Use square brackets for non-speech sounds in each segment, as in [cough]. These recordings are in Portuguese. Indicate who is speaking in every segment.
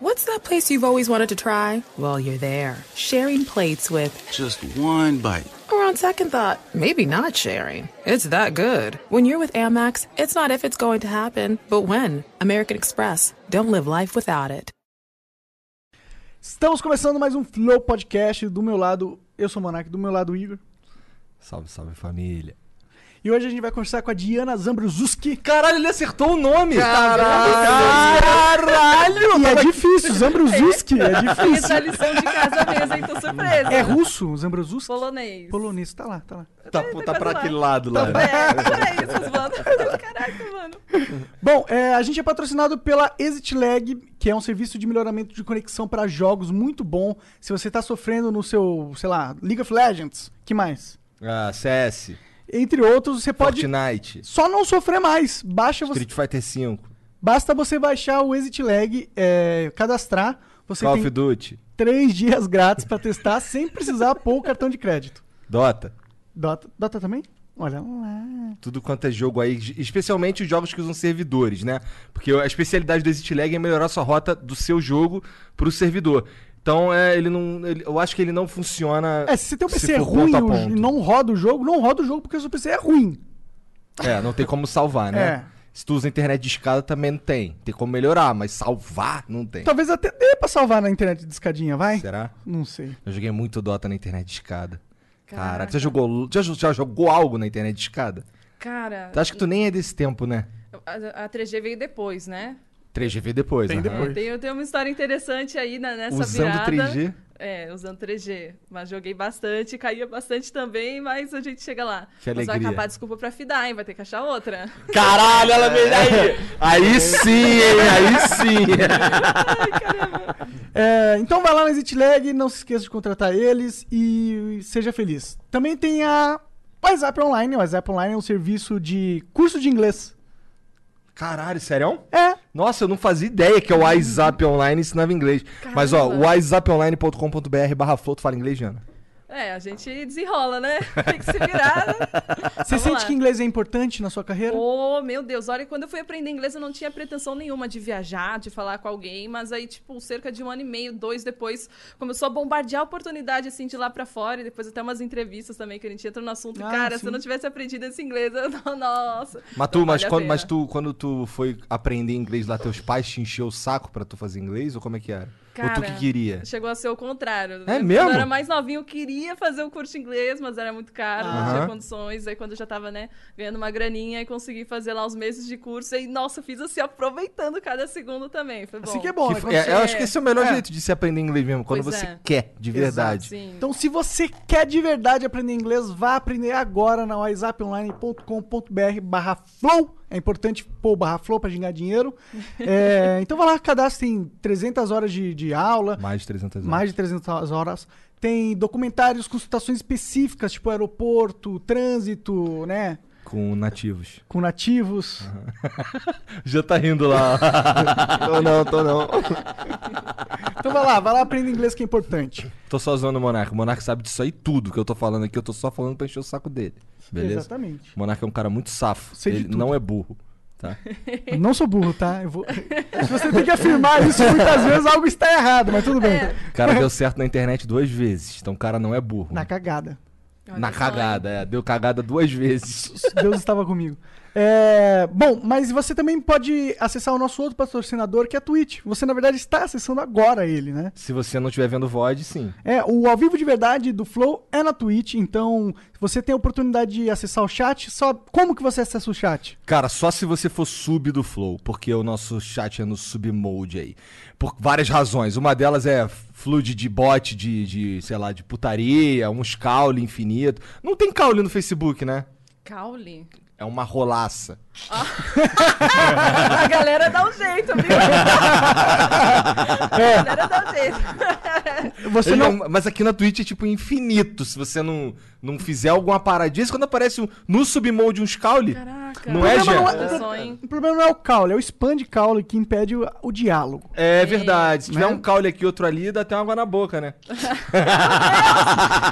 Speaker 1: What's that place you've always wanted to try? Well, you're there, sharing plates with.
Speaker 2: Just one bite.
Speaker 1: Or on second thought, maybe not sharing. It's that good. When you're with Amex, it's not if it's going to happen, but when. American Express. Don't live life without it.
Speaker 3: Estamos começando mais um Flow Podcast. Do meu lado, eu sou o Monark, do meu lado, o Igor.
Speaker 4: Salve, salve família.
Speaker 3: E hoje a gente vai conversar com a Diana Zambruzuski.
Speaker 4: Caralho, ele acertou o nome!
Speaker 3: Caralho! E é difícil, Zambruzuski, é [laughs] difícil.
Speaker 5: lição de casa mesmo, hein? Tô surpresa.
Speaker 3: É russo, Zambruzuski?
Speaker 5: Polonês.
Speaker 3: Polonês, tá lá, tá lá.
Speaker 4: Tá,
Speaker 5: Tá
Speaker 4: tá pra
Speaker 5: quase
Speaker 4: aquele
Speaker 5: lá.
Speaker 4: lado lá. né?
Speaker 5: É, isso, mano. [laughs] Caraca, mano.
Speaker 3: Bom, é, a gente é patrocinado pela ExitLag, que é um serviço de melhoramento de conexão para jogos muito bom. Se você tá sofrendo no seu, sei lá, League of Legends, que mais?
Speaker 4: Ah, CS,
Speaker 3: Entre outros, você pode
Speaker 4: Fortnite,
Speaker 3: só não sofrer mais. Baixa você,
Speaker 4: Street Fighter V,
Speaker 3: basta você baixar o ExitLag, é, cadastrar. Você
Speaker 4: Call
Speaker 3: tem
Speaker 4: of Duty,
Speaker 3: três dias grátis para testar sem precisar pôr o cartão de crédito.
Speaker 4: Dota.
Speaker 3: Dota, Dota também? Olha lá.
Speaker 4: Tudo quanto é jogo aí, especialmente os jogos que usam servidores, né? Porque a especialidade do Exit Lag é melhorar sua rota do seu jogo pro servidor. Então, é, ele não. ele- eu acho que ele não funciona.
Speaker 3: É, se você tem um
Speaker 4: se
Speaker 3: PC
Speaker 4: for
Speaker 3: ruim e não roda o jogo, não roda o jogo porque o seu PC é ruim.
Speaker 4: É, não tem como salvar, né?
Speaker 3: É.
Speaker 4: Se tu usa internet de escada, também não tem. Tem como melhorar, mas salvar não tem.
Speaker 3: Talvez até dê pra salvar na internet de escadinha, vai?
Speaker 4: Será?
Speaker 3: Não sei.
Speaker 4: Eu joguei muito Dota na internet de escada. Caraca,
Speaker 5: Caraca.
Speaker 4: você jogou, já, já jogou algo na internet de escada?
Speaker 5: Cara,
Speaker 4: Tu acha que tu nem é desse tempo, né?
Speaker 5: a, a 3G veio depois, né?
Speaker 4: 3GV depois,
Speaker 3: Tem
Speaker 4: aham.
Speaker 3: depois.
Speaker 5: Tenho uma história interessante aí na- nessa
Speaker 4: Usando
Speaker 5: virada.
Speaker 4: 3G?
Speaker 5: É, usando 3G. Mas joguei bastante, caía bastante também, mas a gente chega lá.
Speaker 4: Que
Speaker 5: mas vai
Speaker 4: alegria.
Speaker 5: acabar desculpa pra Fidai, vai ter que achar outra. [laughs]
Speaker 4: Caralho, ela veio aí! Aí sim, [laughs] hein? Aí sim! [laughs]
Speaker 3: É, então vai lá na ExitLag, não se esqueça de contratar eles e seja feliz. Também tem a WhatsApp Online. O WhatsApp Online é um serviço de curso de inglês.
Speaker 4: Caralho, sério?
Speaker 3: É,
Speaker 4: Nossa, eu não fazia ideia que é o WhatsApp Online ensinava inglês. Mas ó,
Speaker 5: Caramba.
Speaker 4: whatsapponline.com.br barra flow, tu fala inglês, Jana?
Speaker 5: É, a gente desenrola, né? [laughs] Tem que se virar. né?
Speaker 3: você
Speaker 5: Vamos
Speaker 3: sente
Speaker 5: lá.
Speaker 3: que inglês é importante na sua carreira?
Speaker 5: Oh, meu Deus, olha, quando eu fui aprender inglês, eu não tinha pretensão nenhuma de viajar, de falar com alguém, mas aí, tipo, cerca de um ano e meio, dois depois, começou a bombardear a oportunidade, assim, de ir lá pra fora, e depois até umas entrevistas também, que a gente entra no assunto.
Speaker 3: Ah,
Speaker 5: Cara,
Speaker 3: sim.
Speaker 5: se eu não tivesse aprendido esse inglês, eu não, nossa.
Speaker 4: Mas tu, mas,
Speaker 5: vale a
Speaker 4: quando, mas tu, quando tu foi aprender inglês lá, teus pais te encheu o saco pra tu fazer inglês? Ou como é que era? Ou tu
Speaker 5: Cara,
Speaker 4: que queria?
Speaker 5: Chegou a ser o contrário.
Speaker 4: É
Speaker 5: Quando
Speaker 4: mesmo?
Speaker 5: eu era mais novinho, eu queria fazer o curso de inglês, mas era muito caro, não
Speaker 4: Aham.
Speaker 5: tinha condições. Aí quando eu já tava, né, ganhando uma graninha e consegui fazer lá os meses de curso, aí, nossa, eu fiz assim, aproveitando cada segundo também. Foi bom.
Speaker 3: Assim que é bom.
Speaker 4: Que
Speaker 3: né?
Speaker 4: foi-
Speaker 3: Quando
Speaker 4: é,
Speaker 3: você-
Speaker 4: eu acho que esse é o melhor
Speaker 3: É.
Speaker 4: jeito de se aprender inglês mesmo, quando
Speaker 5: Pois
Speaker 4: você
Speaker 5: é.
Speaker 4: quer, de verdade.
Speaker 5: Sim.
Speaker 3: Então, se você quer de verdade aprender inglês, vá aprender agora na whatsapponline.com.br barra flow. É importante pôr o barra flow pra gingar dinheiro. É, [laughs] então vai lá, cadastre, tem 300 horas de, de aula,
Speaker 4: Mais de 300 horas.
Speaker 3: mais de 300 horas. Tem documentários, consultações específicas, tipo aeroporto, trânsito, né?
Speaker 4: Com nativos.
Speaker 3: Com nativos. [laughs]
Speaker 4: Já tá rindo lá. [laughs] tô não, tô não. [laughs]
Speaker 3: Então vai lá, vai lá aprender inglês que é importante.
Speaker 4: Tô só zoando o Monark. O Monark sabe disso aí tudo que eu tô falando aqui. Eu tô só falando pra encher o saco dele. Beleza?
Speaker 3: Exatamente.
Speaker 4: O Monark é um cara muito safo.
Speaker 3: Sei
Speaker 4: Ele não é burro. Tá?
Speaker 3: Eu não sou burro, tá? Eu vou... Se você tem que afirmar isso muitas vezes, algo está errado, mas tudo bem.
Speaker 5: É.
Speaker 4: O cara deu certo na internet duas vezes. Então o cara não é burro.
Speaker 3: Na cagada.
Speaker 5: Olha
Speaker 4: Na cagada, é. Deu cagada duas vezes. [laughs]
Speaker 3: Deus estava comigo. É, bom, mas você também pode acessar o nosso outro patrocinador, que é a Twitch. Você, na verdade, está acessando agora ele, né?
Speaker 4: Se você não estiver vendo VOD, sim.
Speaker 3: É, o ao vivo de verdade do Flow é na Twitch, então você tem a oportunidade de acessar o chat, só como que você acessa o chat?
Speaker 4: Cara, só se você for sub do Flow, porque o nosso chat é no sub mode aí. Por várias razões. Uma delas é flood de bot, de, de, sei lá, de putaria, uns caule infinito. Não tem caule no Facebook, né?
Speaker 5: Caule.
Speaker 4: É uma rolaça. [laughs]
Speaker 5: A galera dá um jeito, viu? [laughs] A galera dá um jeito.
Speaker 3: Você não-
Speaker 4: é- Mas aqui na Twitch é tipo infinito. Se você não, não fizer alguma paradinha. Isso quando aparece um- no submode um Scaule.
Speaker 5: Caraca.
Speaker 4: Não é,
Speaker 3: O problema
Speaker 4: Jean?
Speaker 3: não
Speaker 5: hein?
Speaker 3: O problema não é o caule, é o spam de caule que impede o, o diálogo.
Speaker 4: É verdade. Se tiver
Speaker 3: Né?
Speaker 4: um caule aqui outro ali, dá até uma água na boca, né? [laughs]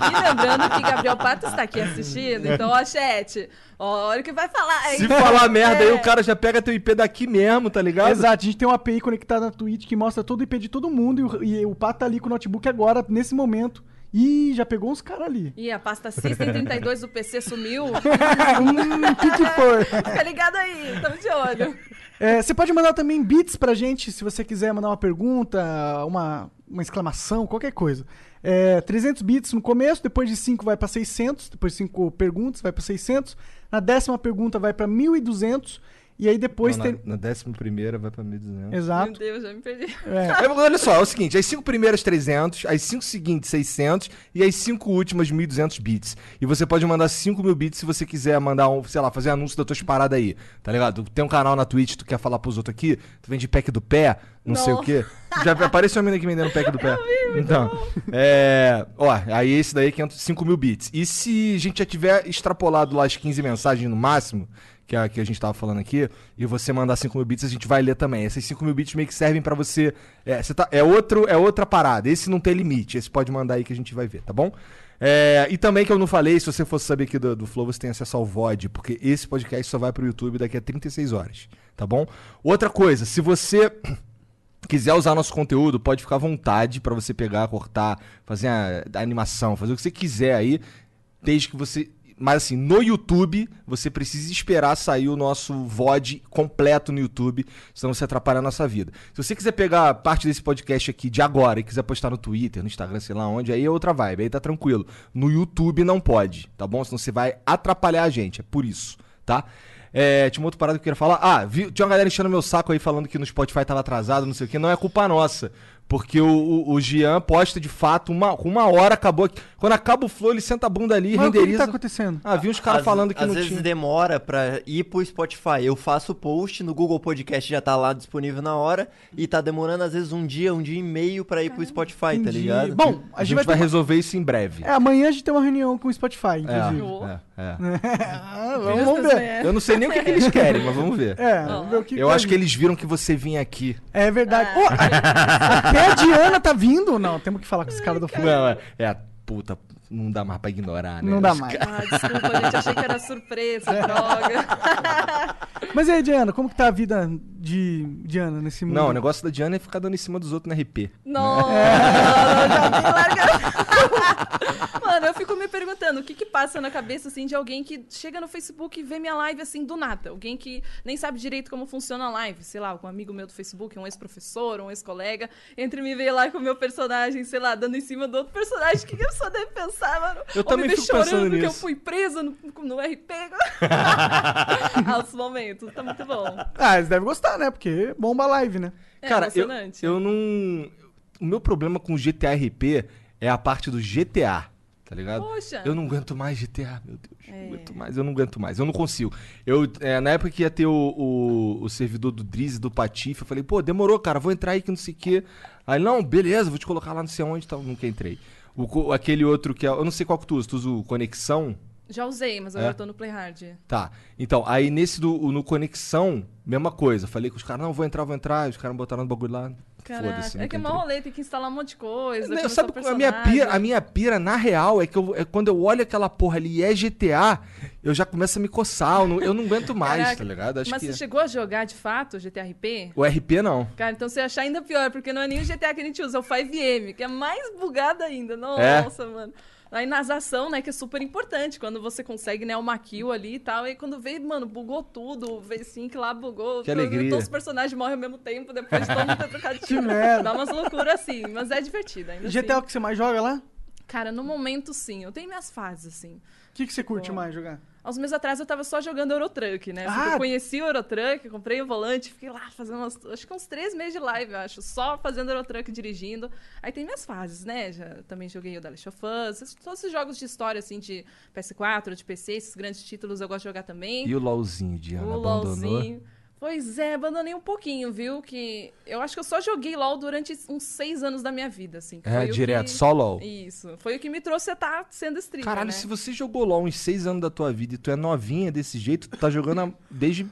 Speaker 5: E lembrando que Gabriel Pato está aqui assistindo, então, ó, chat, olha o que vai falar, hein?
Speaker 4: Se falar merda aí,
Speaker 5: É.
Speaker 4: o cara já pega teu IP daqui mesmo, tá ligado?
Speaker 3: Exato, a gente tem uma API conectada na Twitch que mostra todo o IP de todo mundo e o, e o Pato tá ali com o notebook agora, nesse momento. Ih, já pegou uns caras ali.
Speaker 5: Ih, a pasta System 32 do PC sumiu. [laughs]
Speaker 3: hum, o que que foi?
Speaker 5: Fica [laughs] ligado aí, estamos de olho.
Speaker 3: É, você pode mandar também bits pra gente, se você quiser mandar uma pergunta, uma, uma exclamação, qualquer coisa. É, 300 bits no começo, depois de 5 vai pra 600, depois de 5 perguntas vai pra 600. Na décima pergunta vai pra 1.200 e aí depois
Speaker 4: Não,
Speaker 3: tem...
Speaker 4: na, na décima primeira vai pra 1.200.
Speaker 5: Meu
Speaker 3: Exato.
Speaker 5: Deus, já me perdi.
Speaker 3: É.
Speaker 4: É, olha só, é o seguinte, as cinco primeiras 300, as cinco seguintes 600 e as cinco últimas 1.200 bits. E você pode mandar 5 mil bits se você quiser mandar um, sei lá, fazer anúncio das tuas paradas aí, tá ligado? Tu tem um canal na Twitch, tu quer falar pros outros aqui, tu vende pack do pé, não, sei o
Speaker 5: Não.
Speaker 4: quê. Já apareceu uma menina aqui vendendo pack do pé. [laughs] então, é... Ó, aí esse daí é 500 5 mil bits. E se a gente já tiver extrapolado lá as 15 mensagens no máximo, que a que a gente tava falando aqui, e você mandar 5 mil bits, a gente vai ler também. Essas 5 mil bits meio que servem pra você. É, você tá, é, outro, é outra parada. Esse não tem limite. Esse pode mandar aí que a gente vai ver, tá bom? É, e também que eu não falei, se você fosse saber aqui do, do Flow, você tem acesso ao VOD, porque esse podcast só vai pro YouTube daqui a 36 horas, tá bom? Outra coisa, se você [clears throat] quiser usar nosso conteúdo, pode ficar à vontade pra você pegar, cortar, fazer a, a animação, fazer o que você quiser aí, desde que você. Mas assim, no YouTube, você precisa esperar sair o nosso VOD completo no YouTube, senão você atrapalha a nossa vida. Se você quiser pegar parte desse podcast aqui de agora e quiser postar no Twitter, no Instagram, sei lá onde, aí é outra vibe, aí tá tranquilo. No YouTube não pode, tá bom? Senão você vai atrapalhar a gente, é por isso, tá? É, tinha uma outra parada que eu queria falar. Ah, vi- tinha uma galera enchendo meu saco aí falando que no Spotify tava atrasado, não sei o que. Não é culpa nossa. Porque o, o, o Jean posta de fato uma, uma hora, acabou. aqui. Quando acaba o flow, ele senta a bunda ali e
Speaker 3: Mas o que, que
Speaker 4: renderiza.
Speaker 3: tá acontecendo?
Speaker 4: Ah, vi uns caras falando que
Speaker 2: às
Speaker 4: não
Speaker 2: vezes
Speaker 4: tinha.
Speaker 2: demora pra ir pro Spotify. Eu faço o post no Google Podcast, já tá lá disponível na hora. E tá demorando às vezes um dia, um dia e meio pra ir pro Spotify, tá
Speaker 3: Entendi.
Speaker 2: ligado?
Speaker 3: Bom,
Speaker 4: A gente vai,
Speaker 3: uma-
Speaker 4: resolver isso em breve.
Speaker 3: É, amanhã a gente tem uma reunião com o Spotify,
Speaker 4: É,
Speaker 3: inclusive.
Speaker 4: é, é. [laughs]
Speaker 3: Ah, vamos, vamos ver.
Speaker 5: É.
Speaker 4: Eu não sei nem o que, que eles querem, mas vamos ver.
Speaker 3: É, vamos ver o que
Speaker 4: Eu
Speaker 3: vai
Speaker 4: acho que eles viram que você vinha aqui.
Speaker 3: É verdade. Ô, [laughs] até a Diana tá vindo? Não, temos que falar com esse cara do Flow.
Speaker 4: Não, é, é, puta, não dá mais pra ignorar, né?
Speaker 3: Não dá mais.
Speaker 5: Ah, desculpa, gente, achei que era surpresa, [laughs] droga. [laughs]
Speaker 3: Mas e aí, Diana, como que tá a vida de Diana nesse mundo?
Speaker 4: Não, o negócio da Diana é ficar dando em cima dos outros no RP.
Speaker 5: Não, já me larga. [laughs] Mano, eu fico me perguntando o que que passa na cabeça, assim, de alguém que chega no Facebook e vê minha live, assim, do nada. Alguém que nem sabe direito como funciona a live. Sei lá, um amigo meu do Facebook, um ex-professor, um ex-colega, entre me ver lá com o meu personagem, sei lá, dando em cima do outro personagem. O que que a pessoa deve pensar, mano?
Speaker 4: Eu
Speaker 5: Ou
Speaker 4: também fico pensando
Speaker 5: chorando que eu
Speaker 4: nisso.
Speaker 5: fui presa no, no RP. Aos [laughs] momentos, tá muito bom.
Speaker 3: Ah, eles devem gostar, né? Porque bomba a live, né?
Speaker 5: É
Speaker 4: Cara, eu,
Speaker 5: emocionante.
Speaker 4: eu não. O meu problema com GTA RP é a parte do GTA, tá ligado?
Speaker 5: Poxa.
Speaker 4: Eu não aguento mais GTA, meu Deus.
Speaker 5: É.
Speaker 4: Não aguento mais, eu não aguento mais. Eu não consigo. Eu, é, na época que ia ter o, o, o servidor do Driz e do Patife, eu falei, pô, demorou, cara, vou entrar aí que não sei o quê. Aí, não, beleza, vou te colocar lá não sei onde e tal. Nunca entrei. O, aquele outro que é. Eu não sei qual que tu usa, tu usa o Conexão?
Speaker 5: Já usei, mas
Speaker 4: É?
Speaker 5: agora eu tô no Play Hard.
Speaker 4: Tá. Então, aí nesse do, no Conexão, mesma coisa. Falei com os caras, não, vou entrar, vou entrar. Os caras botaram no bagulho lá.
Speaker 5: Caraca, é que é mó rolê, tem que instalar um monte de coisa.
Speaker 4: Não, sabe é a minha pira? A minha pira, na real, é que eu- é quando eu olho aquela porra ali e é GTA, eu já começo a me coçar. Eu não, eu não aguento mais,
Speaker 5: Caraca,
Speaker 4: tá ligado? Acho
Speaker 5: Mas
Speaker 4: que
Speaker 5: você chegou a jogar de fato o GTRP?
Speaker 4: o RP não.
Speaker 5: Cara, então você achar ainda pior, porque não é nem o GTA que a gente usa, é o 5M, que é mais bugado ainda.
Speaker 4: É?
Speaker 5: Nossa, mano. Aí nas ação, né, que é super importante, quando você consegue, né, uma kill ali e tal, e quando vê, mano, bugou tudo, o V5 lá bugou,
Speaker 4: Que alegria.
Speaker 5: todos os personagens morrem ao mesmo tempo, depois todo mundo ter trocado de
Speaker 3: Que
Speaker 5: tiro.
Speaker 3: merda.
Speaker 5: Dá umas loucuras assim, mas é divertido ainda
Speaker 3: GTA é o
Speaker 5: assim.
Speaker 3: que você mais joga lá?
Speaker 5: Cara, no momento sim, eu tenho minhas fases, assim.
Speaker 3: O que, que você curte mais jogar?
Speaker 5: Há uns meses atrás eu tava só jogando Eurotruck, né?
Speaker 3: Ah!
Speaker 5: Eu conheci o Eurotruck, comprei o volante, fiquei lá fazendo umas, acho que uns três meses de live, eu acho, só fazendo Eurotruck dirigindo. Aí tem minhas fases, né? Já também joguei o The Last of Us, todos esses jogos de história, assim, de PS4, de PC, esses grandes títulos eu gosto de jogar também.
Speaker 4: E o LOLzinho, Diana,
Speaker 5: o
Speaker 4: abandonou?
Speaker 5: LOLzinho. Pois é, abandonei um pouquinho, viu? Que eu acho que eu só joguei LOL durante uns seis anos da minha vida, assim.
Speaker 4: É,
Speaker 5: o
Speaker 4: direto,
Speaker 5: que-
Speaker 4: só LOL.
Speaker 5: Isso. Foi o que me trouxe a estar sendo streamer,
Speaker 4: Caralho,
Speaker 5: né?
Speaker 4: se você jogou LOL uns seis anos da tua vida e tu é novinha desse jeito, tu tá jogando a- desde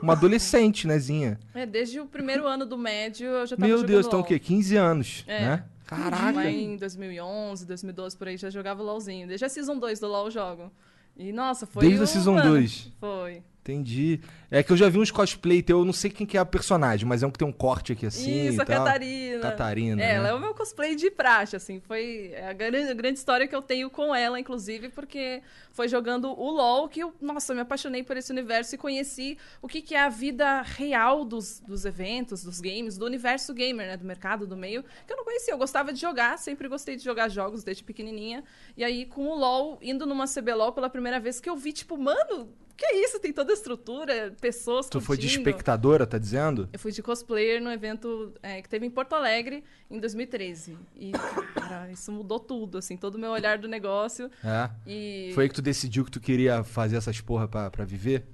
Speaker 4: uma adolescente, nézinha.
Speaker 5: É, desde o primeiro ano do médio eu já tava
Speaker 4: Meu Deus, então o
Speaker 5: LOL.
Speaker 4: quê? 15 anos,
Speaker 5: É.
Speaker 4: né? Caraca.
Speaker 5: Lá em 2011, 2012, por aí, já jogava LOLzinho. Desde a Season 2 do LOL eu jogo. E, nossa, foi
Speaker 4: Desde a
Speaker 5: um-
Speaker 4: Season
Speaker 5: mano,
Speaker 4: 2.
Speaker 5: Foi.
Speaker 4: Entendi. É que eu já vi uns cosplay teu, eu não sei quem que é a personagem, mas é um que tem um corte aqui assim
Speaker 5: Isso, a. Catarina.
Speaker 4: Catarina,
Speaker 5: É,
Speaker 4: né?
Speaker 5: ela é o meu cosplay de praxe, assim. Foi a grande, a grande história que eu tenho com ela, inclusive, porque foi jogando o LoL que eu, nossa, me apaixonei por esse universo e conheci o que, que é a vida real dos, dos eventos, dos games, do universo gamer, né? Do mercado, do meio, que eu não conhecia. Eu gostava de jogar, sempre gostei de jogar jogos desde pequenininha. E aí, com o LoL, indo numa CBLOL pela primeira vez, que eu vi, tipo, mano, que é isso? Tem toda a estrutura, pessoas
Speaker 4: Tu foi de
Speaker 5: curtindo.
Speaker 4: espectadora, tá dizendo?
Speaker 5: Eu fui de cosplayer no evento é, que teve em Porto Alegre em 2013. E, cara, isso mudou tudo, assim, todo o meu olhar do negócio.
Speaker 4: É.
Speaker 5: E.
Speaker 4: Foi aí que tu decidiu que tu queria fazer essas porra pra, pra viver?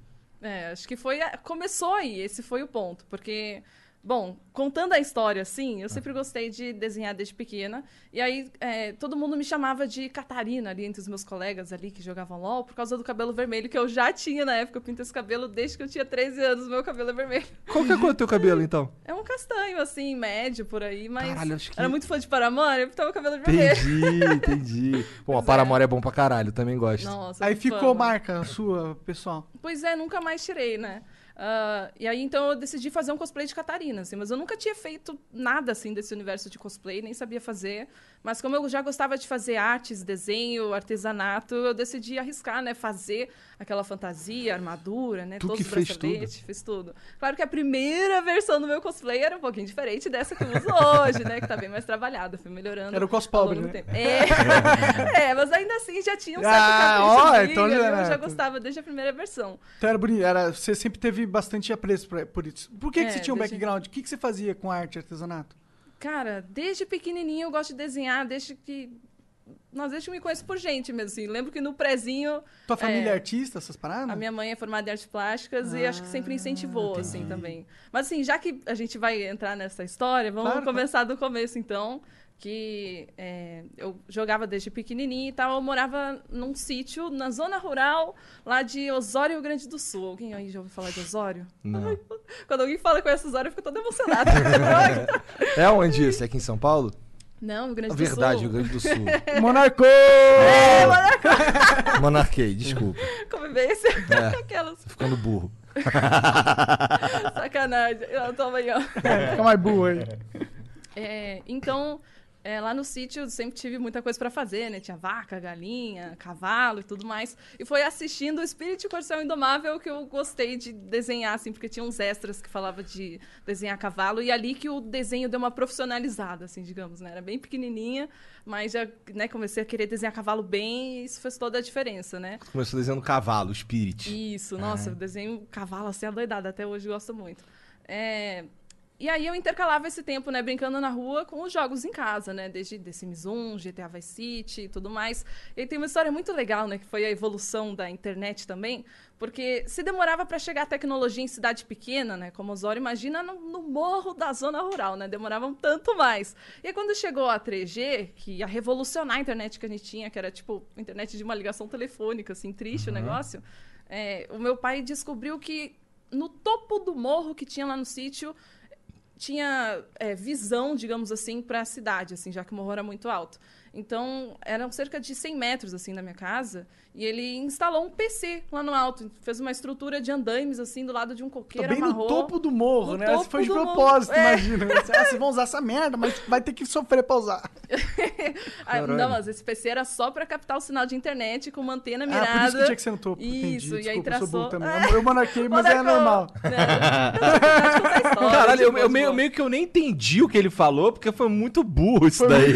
Speaker 5: É, acho que foi. a- Começou aí, esse foi o ponto. Porque, bom, contando a história assim, eu sempre gostei de desenhar desde pequena. E aí, é, todo mundo me chamava de Catarina ali entre os meus colegas ali que jogavam LOL por causa do cabelo vermelho que eu já tinha na época. Eu pinto esse cabelo desde que eu tinha 13 anos, meu cabelo é vermelho.
Speaker 4: Qual que é a cor do teu cabelo, [laughs] então?
Speaker 5: É um castanho, assim, médio por aí, mas.
Speaker 4: Caralho, acho que-
Speaker 5: Era muito fã de Paramore, eu pintava o cabelo vermelho.
Speaker 4: Entendi, entendi. [laughs] Pô, a
Speaker 5: Pois é.
Speaker 4: Paramore é bom pra caralho, também gosto.
Speaker 5: Nossa,
Speaker 3: Aí ficou marca sua, pessoal.
Speaker 5: Pois é, nunca mais tirei, né? Ah, e aí, então, eu decidi fazer um cosplay de Catarina, assim. Mas eu nunca tinha feito nada, assim, desse universo de cosplay, nem sabia fazer. Mas como eu já gostava de fazer artes, desenho, artesanato, eu decidi arriscar, né? Fazer aquela fantasia, armadura, né?
Speaker 4: Tu
Speaker 5: todos
Speaker 4: que
Speaker 5: os
Speaker 4: fez
Speaker 5: braceletes, fiz tudo. Claro que a primeira versão do meu cosplay era um pouquinho diferente dessa que eu uso hoje, né? Que tá bem mais trabalhada, fui melhorando.
Speaker 3: Era o cos
Speaker 5: ao longo
Speaker 3: pobre,
Speaker 5: do
Speaker 3: né?
Speaker 5: É. [laughs] é, mas ainda assim já tinha um certo
Speaker 3: Ah, ó, então já era-
Speaker 5: eu já gostava desde a primeira versão.
Speaker 3: Então era bonito. Era, você sempre teve bastante apreço por isso. Por que, que
Speaker 5: É,
Speaker 3: você tinha um background? O que, que você fazia com arte e artesanato?
Speaker 5: Cara, desde pequenininho eu gosto de desenhar, desde que. Nossa, desde que eu me conheço por gente mesmo, assim. Lembro que no prezinho
Speaker 3: Tua família é,
Speaker 5: É.
Speaker 3: artista, essas paradas?
Speaker 5: a minha mãe é formada em artes plásticas e acho que sempre incentivou, assim, também. Mas assim, já que a gente vai entrar nessa história, vamos
Speaker 3: Claro,
Speaker 5: começar do começo, então. Que é, eu jogava desde pequenininha e tal. Eu morava num sítio na zona rural, lá de Osório, Rio Grande do Sul. Alguém aí já ouviu falar de Osório?
Speaker 4: Não.
Speaker 5: Quando alguém fala com essa Osório, eu fico toda emocionada. [laughs]
Speaker 4: É onde isso? É aqui em São Paulo?
Speaker 5: Não, Rio Grande do
Speaker 4: Verdade, Rio
Speaker 5: Sul.
Speaker 4: Grande do Sul. [laughs]
Speaker 3: Monarcou! [laughs]
Speaker 4: Monarquei, desculpa.
Speaker 5: Convivência.
Speaker 4: É.
Speaker 5: Aquelas.
Speaker 4: Tô ficando burro.
Speaker 5: Sacanagem. Eu toma aí, ó.
Speaker 3: Fica mais burro aí.
Speaker 5: É, então, é, lá no sítio eu sempre tive muita coisa pra fazer, né? Tinha vaca, galinha, cavalo e tudo mais. E foi assistindo o Spirit Corcel Indomável que eu gostei de desenhar, assim, porque tinha uns extras que falava de desenhar cavalo. E ali que o desenho deu uma profissionalizada, assim, digamos, né? Era bem pequenininha, mas já né, comecei a querer desenhar cavalo bem e isso fez toda a diferença, né?
Speaker 4: Começou desenhando cavalo, Spirit.
Speaker 5: Isso, nossa, eu desenho cavalo assim adoidado, até hoje gosto muito. É, E aí eu intercalava esse tempo, né, brincando na rua com os jogos em casa, né, desde The Sims 1, GTA Vice City e tudo mais. E tem uma história muito legal, né, que foi a evolução da internet também, porque se demorava para chegar a tecnologia em cidade pequena, né, como Osório, imagina no, no morro da zona rural, né, demorava um tanto mais. E aí quando chegou a 3G, que ia revolucionar a internet que a gente tinha, que era tipo internet de uma ligação telefônica, assim, triste o negócio, é, o meu pai descobriu que no topo do morro que tinha lá no sítio tinha é, visão, digamos assim, para a cidade, assim, já que o morro era muito alto. Então, eram cerca de 100 metros, assim, da minha casa, e ele instalou um PC lá no alto, fez uma estrutura de andaimes, assim, do lado de um
Speaker 3: Tá
Speaker 5: coqueiro,
Speaker 3: bem no
Speaker 5: amarrou.
Speaker 3: topo do morro,
Speaker 5: No
Speaker 3: né?
Speaker 5: topo
Speaker 3: foi de propósito,
Speaker 5: morro. É.
Speaker 3: imagina. Ah, vocês vão usar essa merda, mas vai ter que sofrer pra usar.
Speaker 5: Ah, não, mas esse PC era só para captar o sinal de internet com uma antena
Speaker 3: Ah,
Speaker 5: mirada.
Speaker 3: por isso que tinha que ser no topo.
Speaker 5: Isso,
Speaker 3: Entendi.
Speaker 5: e aí
Speaker 3: Desculpa, eu sou burro
Speaker 5: traçou-
Speaker 3: também. Eu monarquei, mas é normal.
Speaker 5: Não,
Speaker 4: Caralho, eu,
Speaker 5: tipo,
Speaker 4: eu meio, eu meio que eu nem entendi o que ele falou, porque foi muito burro isso daí.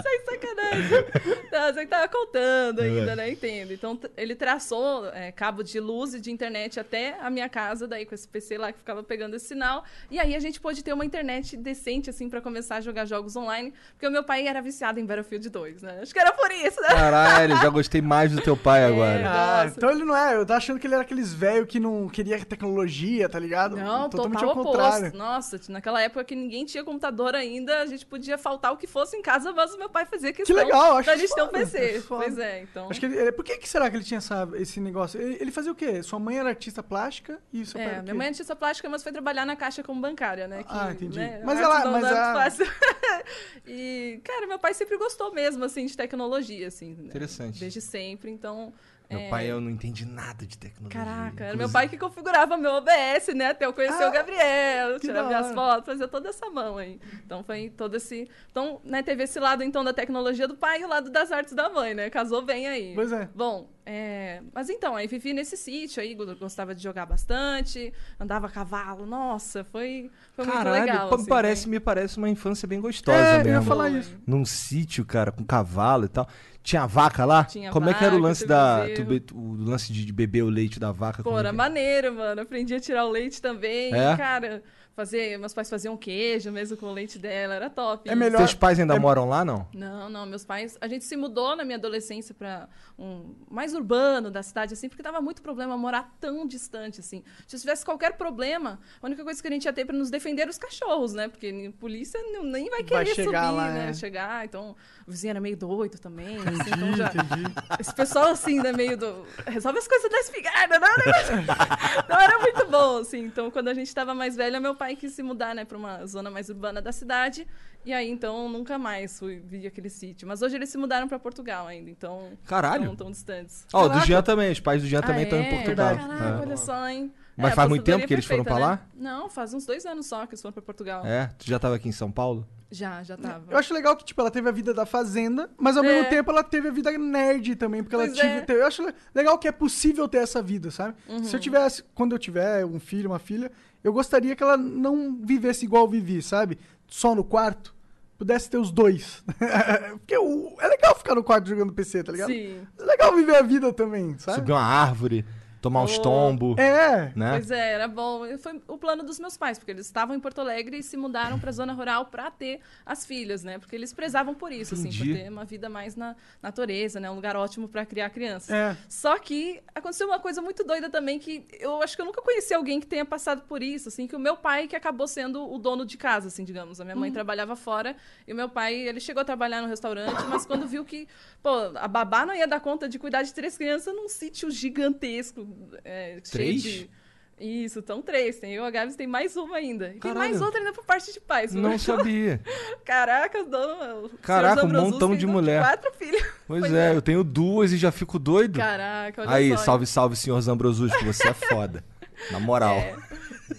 Speaker 5: Sem sacanagem. Não, você que tava contando ainda, né? Entendo. Então, ele traçou é, cabo de luz e de internet até a minha casa, daí com esse PC lá que ficava pegando esse sinal. E aí a gente pôde ter uma internet decente, assim, pra começar a jogar jogos online. Porque o meu pai era viciado em Battlefield 2, né? Acho que era por isso, né?
Speaker 4: Caralho, já gostei mais do teu pai [laughs] agora.
Speaker 5: É.
Speaker 3: Ah,
Speaker 5: Nossa.
Speaker 3: então ele não é. Eu tava achando que ele era aqueles velho que não queria tecnologia, tá ligado?
Speaker 5: Não,
Speaker 3: Totalmente
Speaker 5: total
Speaker 3: ao contrário.
Speaker 5: oposto. Nossa, naquela época que ninguém tinha computador ainda, a gente podia faltar o que fosse em casa, mas o meu pai fazia questão
Speaker 3: legal, acho
Speaker 5: da gente ter um PC.
Speaker 3: foda.
Speaker 5: Pois é, então.
Speaker 3: Acho que ele, por que, que será que ele tinha essa, esse negócio? Ele, ele fazia o quê? Sua mãe era artista plástica e seu pai era
Speaker 5: É,
Speaker 3: o
Speaker 5: minha mãe é artista plástica, mas foi trabalhar na caixa como bancária, né? Que,
Speaker 3: Ah, entendi.
Speaker 5: né,
Speaker 3: Mas ela- mas a-
Speaker 5: fácil. [laughs] e, cara, meu pai sempre gostou mesmo, assim, de tecnologia, assim. né?
Speaker 4: Interessante.
Speaker 5: Desde sempre, então...
Speaker 4: Meu
Speaker 5: é,
Speaker 4: pai, eu não entendi nada de tecnologia.
Speaker 5: Caraca, era
Speaker 4: Inclusive-
Speaker 5: meu pai que configurava meu OBS, né? Até eu conhecer
Speaker 3: Ah,
Speaker 5: o Gabriel, tirar minhas fotos, fazer toda essa mão aí. Então foi todo esse. Então, né, teve esse lado então da tecnologia do pai e o lado das artes da mãe, né? Casou bem aí.
Speaker 3: Pois é.
Speaker 5: Bom, é, mas então, aí vivi nesse sítio aí, go- gostava de jogar bastante, andava a cavalo, nossa, foi, foi muito
Speaker 4: Caralho,
Speaker 5: legal.
Speaker 4: pô,
Speaker 5: assim,
Speaker 4: parece,
Speaker 5: foi-
Speaker 4: me parece uma infância bem gostosa
Speaker 3: É, eu ia
Speaker 4: mesmo.
Speaker 3: falar isso.
Speaker 4: Num sítio, cara, com cavalo e tal. Tinha vaca lá?
Speaker 5: Tinha
Speaker 4: Como é que era o
Speaker 5: vaca,
Speaker 4: lance da. tu o lance de, beber o leite da vaca?
Speaker 5: Pô,
Speaker 4: é
Speaker 5: era
Speaker 4: que-
Speaker 5: maneiro, mano. Aprendi a tirar o leite também.
Speaker 4: É?
Speaker 5: Cara, fazer, meus pais faziam queijo mesmo com o leite dela, era top.
Speaker 3: É melhor-
Speaker 4: Teus pais ainda
Speaker 3: É-
Speaker 4: moram lá, não?
Speaker 5: Não, não, meus pais. A gente se mudou na minha adolescência para um mais urbano da cidade, assim, porque dava muito problema morar tão distante, assim. Se tivesse qualquer problema, a única coisa que a gente ia ter para nos defender era os cachorros, né? Porque a polícia não- nem vai
Speaker 3: Vai
Speaker 5: querer
Speaker 3: chegar
Speaker 5: subir,
Speaker 3: lá,
Speaker 5: né?
Speaker 3: é.
Speaker 5: Chegar. Então, o vizinho era meio doido também. assim,
Speaker 3: Entendi,
Speaker 5: então já.
Speaker 3: entendi.
Speaker 5: Esse pessoal, assim, né, meio do. Resolve as coisas da espingarda, não, não, não era muito bom, assim. Então, quando a gente tava mais velha, meu pai quis se mudar, né, pra uma zona mais urbana da cidade. E aí, então, nunca mais fui, vi aquele sítio. Mas hoje eles se mudaram pra Portugal ainda, então.
Speaker 4: Caralho.
Speaker 5: Não tão distantes.
Speaker 4: Ó, o do. Jean também, os pais do Jean também
Speaker 5: Ah,
Speaker 4: estão em
Speaker 5: é?
Speaker 4: Portugal.
Speaker 5: Caraca,
Speaker 4: É.
Speaker 5: olha só, hein?
Speaker 4: Mas
Speaker 5: É,
Speaker 4: faz muito tempo que eles foram pra
Speaker 5: perfeita,
Speaker 4: lá?
Speaker 5: né? Não, faz uns dois anos só que eles foram pra Portugal.
Speaker 4: É, tu já tava aqui em São Paulo?
Speaker 5: Já, já tava.
Speaker 3: Eu acho legal que, tipo, ela teve a vida da fazenda, mas ao mesmo
Speaker 5: É.
Speaker 3: tempo ela teve a vida nerd também, porque ela
Speaker 5: Pois
Speaker 3: tive,
Speaker 5: é.
Speaker 3: Eu acho le- legal que é possível ter essa vida, sabe?
Speaker 5: Uhum.
Speaker 3: Se eu tivesse, quando eu tiver um filho, uma filha, eu gostaria que ela não vivesse igual eu vivi, sabe? Só no quarto. Pudesse ter os dois. [laughs] porque o- é legal ficar no quarto jogando PC, tá ligado?
Speaker 5: Sim.
Speaker 3: É legal viver a vida também, sabe?
Speaker 4: Subir uma árvore, tomar uns
Speaker 5: Oh.
Speaker 4: tombos,
Speaker 3: É.
Speaker 4: né?
Speaker 5: Pois é, era bom. E Foi o plano dos meus pais, porque eles estavam em Porto Alegre e se mudaram para a zona rural para ter as filhas, né? Porque eles prezavam por isso, assim,
Speaker 4: Entendi.
Speaker 5: por ter uma vida mais na natureza, né? Um lugar ótimo para criar crianças.
Speaker 3: É.
Speaker 5: Só que aconteceu uma coisa muito doida também que eu acho que eu nunca conheci alguém que tenha passado por isso, assim, que o meu pai que acabou sendo o dono de casa, assim, digamos. A minha mãe trabalhava fora e o meu pai, ele chegou a trabalhar no restaurante, mas quando viu que, pô, a babá não ia dar conta de cuidar de três crianças num sítio gigantesco, é,
Speaker 4: Três?
Speaker 5: de... Isso, estão três. Tem eu, a Gabs, tem mais uma ainda. E tem mais outra ainda por parte de pais.
Speaker 4: Não sabia. [laughs]
Speaker 5: Caraca, dono,
Speaker 4: Caraca, um montão de mulher.
Speaker 5: Quatro filhos.
Speaker 4: Pois,
Speaker 5: Pois
Speaker 4: é,
Speaker 5: é.
Speaker 4: eu tenho duas e já fico doido.
Speaker 5: Caraca, olha
Speaker 4: Aí,
Speaker 5: só.
Speaker 4: salve, salve, senhor Zambrosus, que você é foda. Na moral.
Speaker 5: É.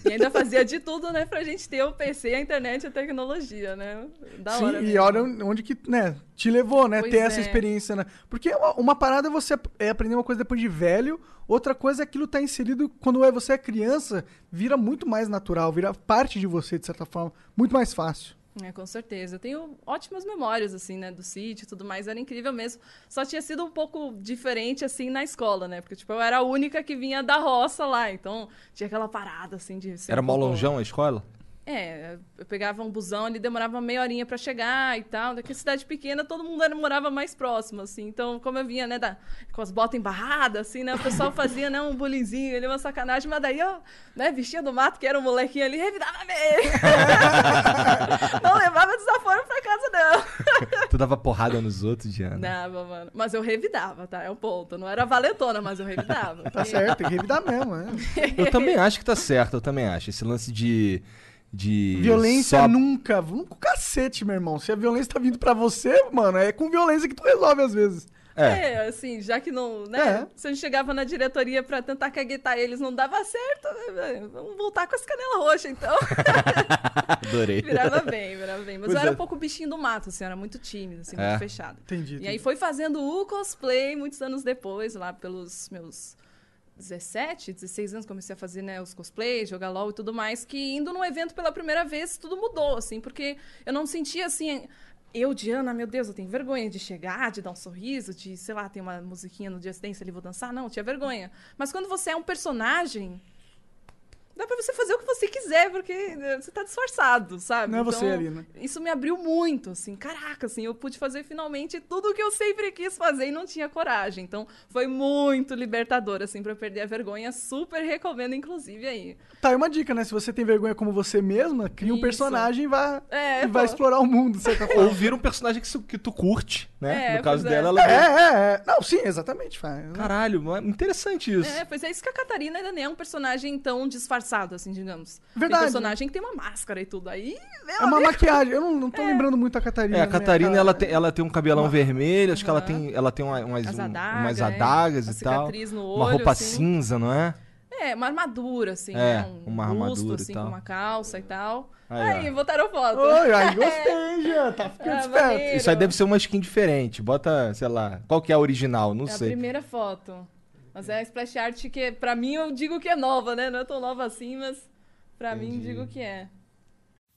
Speaker 5: E ainda fazia de tudo, né, pra gente ter o PC, a internet e a tecnologia, né? Da
Speaker 3: Sim,
Speaker 5: hora.
Speaker 3: e
Speaker 5: mesmo.
Speaker 3: olha onde que, né, te levou, né,
Speaker 5: Pois
Speaker 3: ter essa
Speaker 5: é.
Speaker 3: experiência, né? Porque uma, uma parada é você é aprender uma coisa depois de velho, outra coisa é aquilo tá inserido quando é você é criança, vira muito mais natural, vira parte de você, de certa forma, muito mais fácil.
Speaker 5: É, com certeza. Eu tenho ótimas memórias, assim, né, do sítio e tudo mais. Era incrível mesmo. Só tinha sido um pouco diferente, assim, na escola, né? Porque, tipo, eu era a única que vinha da roça lá. Então, tinha aquela parada, assim, de
Speaker 4: Era
Speaker 5: um pouco-
Speaker 4: longeão a escola?
Speaker 5: É, eu pegava um busão, ele demorava meia horinha pra chegar e tal. Daqui a cidade pequena, todo mundo era, morava mais próximo, assim. Então, como eu vinha, né, da, com as botas embarradas, assim, né, o pessoal fazia, né, um bullyingzinho ali, uma sacanagem, mas daí eu, né, vestia do mato, que era um molequinho ali, revidava bem. [laughs] não levava desaforo pra casa, não.
Speaker 4: Tu dava porrada nos outros, Diana?
Speaker 5: Dava, mano. Mas eu revidava, tá? É o ponto. Não era valentona, mas eu revidava.
Speaker 3: Tá certo, tem que revidar mesmo, né? [laughs]
Speaker 4: Eu também acho que tá certo, eu também acho. Esse lance de. De
Speaker 3: Violência
Speaker 4: só-
Speaker 3: nunca, nunca cacete, meu irmão. Se a violência tá vindo pra você, mano, é com violência que tu resolve às vezes.
Speaker 4: É.
Speaker 5: É, assim, já que não, né?
Speaker 3: É.
Speaker 5: Se a gente chegava na diretoria pra tentar caguetar eles, não dava certo, né, vamos voltar com as canelas roxas, então. [laughs]
Speaker 4: Adorei.
Speaker 5: virava bem, virava bem. Mas
Speaker 4: Pois
Speaker 5: eu era
Speaker 4: é.
Speaker 5: um pouco bichinho do mato, assim, eu era muito tímido, assim,
Speaker 4: É.
Speaker 5: muito fechado.
Speaker 3: Entendi.
Speaker 5: E aí foi fazendo o cosplay muitos anos depois, lá pelos meus 17, 16 anos, comecei a fazer, né, os cosplays, jogar LOL e tudo mais, que indo num evento pela primeira vez, tudo mudou, assim, porque eu não sentia, assim, eu, Diana, meu Deus, eu tenho vergonha de chegar, de dar um sorriso, de, sei lá, tem uma musiquinha no Just Dance ali, vou dançar. Não, tinha vergonha. Mas quando você é um personagem, dá pra você fazer o que você quiser, porque né, você tá disfarçado, sabe?
Speaker 3: Não é você
Speaker 5: Então,
Speaker 3: ali, né?
Speaker 5: Isso me abriu muito, assim, caraca, assim, eu pude fazer finalmente tudo o que eu sempre quis fazer e não tinha coragem. Então, foi muito libertador, assim, pra eu perder a vergonha. Super recomendo, inclusive, aí.
Speaker 3: Tá, e uma dica, né? Se você tem vergonha como você mesma, cria um
Speaker 5: Isso.
Speaker 3: personagem e vai,
Speaker 5: É,
Speaker 3: e vai
Speaker 5: pô.
Speaker 3: explorar o mundo, de certa
Speaker 4: Ou
Speaker 3: forma.
Speaker 4: vira um personagem que, que tu curte, né?
Speaker 5: É,
Speaker 4: no caso
Speaker 5: é.
Speaker 4: dela, ela.
Speaker 3: É, é, é. Não, sim, exatamente. Faz.
Speaker 4: Caralho, mas interessante isso.
Speaker 5: É, pois é isso que a Catarina ainda nem é um personagem tão disfarçado, assim, digamos.
Speaker 3: Verdade.
Speaker 5: Tem personagem que tem uma máscara e tudo. Aí, meu
Speaker 3: É uma
Speaker 5: amigo,
Speaker 3: maquiagem. Eu não, não tô lembrando muito a Catarina.
Speaker 4: É, a
Speaker 3: né,
Speaker 4: Catarina, ela tem, ela tem um cabelão vermelho, acho que ela tem, ela tem uma- umas,
Speaker 5: As
Speaker 4: um-
Speaker 5: adagas,
Speaker 4: umas
Speaker 5: é.
Speaker 4: adagas
Speaker 5: Uma
Speaker 4: e tal.
Speaker 5: no
Speaker 4: uma
Speaker 5: olho,
Speaker 4: roupa
Speaker 5: assim.
Speaker 4: cinza, não é?
Speaker 5: É, uma armadura, assim,
Speaker 4: É,
Speaker 5: né? Um
Speaker 4: uma
Speaker 5: busto,
Speaker 4: armadura e
Speaker 5: assim,
Speaker 4: tal.
Speaker 5: com uma calça e tal.
Speaker 4: Aí,
Speaker 5: Aí, botaram foto.
Speaker 3: Oi, aí [laughs] gostei, já. Tá ficando
Speaker 5: Ah,
Speaker 3: esperto.
Speaker 5: maneiro.
Speaker 4: Isso aí deve ser uma skin diferente. Bota, sei lá, qual que é a original? Não
Speaker 5: É a
Speaker 4: sei.
Speaker 5: primeira foto. Mas é a splash art que, pra mim, eu digo que é nova, né? Não é tão nova assim, mas pra mim, digo que é.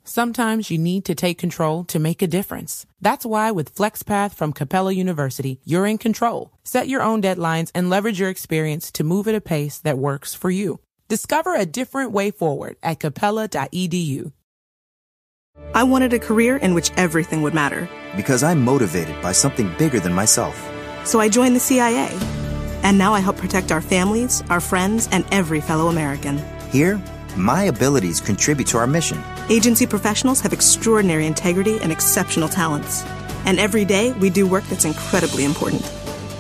Speaker 1: Sometimes you need to take control to make a difference. That's why with FlexPath from Capella University, you're in control. Set your own deadlines and leverage your experience to move at a pace that works for you. Discover a different way forward at capella.edu.
Speaker 6: I wanted a career in which everything would matter.
Speaker 7: Because I'm motivated by something bigger than myself.
Speaker 6: So I joined the CIA. And now I help protect our families, our friends, and every fellow American.
Speaker 7: Here, my abilities contribute to our mission.
Speaker 6: Agency professionals have extraordinary integrity and exceptional talents. And every day, we do work that's incredibly important.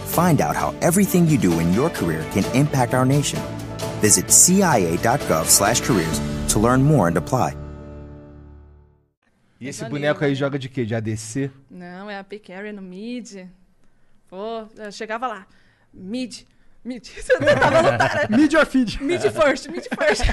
Speaker 7: Find out how everything you do in your career can impact our nation. Visit cia.gov/careers to learn more and apply.
Speaker 4: E esse boneco aí joga de quê? De ADC?
Speaker 5: Não, é a P-Carry no mid. Pô, eu chegava lá. Mid. Mid. [laughs] Você não tava lutando.
Speaker 3: Mid or feed.
Speaker 5: Mid first, mid [laughs] first.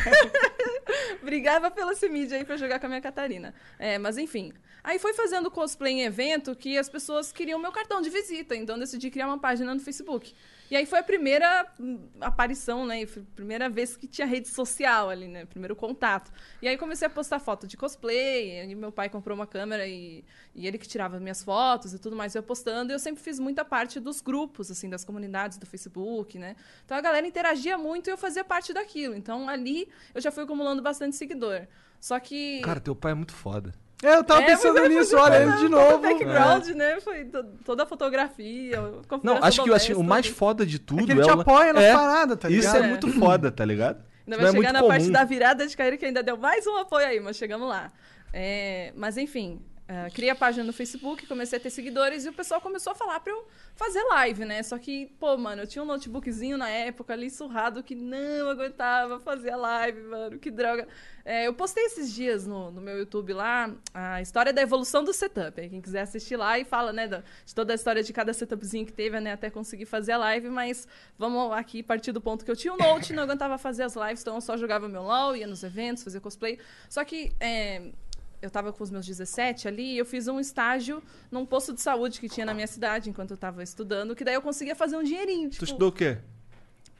Speaker 5: [laughs] Brigava pelo esse mid aí pra jogar com a minha Catarina. É, mas enfim. Aí foi fazendo cosplay em evento que as pessoas queriam meu cartão de visita, então eu decidi criar uma página no Facebook. E aí foi a primeira hum, aparição, né? foi a primeira vez que tinha rede social ali, né? Primeiro contato. E aí comecei a postar foto de cosplay, e meu pai comprou uma câmera e, e ele que tirava minhas fotos e tudo mais, eu postando. E eu sempre fiz muita parte dos grupos, assim, das comunidades do Facebook, né? Então a galera interagia muito e eu fazia parte daquilo. Então ali eu já fui acumulando bastante seguidor. Só que.
Speaker 4: Cara, teu pai é muito foda.
Speaker 3: É, eu tava
Speaker 5: É,
Speaker 3: pensando
Speaker 5: aí
Speaker 3: nisso,
Speaker 5: foi
Speaker 3: olha, ele de
Speaker 5: todo o
Speaker 3: novo.
Speaker 5: background, né? Foi to- toda a fotografia. a
Speaker 4: Não, acho que
Speaker 5: do
Speaker 4: assim, o mais foda de tudo
Speaker 3: É que ele te
Speaker 4: o-
Speaker 3: apoia nas
Speaker 4: é,
Speaker 3: paradas, tá
Speaker 4: Isso
Speaker 3: ligado?
Speaker 4: é muito foda, tá ligado?
Speaker 5: Ainda
Speaker 4: Isso
Speaker 5: vai
Speaker 4: é
Speaker 5: chegar na
Speaker 4: comum.
Speaker 5: parte da virada de cair que ainda deu mais um apoio aí, mas chegamos lá. É, mas enfim, é, criei a página no Facebook, comecei a ter seguidores e o pessoal começou a falar pra eu fazer live, né? Só que, pô, mano, eu tinha um notebookzinho na época ali surrado que não aguentava fazer a live, mano, que droga. É, eu postei esses dias no, no meu YouTube lá a história da evolução do setup. Quem quiser assistir lá e fala, né, de toda a história de cada setupzinho que teve, né, até conseguir fazer a live, mas vamos aqui partir do ponto que eu tinha um note, não aguentava fazer as lives, então eu só jogava meu LOL, ia nos eventos, fazia cosplay. Só que é, eu tava com os meus 17 ali e eu fiz um estágio num posto de saúde que tinha na minha cidade enquanto eu tava estudando, que daí eu conseguia fazer um dinheirinho.
Speaker 4: Tu
Speaker 5: Tipo,
Speaker 4: estudou o quê?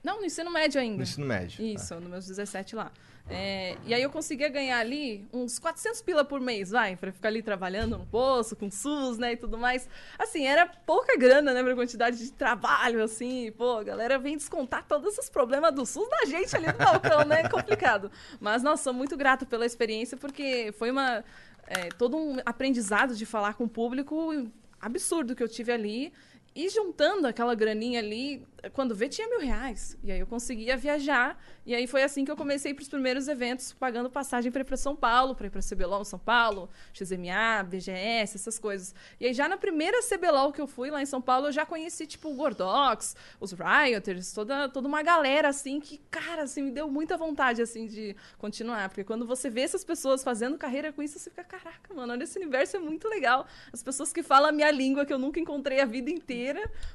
Speaker 5: Não, no ensino médio ainda.
Speaker 4: No ensino médio.
Speaker 5: Isso, nos meus 17 lá. É, e aí eu conseguia ganhar ali uns 400 pila por mês, vai, pra ficar ali trabalhando no poço, com SUS, né, e tudo mais. Assim, era pouca grana, né, pra quantidade de trabalho, assim, pô, a galera vem descontar todos os problemas do SUS da gente ali no balcão, né, complicado. Mas, nossa, sou muito grata pela experiência, porque foi uma, é, todo um aprendizado de falar com o público absurdo que eu tive ali. E juntando aquela graninha ali, quando vê, tinha mil reais. E aí eu conseguia viajar. E aí foi assim que eu comecei para os primeiros eventos, pagando passagem para ir para São Paulo, para ir para CBLOL São Paulo, XMA, BGS, essas coisas. E aí já na primeira CBLOL que eu fui lá em São Paulo, eu já conheci, tipo, o Gordox, os Rioters, toda, toda uma galera, assim, que, cara, assim, me deu muita vontade, assim, de continuar. Porque quando você vê essas pessoas fazendo carreira com isso, você fica, caraca, mano, olha, esse universo é muito legal. As pessoas que falam a minha língua, que eu nunca encontrei a vida inteira,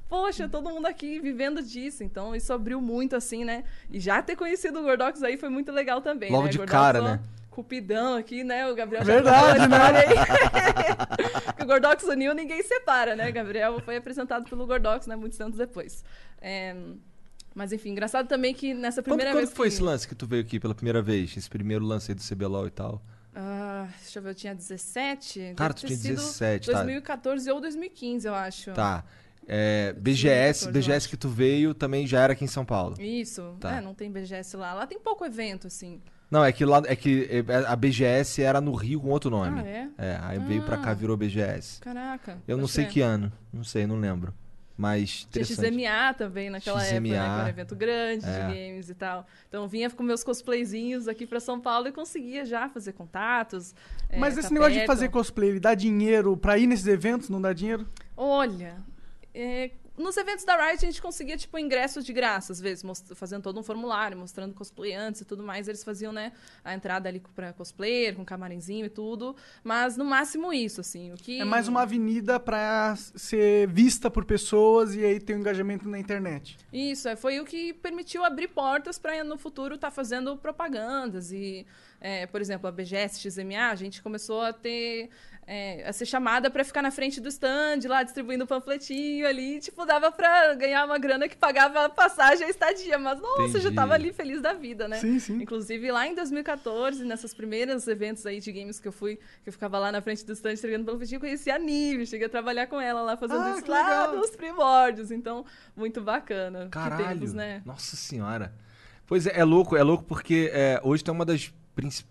Speaker 5: poxa, todo mundo aqui vivendo disso. Então, isso abriu muito, assim, né? E já ter conhecido o Gordox aí foi muito legal também,
Speaker 4: Logo
Speaker 5: né?
Speaker 4: de
Speaker 5: Gordox,
Speaker 4: cara,
Speaker 5: ó,
Speaker 4: né?
Speaker 5: Cupidão aqui, né? O Gabriel
Speaker 3: Verdade,
Speaker 5: já
Speaker 3: né?
Speaker 5: aí. [laughs] que o Gordox uniu, ninguém separa, né? Gabriel foi apresentado pelo Gordox, né? Muitos anos depois. É, Mas enfim, engraçado também que nessa
Speaker 4: Quando,
Speaker 5: primeira
Speaker 4: quando
Speaker 5: vez
Speaker 4: foi
Speaker 5: que...
Speaker 4: esse lance que tu veio aqui pela primeira vez? Esse primeiro lance aí do CBLOL e tal?
Speaker 5: Ah, deixa eu ver, eu tinha 17.
Speaker 4: Cara, tu tinha
Speaker 5: sido
Speaker 4: 17, tá.
Speaker 5: 2014 ou 2015, eu acho.
Speaker 4: Tá. É, BGS,
Speaker 5: 2014, eu
Speaker 4: BGS que tu veio também já era aqui em São Paulo.
Speaker 5: Isso.
Speaker 4: Tá.
Speaker 5: É, não tem BGS lá. Lá tem pouco evento, assim.
Speaker 4: Não, é que lá é que é, a BGS era no Rio com outro nome.
Speaker 5: Ah, é?
Speaker 4: É, aí veio pra cá,
Speaker 5: Ah.
Speaker 4: virou BGS.
Speaker 5: Caraca.
Speaker 4: Eu não sei
Speaker 5: crer.
Speaker 4: que ano, não sei, não lembro. Mas
Speaker 5: Tinha
Speaker 4: interessante.
Speaker 5: XMA também naquela época, né? Que
Speaker 4: XMA.
Speaker 5: era um evento grande
Speaker 4: É.
Speaker 5: de games e tal. Então eu vinha com meus cosplayzinhos aqui pra São Paulo e conseguia já fazer contatos. é,
Speaker 3: Mas
Speaker 5: tá
Speaker 3: esse negócio de
Speaker 5: perto.
Speaker 3: fazer cosplay, ele dá dinheiro pra ir nesses eventos? Não dá dinheiro?
Speaker 5: Olha, é, nos eventos da Riot a gente conseguia, tipo, ingressos de graça, às vezes, fazendo todo um formulário, mostrando cosplay antes e tudo mais. Eles faziam, né, a entrada ali pra cosplayer, com camarinzinho e tudo. Mas no máximo isso, assim. O que...
Speaker 3: É mais uma avenida pra ser vista por pessoas e aí ter um engajamento na internet.
Speaker 5: Isso, é, foi o que permitiu abrir portas para no futuro estar fazendo propagandas. E, é, por exemplo, a BGS XMA, a gente começou a ter. É, a ser chamada para ficar na frente do stand, lá distribuindo panfletinho ali. Tipo, dava para ganhar uma grana que pagava a passagem e estadia. Mas, nossa, eu já
Speaker 4: Entendi.
Speaker 5: tava ali feliz da vida, né?
Speaker 3: Sim, sim.
Speaker 5: Inclusive, lá em 2014, nessas primeiras eventos aí de games que eu fui, que eu ficava lá na frente do stand entregando panfletinho, eu conheci a Nive, cheguei a trabalhar com ela lá, fazendo
Speaker 3: Ah,
Speaker 5: isso lá
Speaker 3: legal.
Speaker 5: nos primórdios. Então, muito bacana. Que
Speaker 4: Caralho.
Speaker 5: tempos, né?
Speaker 4: Nossa senhora. Pois é, é louco, é louco porque é, hoje tem uma das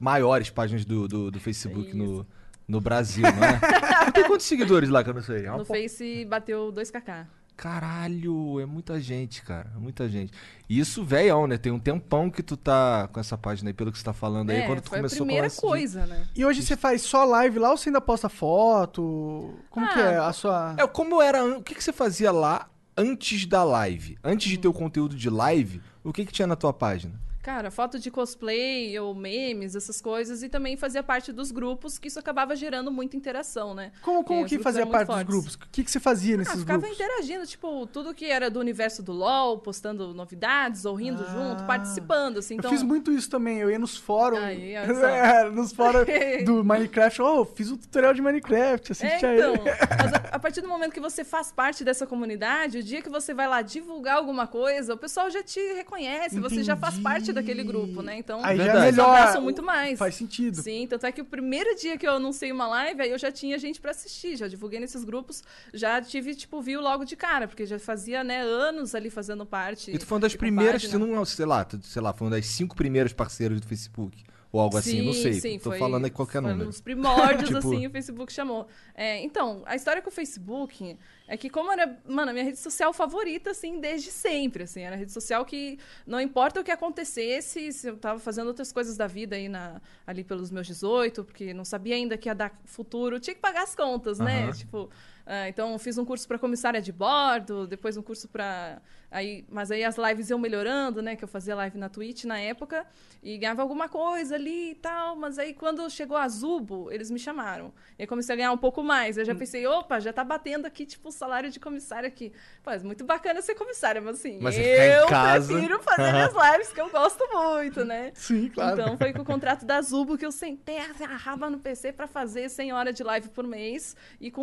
Speaker 4: maiores páginas do, do, do Facebook no, no Brasil, não é? [laughs] tem quantos seguidores lá que eu não sei? É
Speaker 5: No
Speaker 4: po-
Speaker 5: Face bateu 2kk.
Speaker 4: Caralho, é muita gente, cara. É muita gente. E isso, velhão, né? Tem um tempão que tu tá com essa página aí, pelo que você tá falando aí.
Speaker 5: É,
Speaker 4: quando tu
Speaker 5: foi a
Speaker 4: começou com
Speaker 5: primeira
Speaker 4: de-
Speaker 5: coisa, né?
Speaker 3: E hoje você faz só live lá ou você ainda posta foto? Como que
Speaker 5: Ah,
Speaker 3: é a sua...
Speaker 4: É, como era. O que, que você fazia lá antes da live? Antes de ter o conteúdo de live, o que, que tinha na tua página?
Speaker 5: Cara, foto de cosplay ou memes, essas coisas, e também fazia parte dos grupos, que isso acabava gerando muita interação, né?
Speaker 3: Como, como que fazia parte dos
Speaker 5: fortes.
Speaker 3: grupos? O que, que você fazia
Speaker 5: Ah,
Speaker 3: nesses
Speaker 5: ficava
Speaker 3: grupos?
Speaker 5: interagindo, tipo, tudo que era do universo do LoL, postando novidades, ou rindo
Speaker 3: Ah.
Speaker 5: junto, participando, assim. Então,
Speaker 3: Eu fiz muito isso também. Eu ia nos fóruns.
Speaker 5: Aí. [laughs]
Speaker 3: É, nos fóruns [laughs] do Minecraft. Oh, fiz um tutorial de Minecraft. Assiste
Speaker 5: É,
Speaker 3: aí.
Speaker 5: então, [laughs] mas a, a partir do momento que você faz parte dessa comunidade, o dia que você vai lá divulgar alguma coisa, o pessoal já te reconhece, você já faz
Speaker 3: Entendi.
Speaker 5: parte daquele grupo, né? Então,
Speaker 3: Aí já é
Speaker 5: eles
Speaker 3: melhor.
Speaker 5: abraçam muito mais.
Speaker 3: Faz sentido.
Speaker 5: Sim, tanto é que o primeiro dia que eu anunciei uma live, aí eu já tinha gente pra assistir, já divulguei nesses grupos, já tive, tipo, viu logo de cara, porque já fazia, né, anos ali fazendo parte.
Speaker 4: E tu foi uma das primeiras, se não, sei lá, tu- sei lá, foi uma das cinco primeiras parceiras do Facebook. Ou algo assim, não sei.
Speaker 5: Sim,
Speaker 4: tô
Speaker 5: foi-
Speaker 4: falando aí qualquer número.
Speaker 5: Nos primórdios, [laughs]
Speaker 4: Tipo-
Speaker 5: assim, o Facebook chamou. É, então, a história com o Facebook é que, como era, mano, a minha rede social favorita, assim, desde sempre, assim, era a rede social que não importa o que acontecesse, se eu tava fazendo outras coisas da vida aí na, ali pelos meus 18, porque não sabia ainda que ia dar futuro, tinha que pagar as contas, né?
Speaker 4: Aham.
Speaker 5: Tipo, ah, então fiz um curso para comissária de bordo, depois um curso para aí, mas aí as lives iam melhorando, né? Que eu fazia live na Twitch na época e ganhava alguma coisa ali e tal, mas aí quando chegou a Zubo, eles me chamaram. E aí comecei a ganhar um pouco mais. Eu já
Speaker 4: Hum.
Speaker 5: pensei, opa, já tá batendo aqui tipo o salário de comissária aqui. Pô, é muito bacana ser comissária, mas assim,
Speaker 4: Mas
Speaker 5: eu
Speaker 4: casa-
Speaker 5: prefiro fazer minhas [laughs] lives que eu gosto muito, né?
Speaker 3: Sim, claro.
Speaker 5: Então foi com o contrato da Zubo que eu sentei a raba no PC pra fazer 100 horas de live por mês e com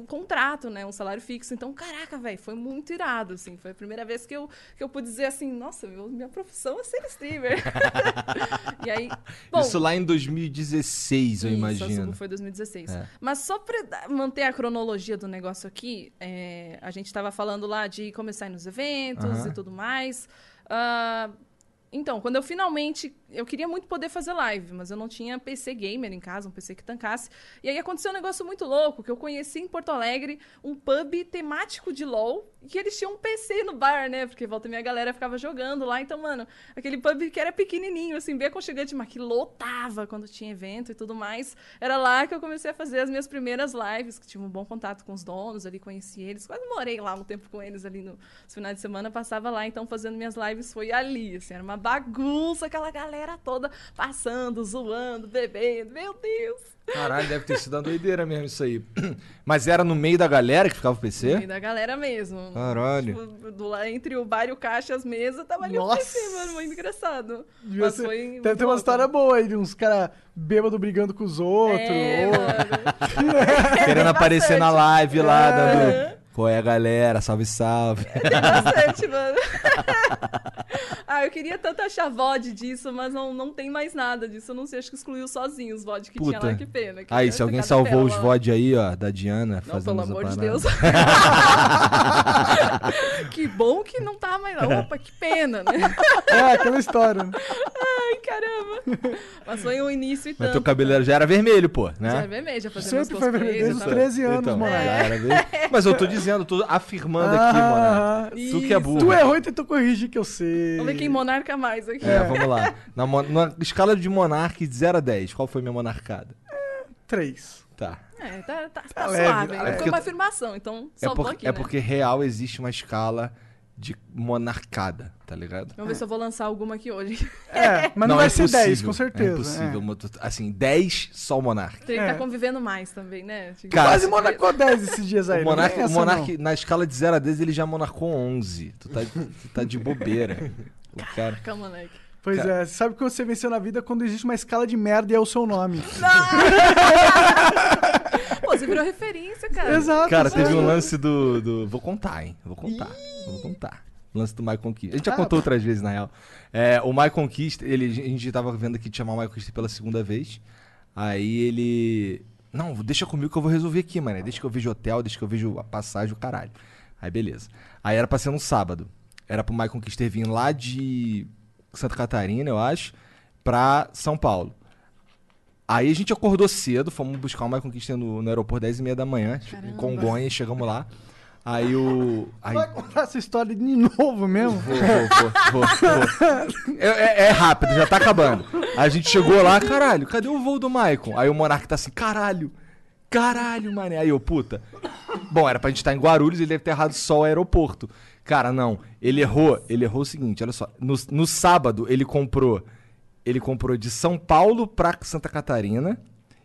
Speaker 5: um contrato, né, um salário fixo. Então, caraca, velho, foi muito irado, assim. Foi a primeira vez que eu, que eu pude dizer assim, nossa, meu, minha profissão é ser streamer. [laughs] e aí, bom,
Speaker 4: Isso lá em 2016, eu
Speaker 5: isso, a
Speaker 4: imagino.
Speaker 5: Zubo foi 2016.
Speaker 4: É.
Speaker 5: Mas só pra manter a cronologia do negócio aqui, é, a gente tava falando lá de começar nos eventos
Speaker 4: Aham.
Speaker 5: e tudo mais. Ah, então, quando eu finalmente. Eu queria muito poder fazer live, mas eu não tinha PC gamer em casa, um PC que tancasse. E aí aconteceu um negócio muito louco, que eu conheci em Porto Alegre um pub temático de LOL, que eles tinham um PC no bar, né? Porque volta meia galera ficava jogando lá. Então, mano, aquele pub que era pequenininho, assim, bem aconchegante, mas que lotava quando tinha evento e tudo mais. Era lá que eu comecei a fazer as minhas primeiras lives, que tive um bom contato com os donos ali, conheci eles. Quase morei lá um tempo com eles ali no- finais de semana, passava lá, então fazendo minhas lives foi ali, assim, era uma bagunça, aquela galera toda passando, zoando, bebendo, meu Deus.
Speaker 4: Caralho, deve ter sido uma doideira mesmo isso aí. [clears throat] Mas era no meio da galera que ficava o
Speaker 5: E
Speaker 4: PC?
Speaker 5: da galera mesmo.
Speaker 4: Caralho.
Speaker 5: Tipo, do, lá entre o bar e o caixa, as mesas, tava ali o
Speaker 3: Nossa.
Speaker 5: PC, mano, muito engraçado.
Speaker 3: Devia
Speaker 5: Mas
Speaker 3: ser-
Speaker 5: foi
Speaker 3: Deve ter uma
Speaker 5: louco.
Speaker 3: história boa aí de uns caras bêbados brigando com os outros.
Speaker 5: É,
Speaker 3: ou-
Speaker 5: mano. [laughs]
Speaker 4: Querendo aparecer na live lá,
Speaker 5: É.
Speaker 4: dando. Qual é, galera? Salve, salve. [laughs]
Speaker 5: Tem bastante, mano. [laughs] Ah, eu queria tanto achar VOD disso, mas não, não tem mais nada disso. Eu não sei, acho que excluiu sozinho os VOD que tinha
Speaker 4: Puta.
Speaker 5: lá, que pena. que
Speaker 4: Aí, se alguém salvou os
Speaker 5: pérola.
Speaker 4: VOD aí, ó, da Diana,
Speaker 5: Não,
Speaker 4: fazendo
Speaker 5: pelo amor de. Deus. [laughs] que bom que não tá mais. Opa, que pena, né?
Speaker 3: É, aquela história. né?
Speaker 5: Ai, caramba. Mas foi um início e
Speaker 4: Mas
Speaker 5: tanto.
Speaker 4: teu cabelo já era vermelho, pô, né?
Speaker 5: Já é vermelho, já fazia
Speaker 3: Sempre foi vermelho, desde os
Speaker 5: tal.
Speaker 3: 13 anos,
Speaker 4: Então, era vermelho. Mas eu tô dizendo, tô afirmando aqui,
Speaker 3: Ah,
Speaker 4: Monark. Tu que é burro.
Speaker 3: Tu errou e tentou corrigir, que eu sei.
Speaker 5: Vamos ver quem monarca mais aqui.
Speaker 4: É, vamos lá. Na, na escala de Monark de 0 a 10, qual foi minha monarcada?
Speaker 3: Três.
Speaker 4: Tá.
Speaker 5: É, tá, tá, tá
Speaker 3: leve,
Speaker 5: suave.
Speaker 3: é
Speaker 5: ainda.
Speaker 4: porque-
Speaker 5: Foi uma afirmação, então
Speaker 4: É,
Speaker 5: só um
Speaker 4: por-
Speaker 5: pouquinho,
Speaker 4: é
Speaker 5: né?
Speaker 4: porque real existe uma escala de monarcada, tá ligado?
Speaker 5: Vamos ver se eu vou lançar alguma aqui hoje.
Speaker 3: É, mas não, vai
Speaker 4: é
Speaker 3: ser
Speaker 4: impossível,
Speaker 3: 10, com certeza.
Speaker 4: É impossível.
Speaker 3: é.
Speaker 4: moto- Assim, 10 só o Monark.
Speaker 5: Tem que
Speaker 3: É.
Speaker 5: estar convivendo mais também, né? Tipo,
Speaker 4: Cara,
Speaker 3: Quase
Speaker 4: se-
Speaker 3: monarcou 10 esses dias aí.
Speaker 4: O
Speaker 3: não
Speaker 4: Monark, o Monark
Speaker 3: não.
Speaker 4: na escala de 0 a 10, ele já monarcou 11. Tu tá, tu tá de bobeira. [laughs] O cara.
Speaker 5: Moleque.
Speaker 3: Pois
Speaker 4: Cara.
Speaker 3: é, você sabe que você venceu na vida quando existe uma escala de merda e é o seu nome. [laughs]
Speaker 5: Pô, você virou referência, cara.
Speaker 3: Exato.
Speaker 4: Cara, teve um lance do, do- Vou contar, hein? Vou contar. Vou contar. O lance do Michael Kister. A gente já
Speaker 3: Ah,
Speaker 4: contou outras vezes, na real. É, o Michael Kister, ele, a gente tava vendo aqui de chamar o Michael Kister pela segunda vez. Aí ele. Não, deixa comigo que eu vou resolver aqui, mano. Deixa que eu vejo hotel, deixa que eu vejo a passagem, o caralho. Aí beleza. Aí era pra ser um sábado. Era pro Michael Kister vir lá de Santa Catarina, eu acho, pra São Paulo. Aí a gente acordou cedo, fomos buscar o Michael Kister no, no aeroporto 10 e meia da manhã, em Congonhas, chegamos lá. Aí o. Aí,
Speaker 3: Vai contar essa história de novo mesmo?
Speaker 4: Vou, vou, vou, vou. É, é- é rápido, já tá acabando. Aí a gente chegou lá, caralho, cadê o voo do Maicon? Aí o Monark tá assim, caralho, caralho, mané. Aí eu, puta. Bom, era pra gente estar em Guarulhos, ele deve ter errado só o aeroporto. Cara, não, ele errou, ele errou o seguinte, olha só. No, no sábado, ele comprou, ele comprou de São Paulo pra Santa Catarina.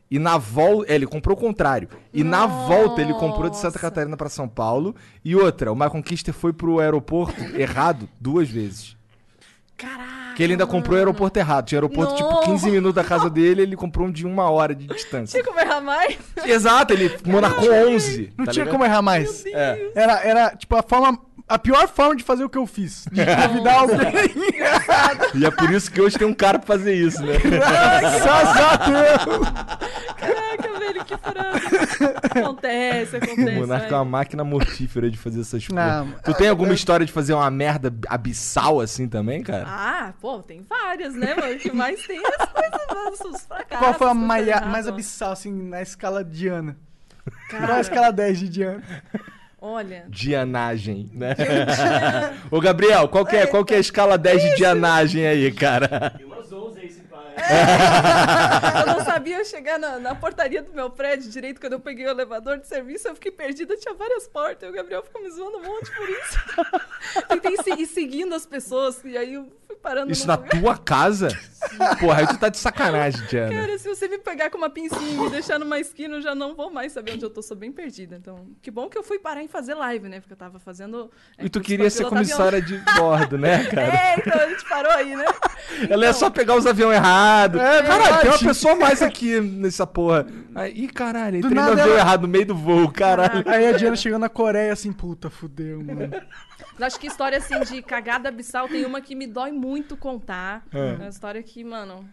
Speaker 4: E na volta, ele comprou o contrário. E na volta ele comprou de Santa
Speaker 5: Nossa.
Speaker 4: Catarina pra São Paulo. E outra, o Michael Kister foi pro aeroporto [laughs] errado duas vezes.
Speaker 5: Caraca.
Speaker 4: Que ele ainda comprou o aeroporto errado. Tinha aeroporto tipo
Speaker 5: Nossa.
Speaker 4: 15 minutos da casa dele, ele comprou um de uma hora de distância.
Speaker 5: Tinha como errar mais?
Speaker 4: Exato, ele monarcou 11.
Speaker 3: Não
Speaker 4: tá
Speaker 3: tinha
Speaker 4: ligado?
Speaker 3: como errar mais.
Speaker 4: É.
Speaker 3: Era, era, tipo, a forma. A pior forma de fazer o que eu fiz. De convidar [laughs] alguém.
Speaker 4: E é por isso que hoje tem um cara pra fazer isso, né? [laughs]
Speaker 3: Sazateu.
Speaker 5: Caraca, velho, que furado. Acontece,
Speaker 4: O
Speaker 5: acontece.
Speaker 4: Monarca é uma máquina mortífera de fazer essas
Speaker 3: Não,
Speaker 4: coisas. Tu tem alguma história de fazer uma merda abissal assim também, cara?
Speaker 5: Ah, pô, tem várias, né, mano? O que mais tem é as coisas, os fracassos.
Speaker 3: Qual foi a
Speaker 5: erradas.
Speaker 3: mais abissal, assim, na escala Diana? Qual a
Speaker 5: Cara,
Speaker 3: escala 10 de Diana?
Speaker 5: Olha,
Speaker 4: Dianagem, né? [laughs] Ô, Gabriel, qual que, é, qual que é a escala 10 de dianagem aí, cara?
Speaker 5: eu não sabia chegar na, na portaria do meu prédio direito quando eu peguei o elevador de serviço, eu fiquei perdida, tinha várias portas, e o Gabriel ficou me zoando um monte por isso. [laughs] Tentei se- ir seguindo as pessoas, e aí eu fui parando
Speaker 4: Isso na
Speaker 5: lugar.
Speaker 4: tua casa? [laughs] Porra, aí tu tá de sacanagem, Diana.
Speaker 5: Cara, se você me pegar com uma pincinha e me deixar numa esquina, eu já não vou mais saber onde eu tô, sou bem perdida. Então, que bom que eu fui parar em fazer live, né? Porque eu tava fazendo. é,
Speaker 4: E tu queria ser comissária de bordo, né, [laughs] cara?
Speaker 5: É, então a gente parou aí, né?
Speaker 4: Ela é
Speaker 5: Então,
Speaker 4: só pegar os aviões errados.
Speaker 3: É
Speaker 4: caralho, tem uma pessoa a mais aqui nessa porra. Aí, ih, caralho, entrei no avião
Speaker 3: ela-
Speaker 4: errado no meio do voo, caralho.
Speaker 3: Aí a Diana chegou na Coreia assim, puta, fudeu, mano.
Speaker 5: Acho que história assim de cagada abissal tem uma que me dói muito contar. É uma história que, mano.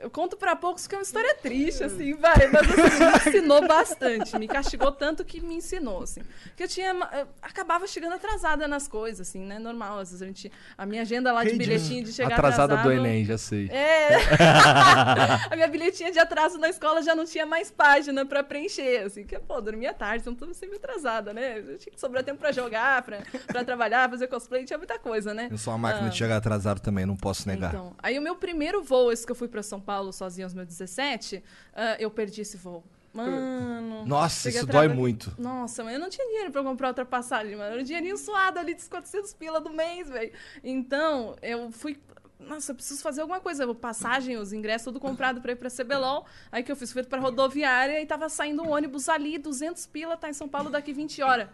Speaker 5: Eu conto pra poucos que é uma história triste, assim, vai, mas assim, me ensinou bastante. Me castigou tanto que me ensinou, assim. Que eu tinha. eu acabava chegando atrasada nas coisas, assim, né? Normal. Às vezes a gente. A minha agenda lá de bilhetinho de chegar
Speaker 4: Atrasada
Speaker 5: atrasado.
Speaker 4: do Enem, já sei.
Speaker 5: É. [laughs] a minha bilhetinha de atraso na escola já não tinha mais página pra preencher, assim, que, pô, dormia tarde, então tava sempre atrasada, né? Eu tinha que sobrar tempo pra jogar, pra, pra trabalhar, fazer cosplay, tinha muita coisa, né?
Speaker 4: Eu sou uma máquina
Speaker 5: Ah.
Speaker 4: de chegar atrasado também, não posso negar.
Speaker 5: Então, aí o meu primeiro voo, esse que eu fui pra São Paulo sozinha aos meus 17, ah, eu perdi esse voo. Mano.
Speaker 4: Nossa, isso dói muito.
Speaker 5: Nossa, mas eu não tinha dinheiro pra comprar outra passagem, mano. Era um dinheirinho suado ali de 400 pila do mês, velho. Então, eu fui. Nossa, eu preciso fazer alguma coisa. Passagem, os ingressos, tudo comprado pra ir pra CBLOL. Aí que eu fiz? Fui pra rodoviária e tava saindo um ônibus ali, 200 pila, tá em São Paulo daqui 20 horas.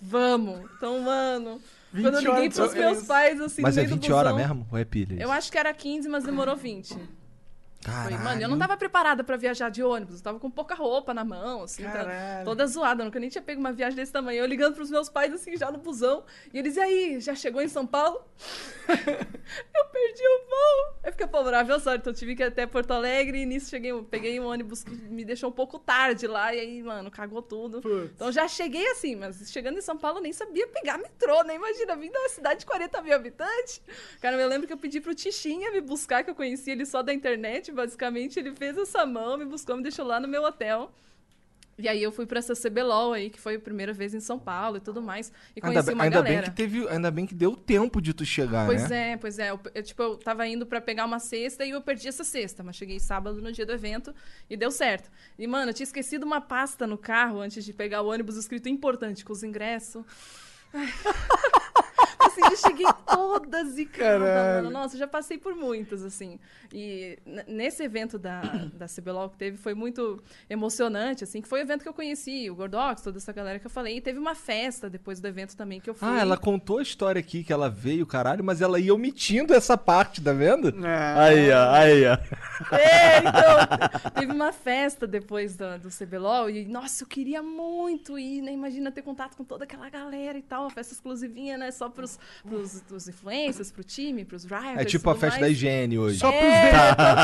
Speaker 5: Vamos. Então, mano.
Speaker 3: 20
Speaker 5: Quando eu liguei pros meus
Speaker 3: diferença.
Speaker 5: pais, assim,
Speaker 4: Mas é
Speaker 5: meio do
Speaker 4: 20 horas mesmo? Ou é pilha?
Speaker 5: Eu acho que era 15, mas demorou 20. Foi,
Speaker 4: Caralho.
Speaker 5: mano, eu não tava preparada pra viajar de ônibus, eu tava com pouca roupa na mão, assim, tá- toda zoada, eu nunca nem tinha pego uma viagem desse tamanho. Eu ligando pros meus pais, assim, já no busão, e eles, e aí, já chegou em São Paulo? [laughs] eu perdi o voo. Eu fiquei apavorável, sorte, então eu tive que ir até Porto Alegre, e nisso cheguei, peguei um ônibus que me deixou um pouco tarde lá, e aí, mano, cagou tudo.
Speaker 3: Putz.
Speaker 5: Então já cheguei assim, mas chegando em São Paulo eu nem sabia pegar metrô, né? Imagina, vindo de uma cidade de 40 mil habitantes. Cara, eu lembro que eu pedi pro Tichinha me buscar, que eu conhecia ele só da internet, basicamente. Ele fez essa mão, me buscou, me deixou lá no meu hotel. E aí eu fui pra essa CBLOL aí, que foi a primeira vez em São Paulo e tudo mais. E
Speaker 4: Ainda,
Speaker 5: conheci
Speaker 4: bem-
Speaker 5: uma
Speaker 4: ainda bem
Speaker 5: galera.
Speaker 4: que teve, ainda bem que deu tempo de tu chegar,
Speaker 5: Pois
Speaker 4: né?
Speaker 5: é, pois é. Eu, eu, tipo, eu tava indo pra pegar uma cesta e eu perdi essa cesta, mas cheguei sábado no dia do evento e deu certo. E, mano, eu tinha esquecido uma pasta no carro antes de pegar o ônibus escrito importante com os ingressos. [laughs] Assim, eu cheguei toda zicada,
Speaker 3: Caralho.
Speaker 5: mano. Nossa, eu já passei por muitas, assim. E nesse evento da, da CBLOL que teve, foi muito emocionante, assim, que foi o evento que eu conheci, o Gordox, toda essa galera que eu falei. E teve uma festa depois do evento também que eu fui.
Speaker 4: Ah, ela contou a história aqui que ela veio, caralho, mas ela ia omitindo essa parte, tá vendo?
Speaker 3: É.
Speaker 4: Aí, ó, aí, ó.
Speaker 5: É, então, teve uma festa depois do, do CBLOL e, nossa, eu queria muito ir, né? Imagina ter contato com toda aquela galera e tal, uma festa exclusivinha, né? Só pros, pros, pros influencers, pro time, pros rioters
Speaker 4: É tipo a festa da higiene hoje.
Speaker 3: Só pros
Speaker 5: é, total,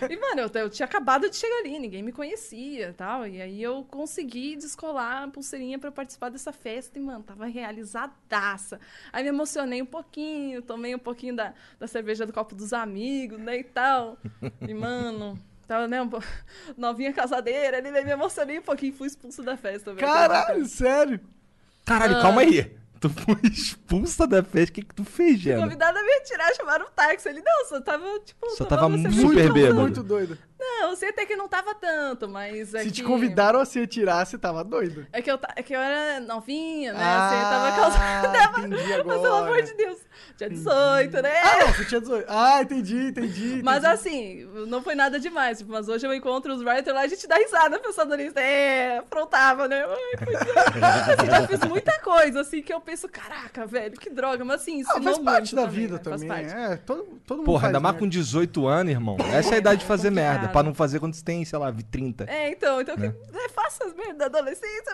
Speaker 5: [laughs] E, mano, eu, eu tinha acabado de chegar ali, ninguém me conhecia e tal. E aí eu consegui descolar a pulseirinha pra participar dessa festa e, mano, tava realizadaça. Aí me emocionei um pouquinho, tomei um pouquinho da, da cerveja do copo dos amigos, né, e tal. E, mano... Tava, né, um [laughs] novinha casadeira, né, me emocionei um pouquinho, fui expulso da festa.
Speaker 3: Caralho, sério.
Speaker 4: Caralho,
Speaker 5: Ah.
Speaker 4: calma aí. Tu foi expulsa da festa, o que que tu fez, Jana?
Speaker 5: convidada a me retirar, chamaram um táxi. Ele, não, só tava, tipo...
Speaker 4: Só tava muito super bêbado.
Speaker 3: Muito doido.
Speaker 5: Não, eu sei até que não tava tanto, mas é
Speaker 3: Se te
Speaker 5: que-
Speaker 3: convidaram a se retirar, você tava doido.
Speaker 5: É que eu, é que eu era novinha, né?
Speaker 3: Ah,
Speaker 5: assim, eu tava causando... [laughs]
Speaker 3: entendi
Speaker 5: Mas pelo
Speaker 3: agora.
Speaker 5: amor de Deus, tinha 18, né?
Speaker 3: Ah, não, você tinha 18. Ah, entendi, entendi.
Speaker 5: Mas
Speaker 3: entendi.
Speaker 5: assim, não foi nada demais. tipo, Mas hoje eu encontro os writers lá, a gente dá risada pensando nisso. É, aprontava, né? Ai, podia. [laughs] [laughs] assim, já fiz muita coisa, assim, que eu penso, caraca, velho, que droga. Mas assim,
Speaker 3: Ah,
Speaker 5: ensinou
Speaker 3: faz parte
Speaker 5: muito
Speaker 3: da
Speaker 5: também,
Speaker 3: vida
Speaker 5: né? Faz
Speaker 3: também.
Speaker 5: parte.
Speaker 3: É, todo, todo mundo
Speaker 4: Porra,
Speaker 3: faz
Speaker 4: ainda mais com 18 anos, irmão. Essa é a idade de fazer merda. Pra não fazer quando você tem, sei lá, 30.
Speaker 5: É, então, então
Speaker 4: Né?
Speaker 5: que, é, faça as merdas da adolescência?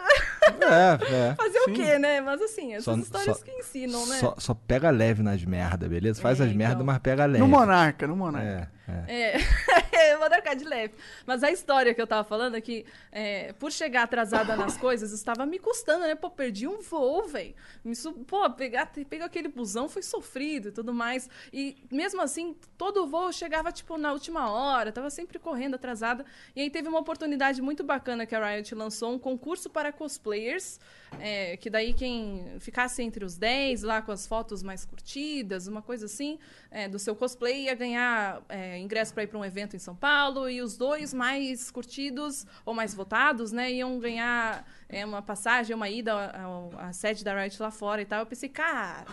Speaker 4: É, é. [laughs]
Speaker 5: Fazer
Speaker 3: Sim.
Speaker 5: o quê, né? Mas assim, essas
Speaker 4: Só-
Speaker 5: histórias
Speaker 4: só-
Speaker 5: que ensinam, né?
Speaker 4: Só, só pega leve nas merdas, beleza? Faz
Speaker 5: É,
Speaker 4: as
Speaker 5: então.
Speaker 4: merdas, mas pega leve.
Speaker 3: No Monarca, no Monarca.
Speaker 4: É, é.
Speaker 5: É, [laughs] eu vou dar de leve. Mas a história que eu tava falando é que, é, por chegar atrasada nas [coughs] coisas, estava me custando, né? Pô, perdi um voo, velho. Isso, Pô, pegar, pegar aquele busão foi sofrido e tudo mais. E mesmo assim, todo voo chegava, tipo, na última hora, tava sempre correndo atrasada. E aí teve uma oportunidade muito bacana que a Riot lançou, um concurso para cosplayers, é, que daí quem ficasse entre os 10 lá com as fotos mais curtidas, uma coisa assim, é, do seu cosplay, ia ganhar é, ingresso para ir para um evento em São Paulo, e os dois mais curtidos ou mais votados, né, iam ganhar é, uma passagem, uma ida à sede da Riot lá fora e tal. Eu pensei, cara,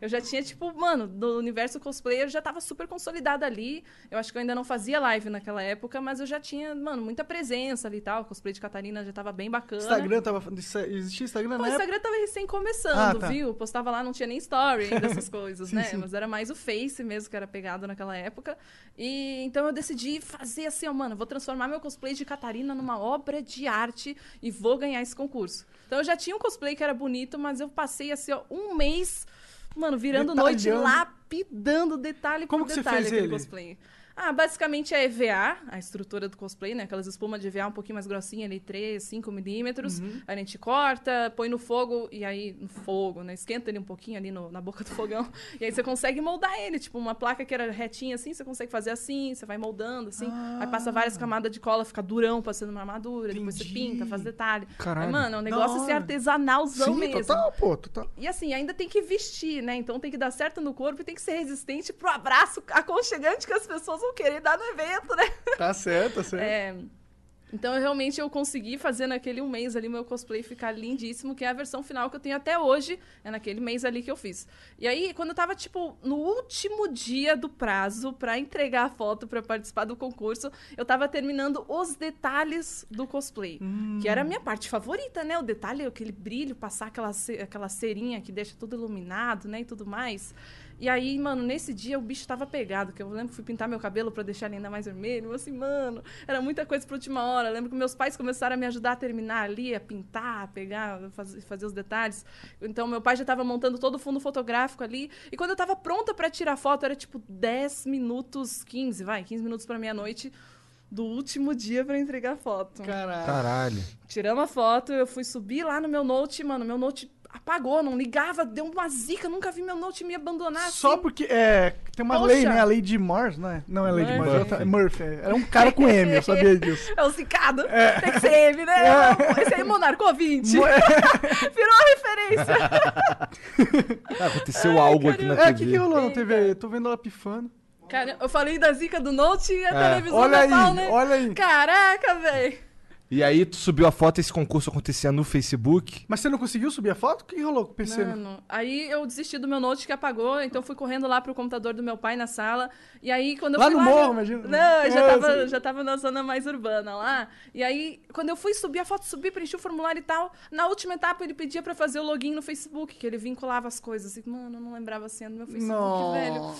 Speaker 5: eu já tinha, tipo, mano, do universo cosplayer, eu já tava super consolidada ali. Eu acho que eu ainda não fazia live naquela época, mas eu já tinha, mano, muita presença ali e tal. O cosplay de Catarina já tava bem bacana.
Speaker 3: Instagram tava. Existia Instagram
Speaker 5: Pô,
Speaker 3: na
Speaker 5: o
Speaker 3: época?
Speaker 5: Instagram tava recém começando,
Speaker 3: Ah, tá.
Speaker 5: viu? Postava lá, não tinha nem story ainda, essas [laughs] coisas,
Speaker 3: Sim,
Speaker 5: né?
Speaker 3: sim.
Speaker 5: Mas era mais o Face mesmo que era pegado naquela época. E então eu decidi fazer assim, ó, mano, vou transformar meu cosplay de Catarina numa obra de arte e vou ganhar esse concurso. Então eu já tinha um cosplay que era bonito, mas eu passei assim, ó, um mês, mano, virando noite,
Speaker 3: Detalhando.
Speaker 5: lapidando detalhe
Speaker 3: Como
Speaker 5: por detalhe aquele
Speaker 3: ele?
Speaker 5: cosplay. Ah, basicamente é EVA, a estrutura do cosplay, né? Aquelas espumas de EVA um pouquinho mais grossinha ali, 3, 5 milímetros.
Speaker 3: Uhum.
Speaker 5: A gente corta, põe no fogo, e aí, no fogo, né? Esquenta ele um pouquinho ali no- na boca do fogão. [laughs] E aí você consegue moldar ele. Tipo, uma placa que era retinha assim, você consegue fazer assim, você vai moldando assim. Aí passa várias camadas de cola, fica durão, passando uma armadura. Depois você
Speaker 3: Ah. Entendi.
Speaker 5: pinta, faz detalhe.
Speaker 4: Caralho.
Speaker 5: Aí, mano, é um negócio assim artesanalzão
Speaker 3: Sim,
Speaker 5: mesmo.
Speaker 3: total, pô, total.
Speaker 5: E assim, ainda tem que vestir, né? Então tem que dar certo no corpo e tem que ser resistente pro abraço aconchegante que as pessoas vão querer dar no evento, né?
Speaker 3: Tá certo, tá certo.
Speaker 5: É, então, eu, realmente, eu consegui fazer naquele um mês ali meu cosplay ficar lindíssimo, que é a versão final que eu tenho até hoje. É naquele mês ali que eu fiz. E aí, quando eu tava, tipo, no último dia do prazo pra entregar a foto pra participar do concurso, eu tava terminando os detalhes do cosplay. Que era a minha parte favorita, né? O detalhe, aquele brilho, passar aquela, aquela cerinha que deixa tudo iluminado, né? E tudo mais. E aí, mano, nesse dia o bicho tava pegado, que eu lembro que fui pintar meu cabelo pra deixar ele ainda mais vermelho. Eu assim, mano, era muita coisa pra última hora. Eu lembro que meus pais começaram a me ajudar a terminar ali, a pintar, a pegar, fazer, fazer os detalhes. Então, meu pai já tava montando todo o fundo fotográfico ali. E quando eu tava pronta pra tirar foto, era tipo 10 minutos, 15, vai, 15 minutos pra meia-noite do último dia pra entregar a foto.
Speaker 3: Caralho.
Speaker 4: Caralho.
Speaker 5: Tiramos a foto, eu fui subir lá no meu note, mano, meu note apagou, não ligava, deu uma zica, nunca vi meu note me abandonar.
Speaker 3: Só
Speaker 5: assim.
Speaker 3: porque é, tem uma
Speaker 5: Poxa.
Speaker 3: lei, né? A lei de Morse, não é? Não é lei de Morse, é
Speaker 5: Murphy.
Speaker 3: é é. Era um cara com M, eu sabia disso. [laughs]
Speaker 5: É o cicado. Tem que ser M, né? Esse aí, Monarco ouvinte.
Speaker 3: Mo- [laughs]
Speaker 5: Virou a referência. [laughs]
Speaker 4: Ah, aconteceu algo aqui na
Speaker 3: É, o
Speaker 4: TV.
Speaker 3: que, que rolou na TV? Eu tô vendo ela pifando.
Speaker 5: Cara, eu falei da zica do Note e a
Speaker 4: É.
Speaker 5: televisão
Speaker 3: Olha
Speaker 5: da
Speaker 3: aí,
Speaker 5: pau, né?
Speaker 3: olha aí.
Speaker 5: Caraca, velho.
Speaker 4: E aí tu subiu a foto, esse concurso acontecia no Facebook.
Speaker 3: Mas você não conseguiu subir a foto? O que rolou com o PC?
Speaker 5: Mano, aí eu desisti do meu note que apagou, então fui correndo lá pro computador do meu pai na sala. E aí, quando eu
Speaker 3: Lá
Speaker 5: fui
Speaker 3: no
Speaker 5: lá,
Speaker 3: morro,
Speaker 5: já...
Speaker 3: imagina.
Speaker 5: Não, eu já,
Speaker 3: É,
Speaker 5: tava, já tava na zona mais urbana lá. E aí, quando eu fui subir a foto, subi, preenchi o formulário e tal. Na última etapa, ele pedia pra fazer o login no Facebook, que ele vinculava as coisas. E, mano, eu não lembrava a senha do meu Facebook,
Speaker 3: Não.
Speaker 5: velho.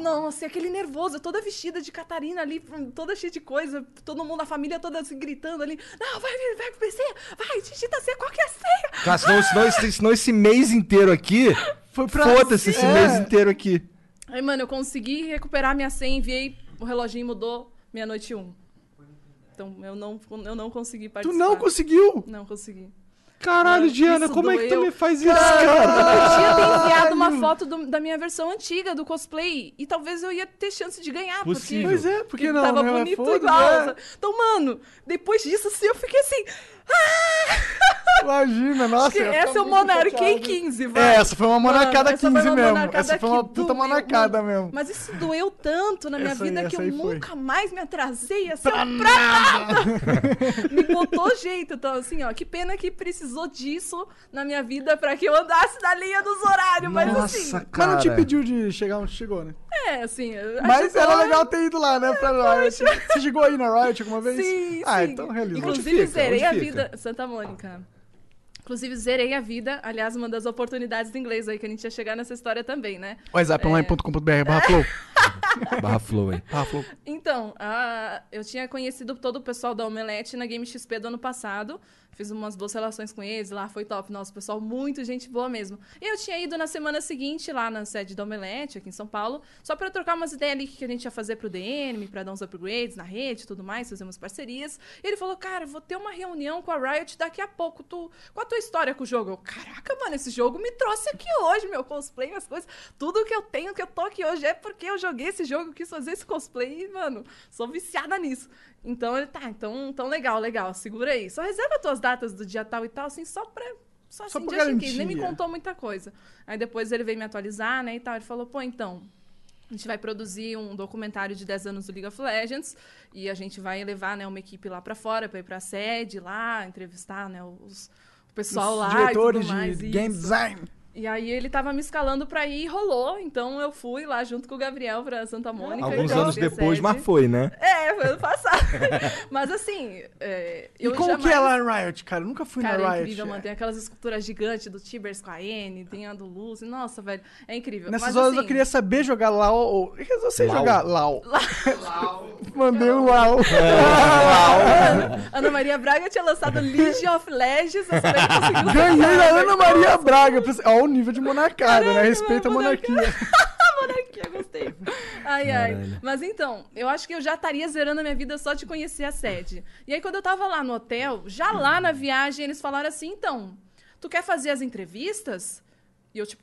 Speaker 5: Nossa, e aquele nervoso, eu toda vestida de Catarina ali, toda cheia de coisa, todo mundo, a família toda assim, gritando ali. Não, vai, vai, vai pro PC, vai, digita a senha, qual que é a senha?
Speaker 4: Cara, senão, senão, esse, senão esse mês inteiro aqui.
Speaker 3: Foi pra-
Speaker 4: Foda-se esse
Speaker 3: É.
Speaker 4: mês inteiro aqui.
Speaker 5: Aí, mano, eu consegui recuperar minha senha, enviei, o reloginho mudou, meia-noite e um. Então, eu não, eu não consegui
Speaker 3: Tu
Speaker 5: participar.
Speaker 3: não conseguiu?
Speaker 5: Não consegui.
Speaker 4: Caralho,
Speaker 5: Mano,
Speaker 4: Diana, como é que tu
Speaker 5: doeu.
Speaker 4: me faz isso,
Speaker 5: Eu
Speaker 4: cara?
Speaker 5: podia ter enviado uma foto do- da minha versão antiga do cosplay e talvez eu ia ter chance de ganhar.
Speaker 4: Possível.
Speaker 3: Pois é, porque não,
Speaker 5: Tava
Speaker 3: né?
Speaker 5: bonito
Speaker 3: Foda-se,
Speaker 5: igual.
Speaker 3: né?
Speaker 5: Então, mano, depois disso, assim, eu fiquei assim... [laughs]
Speaker 3: Imagina, nossa.
Speaker 5: que essa eu
Speaker 3: muito
Speaker 5: monarquei
Speaker 3: chateado.
Speaker 5: 15, vai.
Speaker 3: É, essa foi uma monarcada
Speaker 5: Mano, essa
Speaker 3: 15
Speaker 5: foi uma
Speaker 3: mesmo.
Speaker 5: monarcada
Speaker 3: Essa foi uma
Speaker 5: que
Speaker 3: puta
Speaker 5: doeu,
Speaker 3: monarcada mesmo.
Speaker 5: Mas isso doeu tanto na minha
Speaker 3: Essa aí,
Speaker 5: vida que
Speaker 3: essa
Speaker 5: eu
Speaker 3: aí foi.
Speaker 5: nunca mais me atrasei assim,
Speaker 3: Pra
Speaker 5: pra nada. [laughs] me botou jeito. Então, assim, ó, que pena que precisou disso na minha vida pra que eu andasse na linha dos horários. Mas assim,
Speaker 4: Nossa,
Speaker 3: Mas não te
Speaker 4: cara.
Speaker 3: pediu de chegar onde chegou, né?
Speaker 5: É, assim.
Speaker 3: Mas era
Speaker 5: só-
Speaker 3: legal ter ido lá, né? Pra [laughs] Riot. Você chegou aí na Riot alguma vez?
Speaker 5: Sim,
Speaker 3: Ah,
Speaker 5: sim.
Speaker 3: então realizou.
Speaker 5: Inclusive,
Speaker 4: fica?
Speaker 5: zerei a vida. Santa Mônica. Inclusive, zerei a vida. Aliás, uma das oportunidades do inglês aí, que a gente ia chegar nessa história também, né?
Speaker 3: WhatsApponline.com.br barra flow. [laughs]
Speaker 4: Barra flow aí.
Speaker 3: Barra flow.
Speaker 5: Então, a- eu tinha conhecido todo o pessoal da Omelete na Game XP do ano passado. Fiz umas boas relações com eles lá, foi top. Nossa, pessoal, muito gente boa mesmo. E eu tinha ido na semana seguinte lá na sede da Omelete, aqui em São Paulo, só pra trocar umas ideias ali que a gente ia fazer pro DNM, pra dar uns upgrades na rede tudo mais, fazer umas parcerias. E ele falou, cara, vou ter uma reunião com a Riot daqui a pouco. Tu, qual a tua história com o jogo? Eu, caraca, mano, esse jogo me trouxe aqui hoje, meu cosplay, minhas coisas. Tudo que eu tenho, que eu tô aqui hoje é porque eu joguei esse jogo, quis fazer esse cosplay e, mano, sou viciada nisso. Então ele, tá, então, então legal, legal, segura aí. Só reserva tuas datas do dia tal e tal, assim, só pra. Só,
Speaker 3: Só
Speaker 5: assim,
Speaker 3: pra
Speaker 5: in case. Nem me
Speaker 3: garantia.
Speaker 5: contou muita coisa. Aí depois ele veio me atualizar, né, e tal. Ele falou, pô, então, a gente vai produzir um documentário de 10 anos do League of Legends e a gente vai levar, né, uma equipe lá pra fora pra ir pra sede lá, entrevistar, né, os, o pessoal
Speaker 3: Os
Speaker 5: lá
Speaker 3: diretores de game design.
Speaker 5: E aí ele tava me escalando pra ir e rolou. Então eu fui lá junto com o Gabriel pra Santa Mônica.
Speaker 4: Alguns anos depois, mas foi, né?
Speaker 5: É, foi ano passado. [laughs] Mas assim, é,
Speaker 3: E
Speaker 5: eu
Speaker 3: como
Speaker 5: jamais...
Speaker 3: que é lá na Riot, cara? Eu nunca fui
Speaker 5: Cara,
Speaker 3: na
Speaker 5: é
Speaker 3: Riot.
Speaker 5: incrível,
Speaker 3: é.
Speaker 5: mano. Tem aquelas esculturas gigantes do Tibers com a N, tem a do Lucy. Nossa, velho, é incrível.
Speaker 3: Nessas
Speaker 5: Mas,
Speaker 3: horas
Speaker 5: assim,
Speaker 3: eu queria saber jogar LAU. Ou... Eu sei
Speaker 4: Lau.
Speaker 3: jogar LAU. [laughs] Mandei um [laughs] LAU.
Speaker 5: Ana Maria Braga tinha lançado League of Legends.
Speaker 3: Ganhei da? Ana Maria Braga. Ó, o nível de monarcada, né? Respeita a monarquia.
Speaker 5: monarquia, [laughs] gostei. Ai, ai. Mas então, eu acho que eu já estaria zerando a minha vida só de conhecer a sede. E aí, quando eu tava lá no hotel, já lá na viagem, eles falaram assim: então, tu quer fazer as entrevistas? E eu, tipo,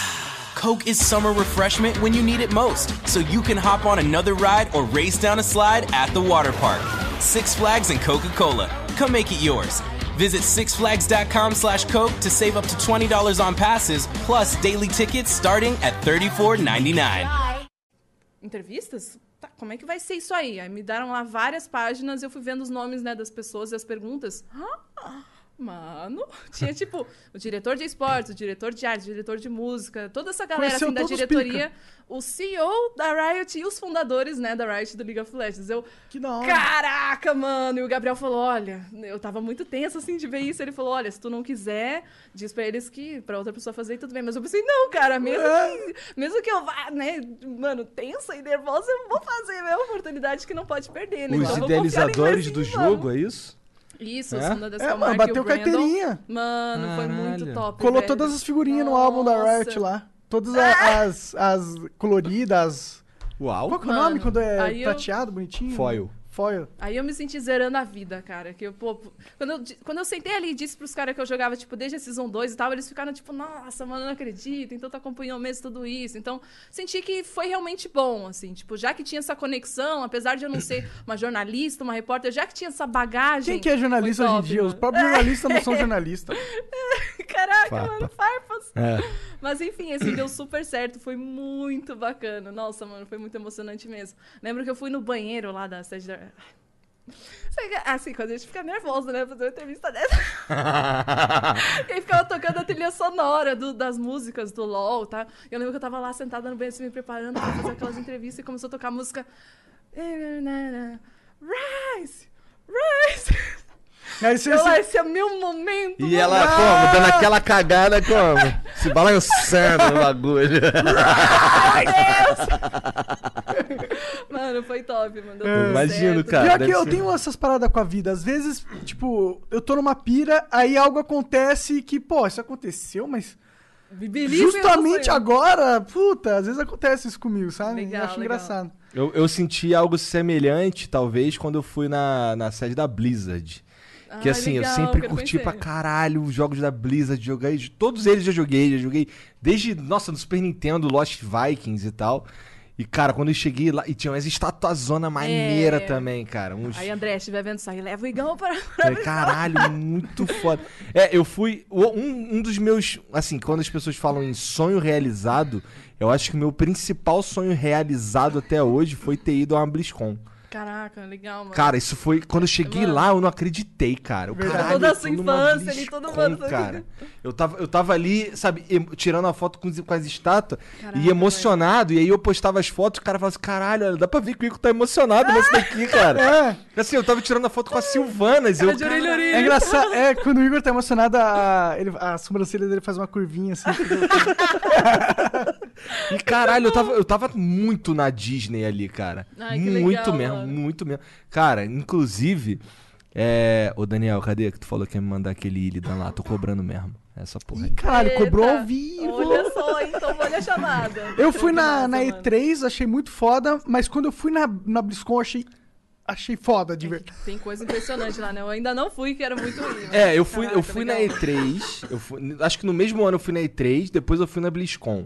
Speaker 8: Coke is summer refreshment when you need it most, so you can hop on another ride or race down a slide at the water park. Six Flags and Coca-Cola. Come make it yours. Visit sixflags.com slash Coke to save up to $20 on passes, plus daily tickets starting at $34.99.
Speaker 5: Entrevistas? Tá, como é que vai ser isso aí? Aí me deram lá várias páginas e eu fui vendo os nomes né, das pessoas e as perguntas. Mano, [laughs] tinha tipo o diretor de esportes, o diretor de arte, o diretor de música, toda essa galera
Speaker 3: Conheceu
Speaker 5: assim, da diretoria,
Speaker 3: pica.
Speaker 5: o CEO da Riot e os fundadores né, da Riot do League of Legends. Eu,
Speaker 3: Que da hora.
Speaker 5: Caraca, mano! E o Gabriel falou: olha, eu tava muito tenso assim de ver isso. Ele falou: olha, se tu não quiser, diz pra eles que pra outra pessoa fazer e tudo bem. Mas eu pensei, não, cara, mesmo, que, mesmo que eu vá, né, mano, tensa e nervosa, eu vou fazer. É uma oportunidade que não pode perder, né?
Speaker 4: Os
Speaker 5: Então
Speaker 4: idealizadores do jogo, é isso?
Speaker 5: Isso,
Speaker 4: É?
Speaker 5: os fundadores
Speaker 3: É, mano,
Speaker 5: e
Speaker 3: bateu carteirinha.
Speaker 5: Mano, foi muito
Speaker 4: Caralho.
Speaker 5: top.
Speaker 3: Colou
Speaker 5: velho.
Speaker 3: todas as figurinhas no álbum da Riot
Speaker 5: Nossa.
Speaker 3: lá. Todas a- as, as coloridas.
Speaker 4: Uau.
Speaker 3: Qual que é o nome quando é
Speaker 5: aí eu-
Speaker 3: prateado, bonitinho?
Speaker 4: Foil.
Speaker 3: Foil.
Speaker 5: Aí eu me senti zerando a vida, cara. Que eu, pô, quando, eu, quando eu sentei ali e disse pros caras que eu jogava, tipo, desde a Season 2 e tal, eles ficaram tipo, nossa, mano, eu não acredito, então tu acompanhou mesmo tudo isso. Então, senti que foi realmente bom, assim, tipo, já que tinha essa conexão, apesar de eu não ser uma jornalista, uma repórter, já que tinha essa bagagem.
Speaker 3: Quem que é jornalista hoje em dia? Os
Speaker 5: mano.
Speaker 3: próprios jornalistas não são [laughs] jornalistas.
Speaker 5: Caraca,
Speaker 4: Farpa.
Speaker 5: mano, farpas.
Speaker 4: É.
Speaker 5: Mas enfim, esse deu super certo, foi muito bacana. Nossa, mano, foi muito emocionante mesmo. Lembro que eu fui no banheiro lá da sede da. [laughs] Assim, quando a gente fica nervosa, né? Fazer uma entrevista dessa. [laughs] e aí ficava tocando a trilha sonora do- das músicas do LOL, tá? Eu lembro que eu tava lá sentada no banheiro, assim, me preparando pra fazer aquelas entrevistas e começou a tocar a música. Rise! [laughs] Rise!
Speaker 3: Aí você, você-
Speaker 5: esse é meu momento!
Speaker 4: E ela como? Dando aquela cagada como? Se balançando no bagulho. [laughs]
Speaker 5: Mano, foi top, mano. deu
Speaker 3: É.
Speaker 5: tudo
Speaker 4: Imagino,
Speaker 5: certo.
Speaker 4: cara.
Speaker 3: Pior que eu
Speaker 4: ser-
Speaker 3: tenho essas paradas com a vida. Às vezes, tipo, eu tô numa pira, aí algo acontece que, pô, isso aconteceu, mas
Speaker 5: Believe
Speaker 3: justamente agora, puta, às vezes acontece isso comigo, sabe?
Speaker 5: Legal,
Speaker 3: eu acho
Speaker 5: legal.
Speaker 3: engraçado.
Speaker 4: Eu, eu senti algo semelhante, talvez, quando eu fui na, na sede da Blizzard. Que
Speaker 5: Ah,
Speaker 4: assim,
Speaker 5: legal,
Speaker 4: eu sempre curti pra
Speaker 5: conhecer.
Speaker 4: caralho os jogos da Blizzard, joguei, todos eles eu joguei, já joguei desde, nossa, no Super Nintendo, Lost Vikings e tal. E cara, quando eu cheguei lá, e tinha umas estatuazona maneira
Speaker 5: É.
Speaker 4: também, cara, uns
Speaker 5: Aí, André, se estiver vendo isso aí, leva o Igão para. [laughs]
Speaker 4: Falei, caralho, muito foda. É, eu fui. Um, um dos meus. Assim, quando as pessoas falam em sonho realizado, eu acho que o meu principal sonho realizado até hoje foi ter ido a uma BlizzCon.
Speaker 5: Caraca, legal, mano.
Speaker 4: Cara, isso foi. Quando eu cheguei
Speaker 5: Mano.
Speaker 4: lá, eu não acreditei, cara. O caralho,
Speaker 5: Toda a
Speaker 4: eu
Speaker 5: sua infância ali, todo mundo-
Speaker 4: cara. Eu tava, eu tava ali, sabe, tirando a foto com, os- com as estátuas
Speaker 5: Caraca,
Speaker 4: e emocionado. E aí eu postava as fotos e o cara falava assim: caralho, dá pra ver que o Ico tá emocionado nesse daqui, cara. [laughs]
Speaker 3: É,
Speaker 4: Assim, eu tava tirando a foto com a Silvanas.
Speaker 5: Cara
Speaker 4: Eu,
Speaker 5: de orelha orelha.
Speaker 3: é engraçado. É, quando o Igor tá emocionado, a, ele, a sobrancelha dele faz uma curvinha assim. [laughs]
Speaker 4: E caralho, eu tava, eu tava muito na Disney ali, cara.
Speaker 5: Ai,
Speaker 4: muito
Speaker 5: legal,
Speaker 4: mesmo,
Speaker 5: mano.
Speaker 4: Muito mesmo. Cara, inclusive. É... Ô Daniel, cadê que tu falou que ia me mandar aquele Illidan lá? Tô cobrando mesmo. Essa porra aí.
Speaker 3: Caralho, cobrou ao vivo.
Speaker 5: Olha só, então olha a chamada.
Speaker 3: Eu fui na, na
Speaker 5: mano.
Speaker 3: E3, achei muito foda, mas quando eu fui na, na BlizzCon, achei, achei foda de ver.
Speaker 5: Tem coisa impressionante lá, né? Eu ainda não fui, quero muito ir. mas-
Speaker 4: É, eu fui, eu
Speaker 5: Caraca,
Speaker 4: fui na
Speaker 5: legal.
Speaker 4: E3. Eu fui, acho que no mesmo ano eu fui na E3, depois eu fui na BlizzCon.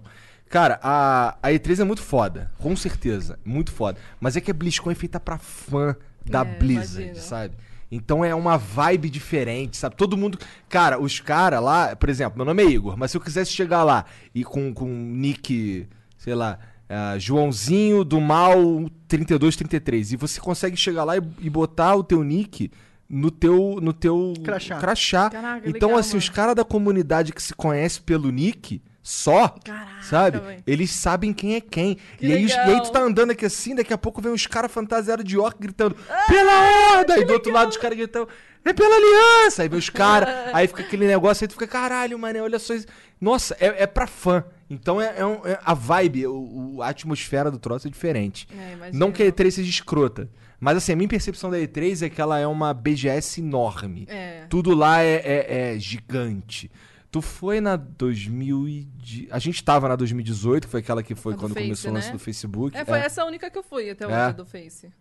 Speaker 4: Cara, a, a E3 é muito foda, com certeza, muito foda. Mas é que a BlizzCon é feita pra fã da
Speaker 5: É,
Speaker 4: Blizzard,
Speaker 5: imagino.
Speaker 4: sabe? Então é uma vibe diferente, sabe? Todo mundo. Cara, os caras lá, por exemplo, meu nome é Igor, mas se eu quisesse chegar lá e com, com nick, sei lá, ah, Joãozinho do Mal 3233, e você consegue chegar lá e, e botar o teu nick no teu, no teu
Speaker 3: Crachá.
Speaker 5: Caraca,
Speaker 4: então,
Speaker 5: legal,
Speaker 4: assim, os
Speaker 5: mano.
Speaker 4: caras da comunidade que se conhece pelo nick só,
Speaker 5: Caraca,
Speaker 4: sabe?
Speaker 5: velho.
Speaker 4: Eles sabem quem é quem.
Speaker 5: Que
Speaker 4: E aí, e aí tu tá andando aqui assim, daqui a pouco vem uns caras fantasiados de orc gritando, pela horda! E do outro lado os caras gritando, é pela aliança! Aí vem os caras, [laughs] aí fica aquele negócio, aí tu fica, caralho, mano, olha só isso. Nossa, é, é pra fã. Então é, é um- é a vibe, o, a atmosfera do troço é diferente.
Speaker 5: É.
Speaker 4: Não que a E3 seja escrota. Mas assim, a minha percepção da E3 é que ela é uma BGS enorme.
Speaker 5: É.
Speaker 4: Tudo lá é, é- é gigante. Tu foi na 2000 e... A gente tava na 2018, que foi aquela que foi
Speaker 5: A do
Speaker 4: quando
Speaker 5: Face,
Speaker 4: começou o lance
Speaker 5: né?
Speaker 4: do Facebook.
Speaker 5: É, foi
Speaker 4: É.
Speaker 5: essa a única que eu fui até
Speaker 4: É.
Speaker 5: hoje do Face.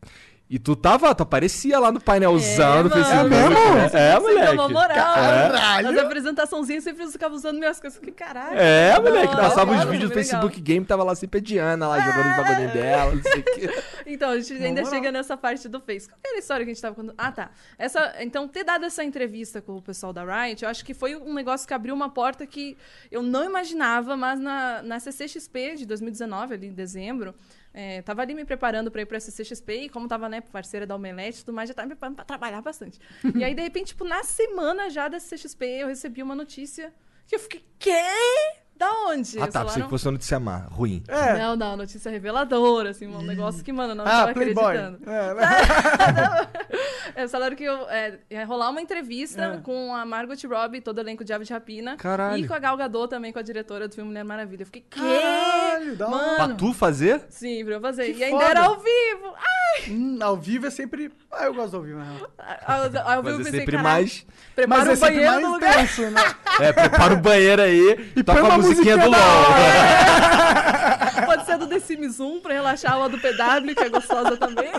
Speaker 4: E tu tava, tu aparecia lá no painelzão do
Speaker 5: mano,
Speaker 4: Facebook.
Speaker 5: eu
Speaker 4: né?
Speaker 5: sempre
Speaker 4: É,
Speaker 5: dei uma
Speaker 4: moleque.
Speaker 5: moral.
Speaker 4: Caralho.
Speaker 5: Nas apresentaçõezinhas sempre ficava usando minhas coisas. Que caralho.
Speaker 4: É, moleque,
Speaker 5: Não,
Speaker 4: passava os vídeos do
Speaker 5: foi legal.
Speaker 4: Facebook Game, tava lá sempre a Diana lá jogando os bagulhinhos dela, não sei o quê. [laughs]
Speaker 5: Então, a gente ainda
Speaker 3: moral.
Speaker 5: chega nessa parte do Face. Qual que era a história que a gente tava contando? Ah, tá. Essa, então, ter dado essa entrevista com o pessoal da Riot, eu acho que foi um negócio que abriu uma porta que eu não imaginava, mas na, na CCXP de 2019, ali em dezembro, é, tava ali me preparando para ir pra CCXP e como tava, né, parceira da Omelete e tudo mais, já tava me preparando pra trabalhar bastante. [laughs] e aí, de repente, tipo, na semana já da CCXP, eu recebi uma notícia que eu fiquei, quê? Da onde?
Speaker 4: Ah tá, pensei
Speaker 5: falaram-
Speaker 4: que fosse uma notícia má, ruim.
Speaker 3: É.
Speaker 5: Não, não, notícia reveladora, assim, um negócio que, mano, eu não
Speaker 3: Ah,
Speaker 5: tava
Speaker 3: Playboy.
Speaker 5: acreditando.
Speaker 3: É, [laughs]
Speaker 5: Eles falaram que eu, é, ia rolar uma entrevista
Speaker 3: É.
Speaker 5: com a Margot Robbie, todo o elenco de Ave de Rapina.
Speaker 4: Caralho.
Speaker 5: E com a Gal Gadot também, com a diretora do filme Mulher Maravilha. Eu fiquei, quê?
Speaker 3: Caralho, da hora.
Speaker 4: Pra
Speaker 5: Mano.
Speaker 4: tu fazer?
Speaker 5: Sim, pra eu fazer.
Speaker 3: Que
Speaker 5: e ainda
Speaker 3: foda.
Speaker 5: era ao vivo. Ai!
Speaker 3: Hum, ao vivo é sempre. Ah, eu gosto do ao vivo, real.
Speaker 5: Ao, ao vivo
Speaker 4: Mas é sempre
Speaker 5: "Caraca,
Speaker 4: mais.
Speaker 5: Prepara
Speaker 3: Mas
Speaker 5: o
Speaker 3: é sempre
Speaker 5: banheiro
Speaker 3: mais
Speaker 5: no lugar.
Speaker 3: tenso, né? [laughs]
Speaker 4: É, prepara o banheiro aí e toca a
Speaker 3: uma
Speaker 4: musiquinha do LOL.
Speaker 5: da [laughs] Pode ser do The Sims 1 pra relaxar ou a do PW, que é gostosa também.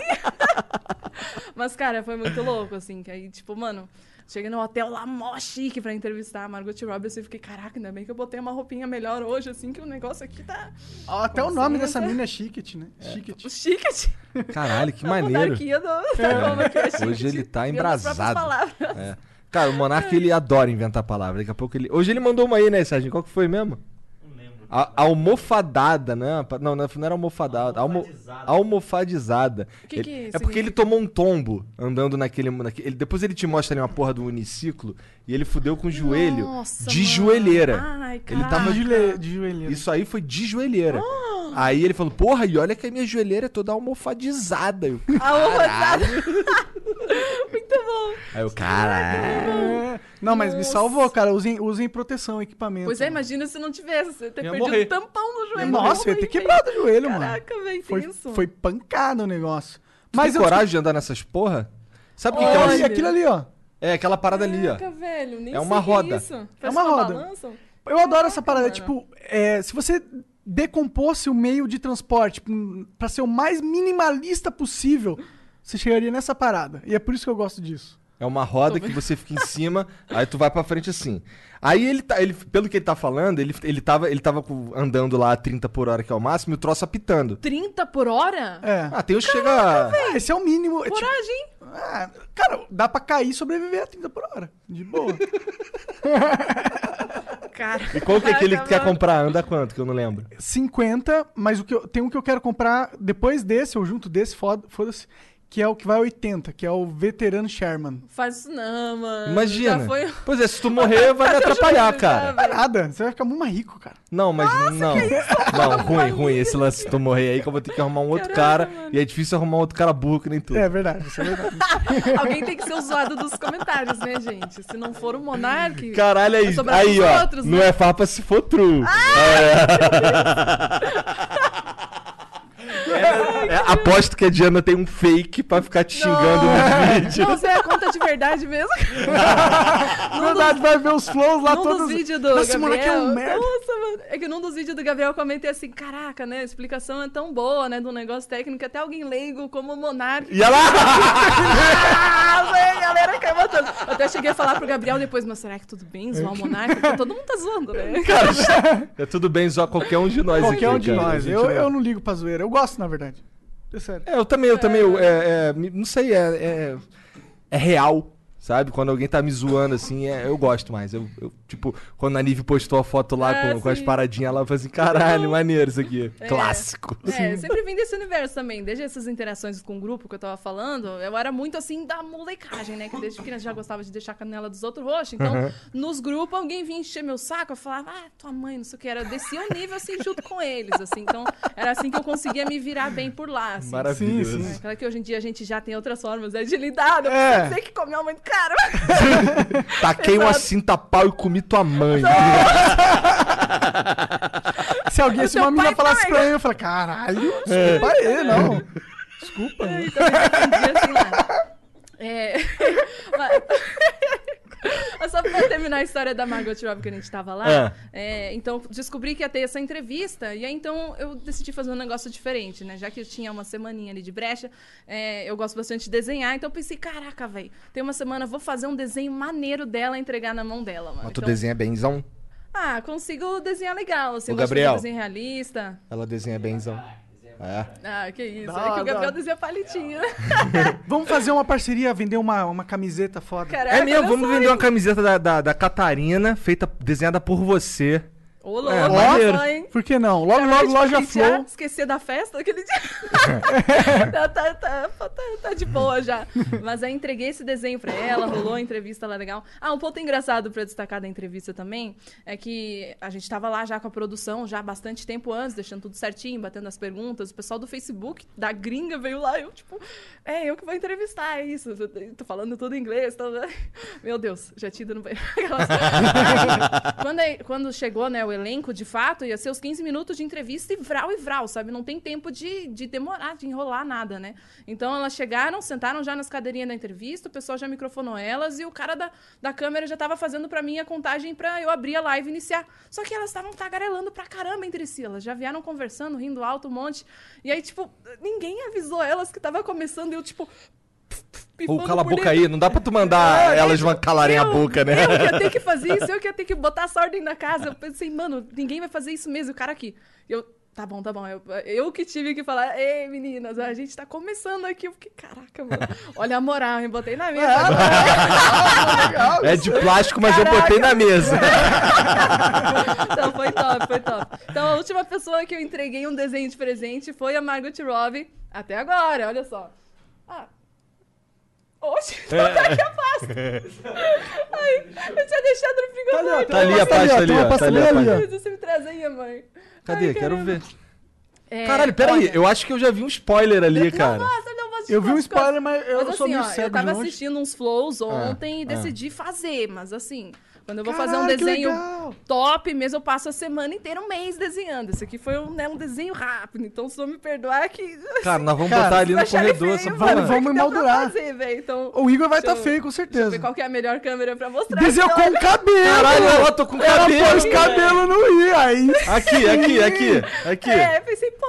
Speaker 5: [laughs] Mas, cara, foi muito louco, assim. Que aí, tipo, mano, cheguei no hotel lá mó chique pra entrevistar a Margot Robbie. Assim, fiquei, caraca, ainda bem que eu botei uma roupinha melhor hoje, assim, que o negócio aqui tá.
Speaker 3: Ó, Até o nome dessa mina é Chiquet, né? Chiquet.
Speaker 5: Chique.
Speaker 4: Caralho, que [laughs]
Speaker 5: A
Speaker 4: maneiro.
Speaker 5: do. é [laughs] chique.
Speaker 4: Hoje ele tá embrasado.
Speaker 5: palavras.
Speaker 4: É. Cara, o Monark ele adora inventar palavras. Daqui a pouco ele. Hoje ele mandou uma aí, né, Sérgio? Qual que foi mesmo? A, almofadada, né? Não, não não era almofadada. Almo, almofadizada.
Speaker 5: O que
Speaker 4: Ele-
Speaker 5: que
Speaker 4: é porque ele tomou um tombo andando naquele, naquele. ele- Depois ele te mostra ali uma porra do uniciclo e ele fudeu com o joelho
Speaker 5: Nossa,
Speaker 4: de
Speaker 5: mano.
Speaker 4: joelheira.
Speaker 5: Ai,
Speaker 4: ele tava
Speaker 3: De, de joelheira.
Speaker 4: Isso aí foi de joelheira. Aí ele falou, porra, e olha que a minha joelheira é toda almofadizada. Eu, [laughs]
Speaker 5: Almofadizada. [laughs] Muito bom.
Speaker 4: Aí eu, caralho.
Speaker 3: É. Não, mas me
Speaker 5: Nossa.
Speaker 3: salvou, cara. Usem, usem proteção, equipamento.
Speaker 5: Pois é, imagina se não tivesse. Você ter
Speaker 4: Ia
Speaker 5: perdido
Speaker 4: morrer.
Speaker 5: o tampão no joelho.
Speaker 3: Nossa, eu ia ter quebrado o joelho, mano.
Speaker 5: Caraca, velho,
Speaker 3: Foi,
Speaker 5: tenso.
Speaker 3: foi pancada o negócio.
Speaker 4: Mas tem
Speaker 3: eu
Speaker 4: coragem de andar nessas porra? Sabe o que.
Speaker 3: Olha. aquilo ali, ó.
Speaker 4: É aquela parada ali, ó.
Speaker 5: Caraca, velho, nem
Speaker 4: É uma
Speaker 5: que
Speaker 4: roda.
Speaker 5: Isso.
Speaker 3: É uma roda.
Speaker 5: balança.
Speaker 3: Eu adoro essa
Speaker 5: Caraca,
Speaker 3: parada.
Speaker 5: mano.
Speaker 3: Tipo, é, se você decomposse o meio de transporte pra ser o mais minimalista possível, você chegaria nessa parada. E é por isso que eu gosto disso.
Speaker 4: É uma roda que você fica em cima, [laughs] aí tu vai pra frente assim. Aí ele tá, ele, pelo que ele tá falando, ele, ele tava, ele tava andando lá a 30 por hora, que é o máximo, e o troço apitando.
Speaker 5: 30 por hora?
Speaker 3: É.
Speaker 4: Ah, tem uns que chega.
Speaker 3: É, esse é o mínimo. É tipo,
Speaker 5: Coragem.
Speaker 3: Ah, cara, dá pra cair e sobreviver a 30 por hora. De boa. [laughs]
Speaker 5: Cara.
Speaker 4: E qual que é aquele que tu quer comprar? Anda quanto, que eu não lembro.
Speaker 3: 50, mas o que eu, tem um que eu quero comprar depois desse, ou junto desse, foda- foda-se, que é o que vai a 80, que é o veterano Sherman.
Speaker 5: Faz isso não, mano.
Speaker 4: Imagina.
Speaker 5: Já foi...
Speaker 4: Pois é, se tu morrer, vai me [laughs] atrapalhar, cara.
Speaker 3: Não é nada, você vai ficar muito mais rico, cara.
Speaker 4: Não, mas não. Não, ruim, ruim. Esse lance se tu morrer aí, que eu vou ter que arrumar um outro
Speaker 5: Caraca,
Speaker 4: cara.
Speaker 5: mano.
Speaker 4: E é difícil arrumar um outro cara burro que nem tu.
Speaker 3: É verdade, isso é verdade. [laughs]
Speaker 5: Alguém tem que ser o zoado dos comentários, né, gente? Se não for o Monark.
Speaker 4: Caralho, aí, aí ó.
Speaker 5: outros,
Speaker 4: não
Speaker 5: né?
Speaker 4: é farpa se for true. É. [laughs] É, aposto que a Diana tem um fake pra ficar te xingando no vídeo.
Speaker 5: Não, você é conta de verdade mesmo.
Speaker 3: Na [laughs] verdade, vai ver os flows lá
Speaker 5: num
Speaker 3: todos.
Speaker 5: dos vídeos do
Speaker 3: Nossa, esse
Speaker 5: Gabriel.
Speaker 3: moleque é um merda.
Speaker 5: Nossa, mano. É que num dos vídeos do Gabriel eu comentei assim: caraca, né? A explicação é tão boa, né? Do negócio técnico, até alguém leigo como o Monark.
Speaker 4: E ela.
Speaker 5: Ah, velho, a galera caiu matando. Eu até cheguei a falar pro Gabriel depois, mas será que tudo bem zoar o Monark? Porque todo mundo tá zoando, né?
Speaker 4: Cara, [laughs] é tudo bem zoar qualquer um de nós
Speaker 3: Qualquer
Speaker 4: aqui,
Speaker 3: um de
Speaker 4: cara.
Speaker 3: Nós. Eu, eu não ligo pra zoeira. Eu gosto, na verdade. É sério.
Speaker 4: É, eu também, eu também. eu- é, é, não sei, é, é, é real. Sabe? Quando alguém tá me zoando assim, é- eu gosto mais. Eu, eu, tipo, quando a Nive postou a foto lá
Speaker 5: É,
Speaker 4: com, com as paradinhas lá, eu falei assim: caralho, maneiro isso aqui.
Speaker 5: É.
Speaker 4: Clássico.
Speaker 5: É, sempre vim desse universo também. Desde essas interações com o grupo que eu tava falando, eu era muito assim da molecagem, né? Que desde criança já gostava de deixar a canela dos outros roxa. Então,
Speaker 4: Uhum.
Speaker 5: nos grupos, alguém vinha encher meu saco, eu falava, ah, tua mãe, não sei o que. Era, eu descia o nível assim junto com eles, assim. Então, era assim que eu conseguia me virar bem por lá. Assim.
Speaker 4: Maravilhoso.
Speaker 3: Sim, sim.
Speaker 5: É, claro que hoje em dia a gente já tem outras formas né, de lidar. Não
Speaker 3: É.
Speaker 5: precisa que comeu muito caro. [laughs]
Speaker 4: Taquei uma
Speaker 5: Exato.
Speaker 4: cinta pau e comi tua mãe. [laughs]
Speaker 3: Se alguém, se uma menina falasse
Speaker 5: também.
Speaker 3: pra mim, eu falei, caralho, desculpa aí, não. Desculpa.
Speaker 5: Então, eu aprendi assim lá. É... [laughs] [laughs] Só pra terminar a história da Margot Robbie que a gente tava lá.
Speaker 4: É.
Speaker 5: é, então, descobri que ia ter essa entrevista. E aí, então, eu decidi fazer um negócio diferente, né? Já que eu tinha uma semaninha ali de brecha, é, eu gosto bastante de desenhar. Então, eu pensei, caraca, velho, tem uma semana, vou fazer um desenho maneiro dela e entregar na mão dela, mano.
Speaker 4: Mas tu
Speaker 5: Então,
Speaker 4: desenha benzão?
Speaker 5: Ah, consigo desenhar legal. Assim, de
Speaker 4: Gabriel.
Speaker 5: desenho realista.
Speaker 4: Ela desenha benzão. É.
Speaker 5: Ah, que isso.
Speaker 3: Dá,
Speaker 5: é que o Gabriel desenha palitinho. [laughs]
Speaker 3: Vamos fazer uma parceria, vender uma, uma camiseta foda.
Speaker 5: Caraca,
Speaker 4: É mesmo,
Speaker 5: meu
Speaker 4: vamos vender uma camiseta da, da, da Catarina, feita, desenhada por você.
Speaker 5: Ô, louco,
Speaker 4: É, maneiro.
Speaker 5: hein?
Speaker 3: Por que não? Logo, logo, loja Flow.
Speaker 5: Esquecer da festa aquele dia. [laughs] tá, tá, tá, tá, de boa já. Mas aí entreguei esse desenho pra ela, rolou a entrevista lá legal. Ah, um ponto engraçado pra destacar da entrevista também é que a gente tava lá já com a produção, já bastante tempo antes, deixando tudo certinho, batendo as perguntas. O pessoal do Facebook, da gringa, veio lá. Eu, tipo, é, eu que vou entrevistar, é isso. Tô falando tudo em inglês. Tô... [laughs] Meu Deus, já tinha [laughs] Aí, quando, quando chegou né, o elenco, de fato, ia ser os 15 minutos de entrevista e vral e vral, sabe? Não tem tempo de, de demorar, de enrolar nada, né? Então elas chegaram, sentaram já nas cadeirinhas da entrevista, o pessoal já microfonou elas e o cara da, da câmera já tava fazendo pra mim a contagem pra eu abrir a live e iniciar. Só que elas estavam tagarelando pra caramba entre si. Elas já vieram conversando, rindo alto um monte. E aí, tipo, ninguém avisou elas que tava começando e eu, tipo.
Speaker 4: Ou cala a boca
Speaker 5: dentro.
Speaker 4: aí, não dá pra tu mandar
Speaker 5: É,
Speaker 4: elas
Speaker 5: eu-
Speaker 4: calarem a
Speaker 5: eu-
Speaker 4: boca, né?
Speaker 5: Eu que ia ter que [laughs] fazer isso, eu que ia ter que botar essa ordem na casa. Eu pensei, mano, ninguém vai fazer isso mesmo. O cara aqui. Eu, tá bom, tá bom. Eu, eu que tive que falar, ei, meninas, a gente tá começando aqui. Eu fiquei, caraca, mano. Olha a moral, eu botei na mesa. [laughs]
Speaker 4: É de plástico, mas eu botei na mesa. [laughs]
Speaker 5: Então foi top, foi top. Então a última pessoa que eu entreguei um desenho de presente foi a Margot Robbie. Até agora, olha só. Ah. Oxe,
Speaker 4: É.
Speaker 5: tá aqui a pasta. [laughs] Ai, eu tinha deixado no frigorífico.
Speaker 4: Tá ali a pasta ali, ó. Tá ali a
Speaker 3: ali,
Speaker 4: pasta.
Speaker 5: Você me traz aí, mãe.
Speaker 4: Cadê?
Speaker 5: Ai,
Speaker 4: Quero ver.
Speaker 5: É,
Speaker 4: Caralho, peraí,
Speaker 5: olha,
Speaker 4: eu acho que eu já vi um spoiler ali, cara.
Speaker 5: Nossa, não, mas
Speaker 3: Eu vi um spoiler, mas eu
Speaker 5: Mas
Speaker 3: sou
Speaker 5: assim,
Speaker 3: meio
Speaker 5: ó,
Speaker 3: cego
Speaker 5: eu tava assistindo uns flows ontem e
Speaker 4: ah.
Speaker 5: decidi fazer, mas assim, quando eu vou fazer um
Speaker 3: Caralho,
Speaker 5: desenho top mesmo, eu passo a semana inteira, um mês desenhando. Esse aqui foi um, né, um desenho rápido, então se não me perdoar que... [laughs]
Speaker 4: Cara, nós vamos
Speaker 3: Cara,
Speaker 4: botar ali no
Speaker 5: ele
Speaker 4: corredor
Speaker 5: feio,
Speaker 4: essa
Speaker 5: mano,
Speaker 3: Vamos- vamos emoldurar.
Speaker 5: fazer, então...
Speaker 3: O Igor vai estar
Speaker 5: eu-
Speaker 3: feio, com
Speaker 5: Deixa eu
Speaker 3: certeza.
Speaker 5: ver qual que é a melhor câmera pra mostrar.
Speaker 3: Desenhou
Speaker 5: Então,
Speaker 3: com cabelo!
Speaker 4: Caralho, ela tô com
Speaker 3: Ela
Speaker 4: cabelo.
Speaker 3: pôs cabelo no I, aí.
Speaker 4: Aqui, aqui, aqui, aqui.
Speaker 5: É, pensei, pô...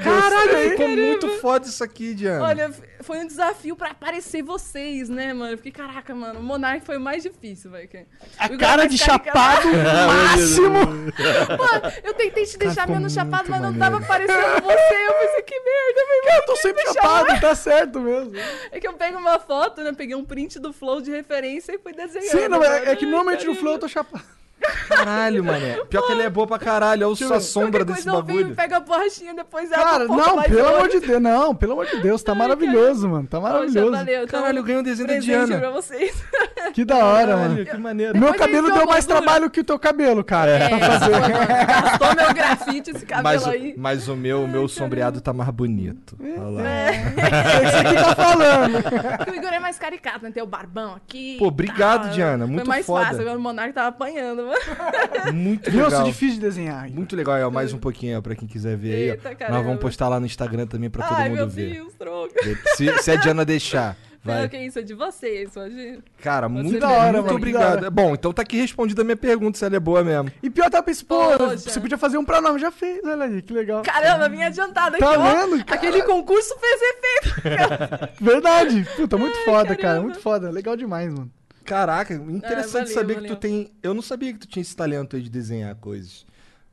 Speaker 4: Caralho, ficou muito foda isso aqui, Diana.
Speaker 5: Olha, foi um desafio pra aparecer vocês, né, mano? Eu fiquei, caraca, mano, o Monark foi o mais difícil, velho.
Speaker 3: A cara
Speaker 5: mais
Speaker 3: de chapado [laughs] máximo.
Speaker 5: Mano, eu tentei te deixar
Speaker 3: ficou
Speaker 5: menos chapado, mas não
Speaker 3: maneiro.
Speaker 5: tava parecendo você. Eu pensei, que merda, velho.
Speaker 3: Eu tô sempre chapado, tá certo mesmo.
Speaker 5: É que eu pego uma foto, né? Peguei um print do Flow de referência e fui desenhando.
Speaker 3: Sim, não,
Speaker 5: mano.
Speaker 3: é, é que
Speaker 5: Ai,
Speaker 3: normalmente no. Flow eu tô chapado.
Speaker 4: Caralho, mané. Pior que ele é boa pra caralho. Olha só a sombra
Speaker 5: Qualquer
Speaker 4: desse
Speaker 5: coisa
Speaker 4: bagulho.
Speaker 5: pego a borrachinha, depois ela
Speaker 3: Cara,
Speaker 5: um pouco
Speaker 3: não, pelo amor de Deus, não, pelo amor de Deus, tá maravilhoso, mano, tá
Speaker 5: Poxa,
Speaker 3: maravilhoso.
Speaker 5: valeu. Então,
Speaker 4: Caralho, eu ganhei um desenho da Diana.
Speaker 5: pra vocês. [laughs]
Speaker 3: Que da hora,
Speaker 4: Caralho,
Speaker 3: mano.
Speaker 4: que maneiro.
Speaker 3: Meu
Speaker 5: Depois
Speaker 3: cabelo deu mais trabalho que o teu cabelo, cara.
Speaker 5: É,
Speaker 3: pra fazer. [laughs]
Speaker 5: gastou meu grafite esse cabelo
Speaker 4: Mas,
Speaker 5: aí.
Speaker 4: mas o meu, o meu sombreado tá mais bonito. Olha lá. [laughs]
Speaker 3: É isso que tá falando.
Speaker 5: O Igor é mais caricato, né? Tem o barbão aqui.
Speaker 4: Pô, obrigado. Diana, muito
Speaker 5: Foi mais
Speaker 4: foda.
Speaker 5: fácil, o Monark tava apanhando, [laughs]
Speaker 4: Muito legal.
Speaker 3: difícil de desenhar.
Speaker 4: Muito legal, é mais um pouquinho ó, pra quem quiser ver aí. ó.
Speaker 5: Eita,
Speaker 4: Nós
Speaker 5: caramba.
Speaker 4: vamos postar lá no Instagram também pra todo
Speaker 5: Ai,
Speaker 4: mundo
Speaker 5: meu
Speaker 4: ver.
Speaker 5: Deus.
Speaker 4: Se, se a Diana deixar.
Speaker 5: Não,
Speaker 4: Vai.
Speaker 5: que isso, é de vocês, imagina.
Speaker 4: Cara, muito,
Speaker 3: da hora,
Speaker 4: muito
Speaker 3: mano,
Speaker 4: obrigado. Bom, então tá aqui respondida a minha pergunta se ela é boa mesmo.
Speaker 3: E pior, tá pensando, você podia fazer um pra nome, já fez, olha aí, que legal.
Speaker 5: Caramba, vim adiantada
Speaker 3: Tá
Speaker 5: aqui, ó.
Speaker 3: vendo, cara?
Speaker 5: Aquele concurso fez efeito. [laughs]
Speaker 3: Verdade, puta, muito
Speaker 5: Ai,
Speaker 3: foda, cara,
Speaker 5: caramba.
Speaker 3: muito foda, legal demais, mano.
Speaker 4: Caraca, interessante
Speaker 5: valeu,
Speaker 4: saber que
Speaker 5: valeu.
Speaker 4: tu tem. Eu não sabia que tu tinha esse talento aí de desenhar coisas.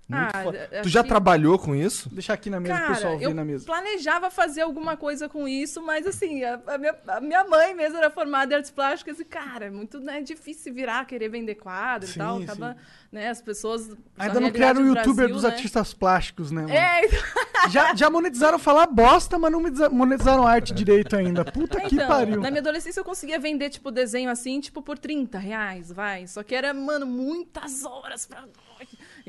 Speaker 4: Muito
Speaker 5: Ah,
Speaker 4: foda.
Speaker 5: acho
Speaker 4: Tu já
Speaker 5: que-
Speaker 4: trabalhou com isso?
Speaker 3: Deixar aqui na mesa, o
Speaker 5: Cara,
Speaker 3: pessoal ver
Speaker 5: eu
Speaker 3: na mesa.
Speaker 5: planejava fazer alguma coisa com isso, mas assim, a, a minha, a minha mãe mesmo era formada em artes plásticas e, cara, é muito né, difícil virar, querer vender quadro
Speaker 3: Sim,
Speaker 5: e tal.
Speaker 3: sim.
Speaker 5: Acaba, né, as pessoas...
Speaker 3: Ainda não criaram o youtuber
Speaker 5: Brasil,
Speaker 3: dos
Speaker 5: né?
Speaker 3: artistas plásticos, né, mano?
Speaker 5: É, então, [laughs]
Speaker 3: Já, já monetizaram falar bosta, mas não monetiza- monetizaram arte direito ainda. Puta que
Speaker 5: então,
Speaker 3: pariu.
Speaker 5: na minha adolescência eu conseguia vender, tipo, desenho assim, tipo, por 30 reais, vai. Só que era, mano, muitas horas pra...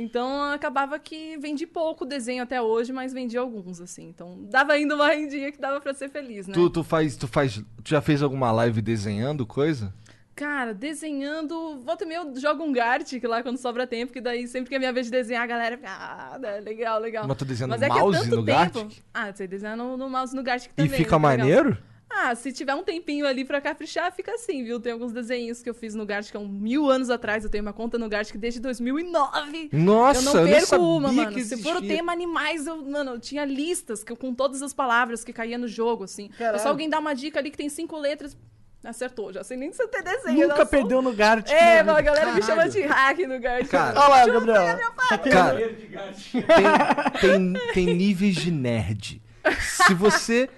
Speaker 5: Então, acabava que vendi pouco desenho até hoje, mas vendi alguns, assim. Então, dava ainda uma rendinha que dava pra ser feliz, né?
Speaker 4: Tu, tu faz. Tu faz. Tu já fez alguma live desenhando coisa?
Speaker 5: Cara, desenhando. Volta e meia eu jogo um Gartic lá quando sobra tempo, que daí sempre que é minha vez de desenhar, a galera fica. Ah, né, legal, legal.
Speaker 4: Mas tu desenhando
Speaker 5: Mas é que é
Speaker 4: mouse
Speaker 5: tanto
Speaker 4: no
Speaker 5: tempo-
Speaker 4: Gartic?
Speaker 5: Ah, eu sei desenhar no, no mouse no Gartic
Speaker 4: E
Speaker 5: também.
Speaker 4: fica
Speaker 5: né, é legal. Ah, se tiver um tempinho ali pra caprichar, fica assim, viu? Tem alguns desenhos que eu fiz no Gartic há um mil anos atrás. Eu tenho uma conta no Gartic desde 2009.
Speaker 4: Nossa,
Speaker 5: eu não
Speaker 4: eu
Speaker 5: perco
Speaker 4: sabia
Speaker 5: uma, mano.
Speaker 4: que
Speaker 5: Se for o tema animais, eu, mano, eu tinha listas que, eu- com todas as palavras que caía no jogo, assim. É
Speaker 3: Caralho.
Speaker 5: só alguém dar uma dica ali que tem cinco letras. Acertou, já sei nem se tem desenho.
Speaker 3: Nunca
Speaker 5: eu
Speaker 3: perdeu no Gart.
Speaker 5: É, mano, a galera me chama de hack no Gartic.
Speaker 4: Cara,
Speaker 3: Olha lá, Gabriel.
Speaker 4: Cara, tem, tem, tem níveis de nerd. Se você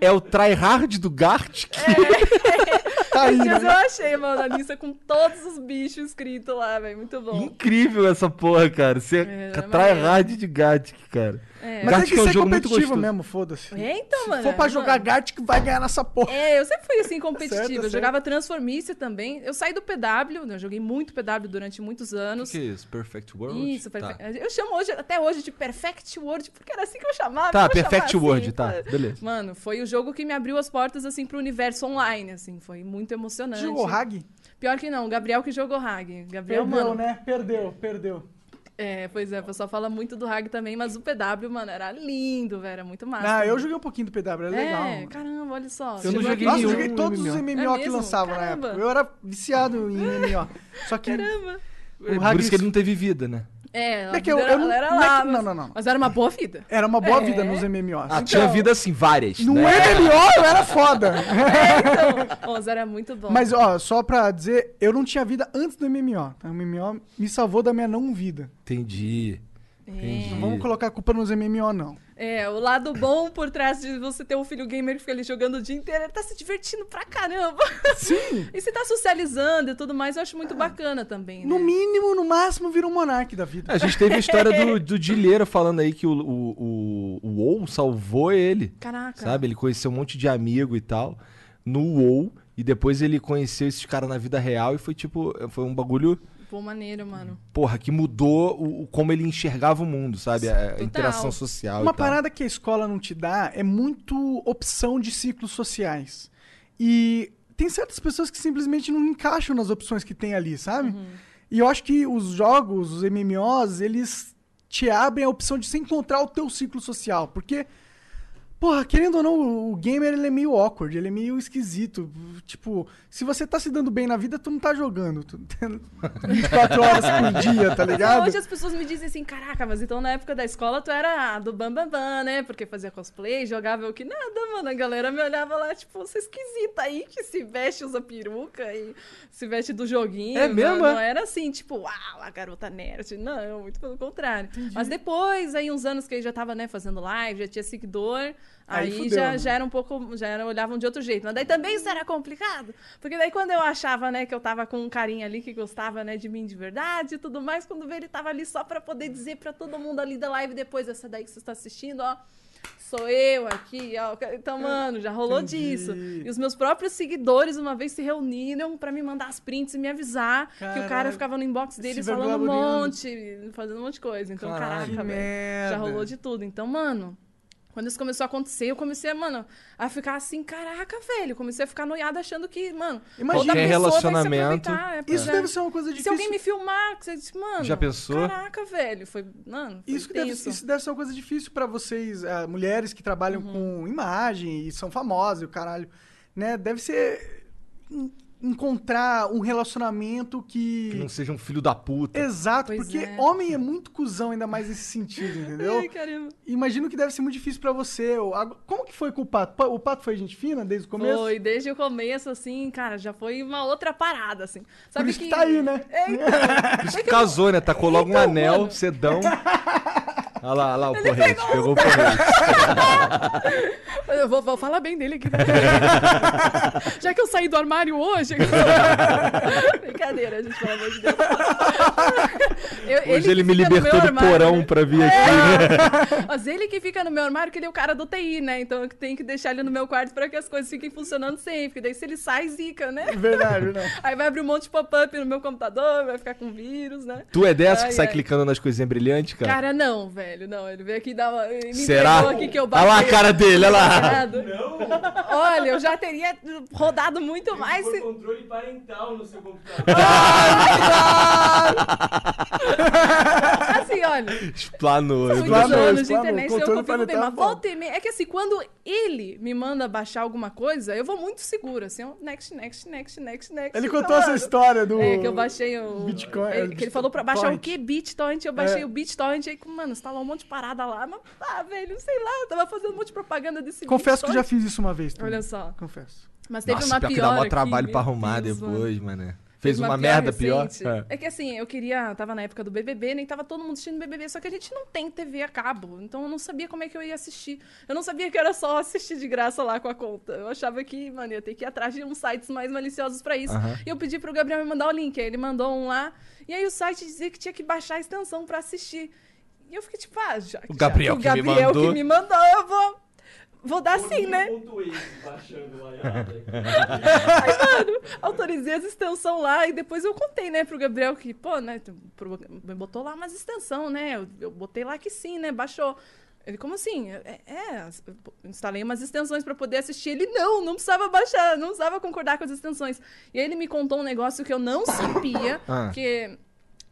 Speaker 4: é o tryhard do Gartic, [laughs]
Speaker 3: Tá aí, né?
Speaker 5: eu achei, mano, a lista com todos os bichos escritos lá, velho. Muito bom.
Speaker 4: incrível essa porra, cara. Você
Speaker 5: É,
Speaker 4: é,
Speaker 5: é
Speaker 4: tryhard de Gartic, cara.
Speaker 5: É.
Speaker 3: Mas tem
Speaker 4: Gartic
Speaker 3: que
Speaker 4: é um
Speaker 3: ser
Speaker 4: jogo muito
Speaker 3: competitivo mesmo, foda-se.
Speaker 5: É, então, mano.
Speaker 3: Se for pra
Speaker 5: é,
Speaker 3: jogar
Speaker 5: mano.
Speaker 3: Gartic, vai ganhar nessa porra.
Speaker 5: É, eu sempre fui assim [laughs]
Speaker 3: Certo,
Speaker 5: competitiva. eu
Speaker 3: certo.
Speaker 5: jogava Transformice também. Eu saí do PW, né? Eu joguei muito PW durante muitos
Speaker 4: O
Speaker 5: anos.
Speaker 4: que, que é isso? Perfect World?
Speaker 5: Isso,
Speaker 4: Tá.
Speaker 5: Perfect- Eu chamo hoje, até hoje de Perfect World, porque era assim que eu chamava.
Speaker 4: Tá,
Speaker 5: eu
Speaker 4: Perfect
Speaker 5: assim,
Speaker 4: World, tá,
Speaker 5: sabe?
Speaker 4: beleza.
Speaker 5: Mano, foi o jogo que me abriu as portas, assim, pro universo online, assim. Foi muito emocionante.
Speaker 3: Jogou Hag?
Speaker 5: Pior que não, o Gabriel que jogou Hag. Gabriel,
Speaker 3: Perdeu,
Speaker 5: mano.
Speaker 3: né? Perdeu, perdeu.
Speaker 5: É, pois é, o pessoal fala muito do Hag também, mas o PW, mano, era lindo, velho, era muito massa.
Speaker 3: Ah, eu joguei um pouquinho do PW, é legal.
Speaker 5: É, caramba, olha só.
Speaker 4: Eu não joguei
Speaker 3: Nossa, eu joguei todos os
Speaker 4: MMO.
Speaker 3: MMO
Speaker 5: É
Speaker 3: que lançavam na
Speaker 5: Caramba.
Speaker 3: época. Eu era viciado em MMO. Só que.
Speaker 5: Caramba.
Speaker 3: O
Speaker 4: É,
Speaker 3: Hag-
Speaker 4: Por isso que ele não teve vida, né?
Speaker 5: É,
Speaker 3: É que eu- eu
Speaker 5: era,
Speaker 3: não-
Speaker 5: ela era
Speaker 3: não é
Speaker 5: lá,
Speaker 3: que- não,
Speaker 5: mas,
Speaker 3: não, não.
Speaker 5: mas era uma boa vida.
Speaker 3: Era uma boa
Speaker 5: É.
Speaker 3: vida nos MMOs.
Speaker 4: Ah, tinha vida assim, várias.
Speaker 3: No
Speaker 4: né?
Speaker 3: MMO eu era foda. [laughs]
Speaker 5: Então, mas era muito bom.
Speaker 3: Mas, ó, só pra dizer, eu não tinha vida antes do MMO. O MMO me salvou da minha não vida.
Speaker 4: Entendi. Entendi.
Speaker 3: Não vamos colocar a culpa nos MMO, não.
Speaker 5: É, o lado bom por trás de você ter um filho gamer que fica ali jogando o dia inteiro, ele tá se divertindo pra caramba.
Speaker 3: Sim. [laughs]
Speaker 5: E se tá socializando e tudo mais, eu acho muito bacana também.
Speaker 3: No
Speaker 5: né?
Speaker 3: mínimo, no máximo, vira um monarque da vida.
Speaker 4: A gente teve a história do, do Dileira falando aí que o, o, o, o WoW salvou ele.
Speaker 5: Caraca.
Speaker 4: Sabe? Ele conheceu um monte de amigo e tal no WoW. E depois ele conheceu esses caras na vida real e foi tipo. Foi um bagulho,
Speaker 5: Pô, maneiro, mano.
Speaker 4: porra, que mudou o, o- como ele enxergava o mundo, sabe? A, a interação social.
Speaker 3: Uma
Speaker 4: e tal.
Speaker 3: parada que a escola não te dá é muito opção de ciclos sociais. E tem certas pessoas que simplesmente não encaixam nas opções que tem ali, sabe? E eu acho que os jogos, os MMOs, eles te abrem a opção de você encontrar o teu ciclo social. Porque, porra, querendo ou não, o gamer ele é meio awkward, ele é meio esquisito. Tipo, se você tá se dando bem na vida, tu não tá jogando. Tu tem 24 [laughs] horas por [laughs] dia, tá ligado?
Speaker 5: hoje as pessoas me dizem assim, caraca, mas então na época da escola tu era do Bam Bam Bam, né? Porque fazia cosplay, jogava o que nada, mano. A galera me olhava lá, tipo, você é esquisita aí que se veste, usa peruca e se veste do joguinho.
Speaker 4: É
Speaker 5: não-
Speaker 4: mesmo,
Speaker 5: Não,
Speaker 4: é?
Speaker 5: era assim, tipo, uau, a garota nerd. Não, muito pelo contrário. Mas depois, aí uns anos que eu já tava, né, fazendo live, já tinha seguidor,
Speaker 3: Aí
Speaker 5: aí,
Speaker 3: fudeu,
Speaker 5: já,
Speaker 3: né?
Speaker 5: já era um pouco, já era, olhavam de outro jeito. Mas daí também isso era complicado. Porque daí quando eu achava, né, que eu tava com um carinha ali que gostava, né, de mim de verdade e tudo mais, quando vê ele tava ali só pra poder dizer pra todo mundo ali da live depois, essa daí que você está assistindo, ó. Sou eu aqui, ó. Então, mano, já rolou
Speaker 3: Entendi.
Speaker 5: disso. E os meus próprios seguidores uma vez se reuniram pra me mandar as prints e me avisar que o cara
Speaker 3: Caralho.
Speaker 5: ficava no inbox deles
Speaker 3: Se
Speaker 5: falando um monte, fazendo um monte de coisa. Então,
Speaker 4: Caralho.
Speaker 5: caraca, velho. Já rolou de tudo. Então, mano, quando isso começou a acontecer, eu comecei, a, mano, a ficar assim, caraca, velho. Comecei a ficar noiada achando que, mano,
Speaker 3: Imagina.
Speaker 5: se
Speaker 4: relacionamento-
Speaker 5: aproveitar, é,
Speaker 3: Isso
Speaker 5: é.
Speaker 3: deve ser uma coisa difícil.
Speaker 5: se alguém me filmar, que você disse, mano.
Speaker 4: Já pensou?
Speaker 5: Caraca, velho. Foi, mano, foi
Speaker 3: Isso, que deve, isso deve ser uma coisa difícil pra vocês, ah, mulheres que trabalham
Speaker 5: Uhum.
Speaker 3: com imagem e são famosas e o caralho, né? Deve ser en- encontrar um relacionamento que...
Speaker 4: Que não seja um filho da puta.
Speaker 3: Exato,
Speaker 5: Pois
Speaker 3: porque
Speaker 5: é.
Speaker 3: homem é muito cuzão ainda mais nesse sentido, entendeu?
Speaker 5: Ai, caramba.
Speaker 3: Imagino que deve ser muito difícil pra você. Como que foi com o Pato? Pa- O Pato foi gente fina desde o começo?
Speaker 5: Foi, desde o começo, assim, cara, já foi uma outra parada, assim. Sabe
Speaker 3: Por isso que tá aí, né?
Speaker 5: É, então,
Speaker 4: Por isso que casou, né? Tacou [laughs] logo um
Speaker 5: Então,
Speaker 4: anel,
Speaker 5: mano.
Speaker 4: sedão. [laughs] Olha lá, olha lá o porrete. Pegou o porrete.
Speaker 5: eu vou, vou falar bem dele aqui. Já que eu saí do armário hoje. Brincadeira, gente, pelo amor de Deus. Eu-
Speaker 4: Hoje ele
Speaker 5: que
Speaker 4: me libertou do porão
Speaker 5: né?
Speaker 4: pra vir aqui, né?
Speaker 5: Mas ele que fica no meu armário, que ele é o cara do TI, né? Então eu tenho que deixar ele no meu quarto pra que as coisas fiquem funcionando sempre. Porque daí se ele sai, zica, né?
Speaker 3: Verdade, verdade.
Speaker 5: Aí vai abrir um monte de pop-up no meu computador, vai ficar com vírus, né?
Speaker 4: Tu é dessa
Speaker 5: Ai,
Speaker 4: que sai
Speaker 5: ai.
Speaker 4: clicando nas coisinhas brilhantes, cara?
Speaker 5: Cara, não, velho, não. Ele veio aqui dar uma. Ele me
Speaker 4: Será?
Speaker 5: aqui que eu
Speaker 4: Olha lá a
Speaker 5: bati.
Speaker 4: cara dele, olha lá.
Speaker 5: Não. Olha, eu já teria rodado muito mais se.
Speaker 9: controle parental no seu computador.
Speaker 5: Assim, olha,
Speaker 4: Explanou.
Speaker 5: São muitos
Speaker 3: Explanou,
Speaker 5: anos de
Speaker 3: explanou.
Speaker 5: internet,
Speaker 3: Controle
Speaker 5: eu confio bem. Mas
Speaker 3: é
Speaker 5: volta e meia. É que assim, quando ele me manda baixar alguma coisa, eu vou muito segura. Assim, ó, next, next, next, next, next.
Speaker 3: Ele
Speaker 5: Então,
Speaker 3: contou essa
Speaker 5: mano,
Speaker 3: É, história do.
Speaker 5: É, que eu baixei o.
Speaker 3: Bitcoin,
Speaker 5: é, que ele falou pra baixar o
Speaker 3: torrent.
Speaker 5: quê? BitTorrent. Eu baixei
Speaker 3: É.
Speaker 5: o BitTorrent. Aí, mano, instalou um monte de parada lá. Mas, ah, velho, sei lá. Eu tava fazendo um monte de propaganda desse
Speaker 3: Confesso que já fiz isso uma vez. também.
Speaker 5: Olha só.
Speaker 3: Confesso.
Speaker 5: Mas teve
Speaker 4: Nossa,
Speaker 5: uma
Speaker 4: pior
Speaker 5: pior
Speaker 4: que dá
Speaker 5: aqui,
Speaker 4: trabalho pra arrumar
Speaker 5: Deus,
Speaker 4: depois, mano. Fez
Speaker 5: Teve
Speaker 4: uma,
Speaker 5: pior
Speaker 4: merda pior.
Speaker 5: recente.
Speaker 4: É.
Speaker 5: É que assim, eu queria. Tava na época do BBB, nem tava todo mundo assistindo BBB, só que a gente não tem TV a cabo. Então eu não sabia como é que eu ia assistir. Eu não sabia que era só assistir de graça lá com a conta. Eu achava que, mano, ia ter que ir atrás de uns sites mais maliciosos pra isso. E eu pedi pro Gabriel me mandar o link. Aí ele mandou um lá. E aí o site dizia que tinha que baixar a extensão pra assistir. E eu fiquei tipo, ah, já,
Speaker 4: O Gabriel
Speaker 5: já
Speaker 4: que
Speaker 5: o
Speaker 4: me
Speaker 5: Gabriel
Speaker 4: mandou.
Speaker 5: que me mandou, eu vou. Vou dar sim, né? Aí, mano, autorizei as extensão lá e depois eu contei, né, pro Gabriel que, pô, né, me botou lá umas extensão, né? Eu, eu botei lá que sim, né? Baixou. Ele, como assim? É, é, eu instalei umas extensões pra poder assistir. Ele, não, não precisava baixar, não precisava concordar com as extensões. E aí ele me contou um negócio que eu não [coughs] sabia,
Speaker 4: Ah.
Speaker 5: que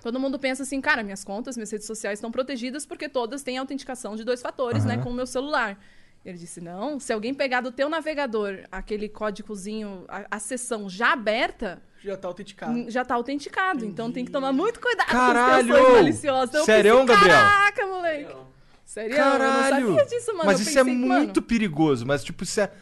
Speaker 5: todo mundo pensa assim, cara, minhas contas, minhas redes sociais estão protegidas porque todas têm autenticação de dois fatores, né,
Speaker 4: Aham.
Speaker 5: com o meu celular. Ele disse, não, se alguém pegar do teu navegador aquele códigozinho, a, a sessão já aberta,
Speaker 3: Já tá autenticado.
Speaker 5: já tá autenticado. Então tem que tomar muito cuidado
Speaker 4: Caralho!
Speaker 5: com as maliciosas. Então eu
Speaker 4: Sério,
Speaker 5: pensei,
Speaker 4: Gabriel?
Speaker 5: Caraca, moleque. Sério, eu
Speaker 4: Caralho!
Speaker 5: não sabia disso, mano.
Speaker 4: Mas
Speaker 5: Eu
Speaker 4: isso é
Speaker 5: pensei que,
Speaker 4: muito
Speaker 5: mano,
Speaker 4: perigoso. Mas, tipo, isso é.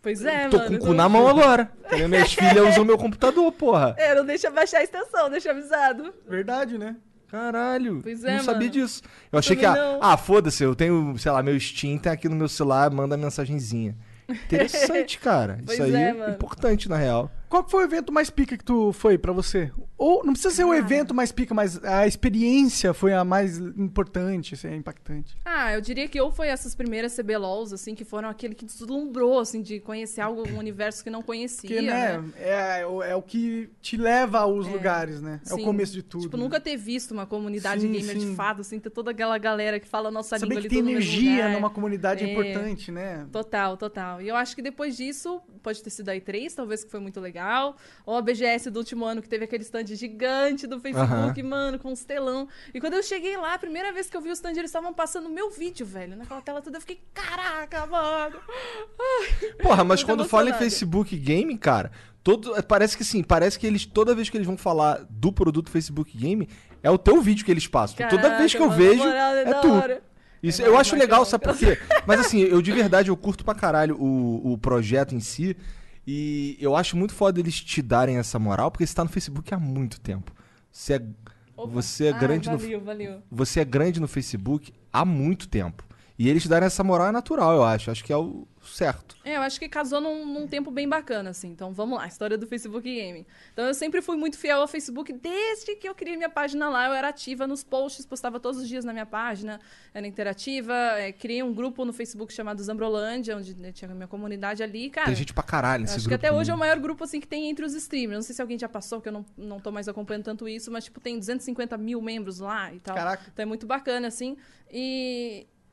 Speaker 5: Pois é,
Speaker 4: Tô
Speaker 5: mano.
Speaker 4: com o cu na mão agora. Minhas filhas usam meu computador, porra.
Speaker 5: É, não deixa baixar a extensão, deixa avisado.
Speaker 3: Verdade, né?
Speaker 4: Caralho.
Speaker 5: Pois é,
Speaker 4: não sabia
Speaker 5: mano.
Speaker 4: disso. Eu achei que. A... Ah, foda-se, eu tenho, sei lá, meu Steam tá aqui no meu celular, manda mensagenzinha. Interessante, [laughs] cara.
Speaker 5: Pois
Speaker 4: Isso aí
Speaker 5: é,
Speaker 4: é, importante, na real.
Speaker 3: Qual foi o evento mais pica que tu foi pra você? Ou não precisa ser o evento mais pica, mas a experiência foi a mais importante, assim, impactante.
Speaker 5: Ah, eu diria que ou foi essas primeiras CBLOLs, assim, que foram aquele que deslumbrou, assim, de conhecer algo, um universo que não conhecia,
Speaker 3: Porque, né,
Speaker 5: né?
Speaker 3: É, o- é o que te leva aos lugares, né? É o
Speaker 5: Sim.
Speaker 3: começo de tudo.
Speaker 5: Tipo,
Speaker 3: né?
Speaker 5: nunca ter visto uma comunidade
Speaker 3: Sim,
Speaker 5: gamer
Speaker 3: sim.
Speaker 5: de fato, assim, ter toda aquela galera que fala a nossa
Speaker 3: Saber
Speaker 5: língua
Speaker 3: que
Speaker 5: ali
Speaker 3: tem energia numa comunidade é
Speaker 5: É.
Speaker 3: importante, né?
Speaker 5: Total, total. E eu acho que depois disso, pode ter sido a E3, talvez que foi muito legal. Ou a BGS do último ano, que teve aquele stand gigante do Facebook, mano, com uns telão. E quando eu cheguei lá, a primeira vez que eu vi o stand, eles estavam passando meu vídeo, velho. Naquela tela toda, eu fiquei, caraca, mano. Ai,
Speaker 4: Porra, mas quando fala em. Facebook Game, cara, todo, é, parece que sim, parece que eles, toda vez que eles vão falar do produto Facebook Game, é o teu vídeo que eles passam. toda
Speaker 5: Caraca,
Speaker 4: vez que eu vejo,
Speaker 5: é
Speaker 4: é tu.
Speaker 5: hora.
Speaker 4: Isso,
Speaker 5: É
Speaker 4: eu acho legal,
Speaker 5: bacana.
Speaker 4: sabe por quê? Mas assim, eu de verdade, eu curto pra caralho o, o projeto em si. E eu acho muito foda eles te darem essa moral, porque você tá no Facebook há muito tempo. Você é,
Speaker 5: Opa.
Speaker 4: você é
Speaker 5: Ah,
Speaker 4: grande
Speaker 5: valeu,
Speaker 4: no
Speaker 5: valeu.
Speaker 4: Você é grande no Facebook há muito tempo. E eles te darem essa moral é natural, eu acho. Acho que é o certo.
Speaker 5: É, eu acho que casou num, num tempo bem bacana, assim. Então, vamos lá, história do Facebook Gaming. Então, eu sempre fui muito fiel ao Facebook desde que eu criei minha página lá. Eu era ativa nos posts, postava todos os dias na minha página, era interativa. é, criei um grupo no Facebook chamado Zambrolândia, onde né, tinha a minha comunidade ali. Cara,
Speaker 4: Tem gente pra caralho nesse
Speaker 5: acho que
Speaker 4: grupo.
Speaker 5: até hoje é o maior grupo assim que tem entre os streamers. Não sei se alguém já passou, que eu não, não tô mais acompanhando tanto isso, mas tipo, tem 250 mil membros lá e tal.
Speaker 3: Caraca.
Speaker 5: Então é muito bacana, assim. E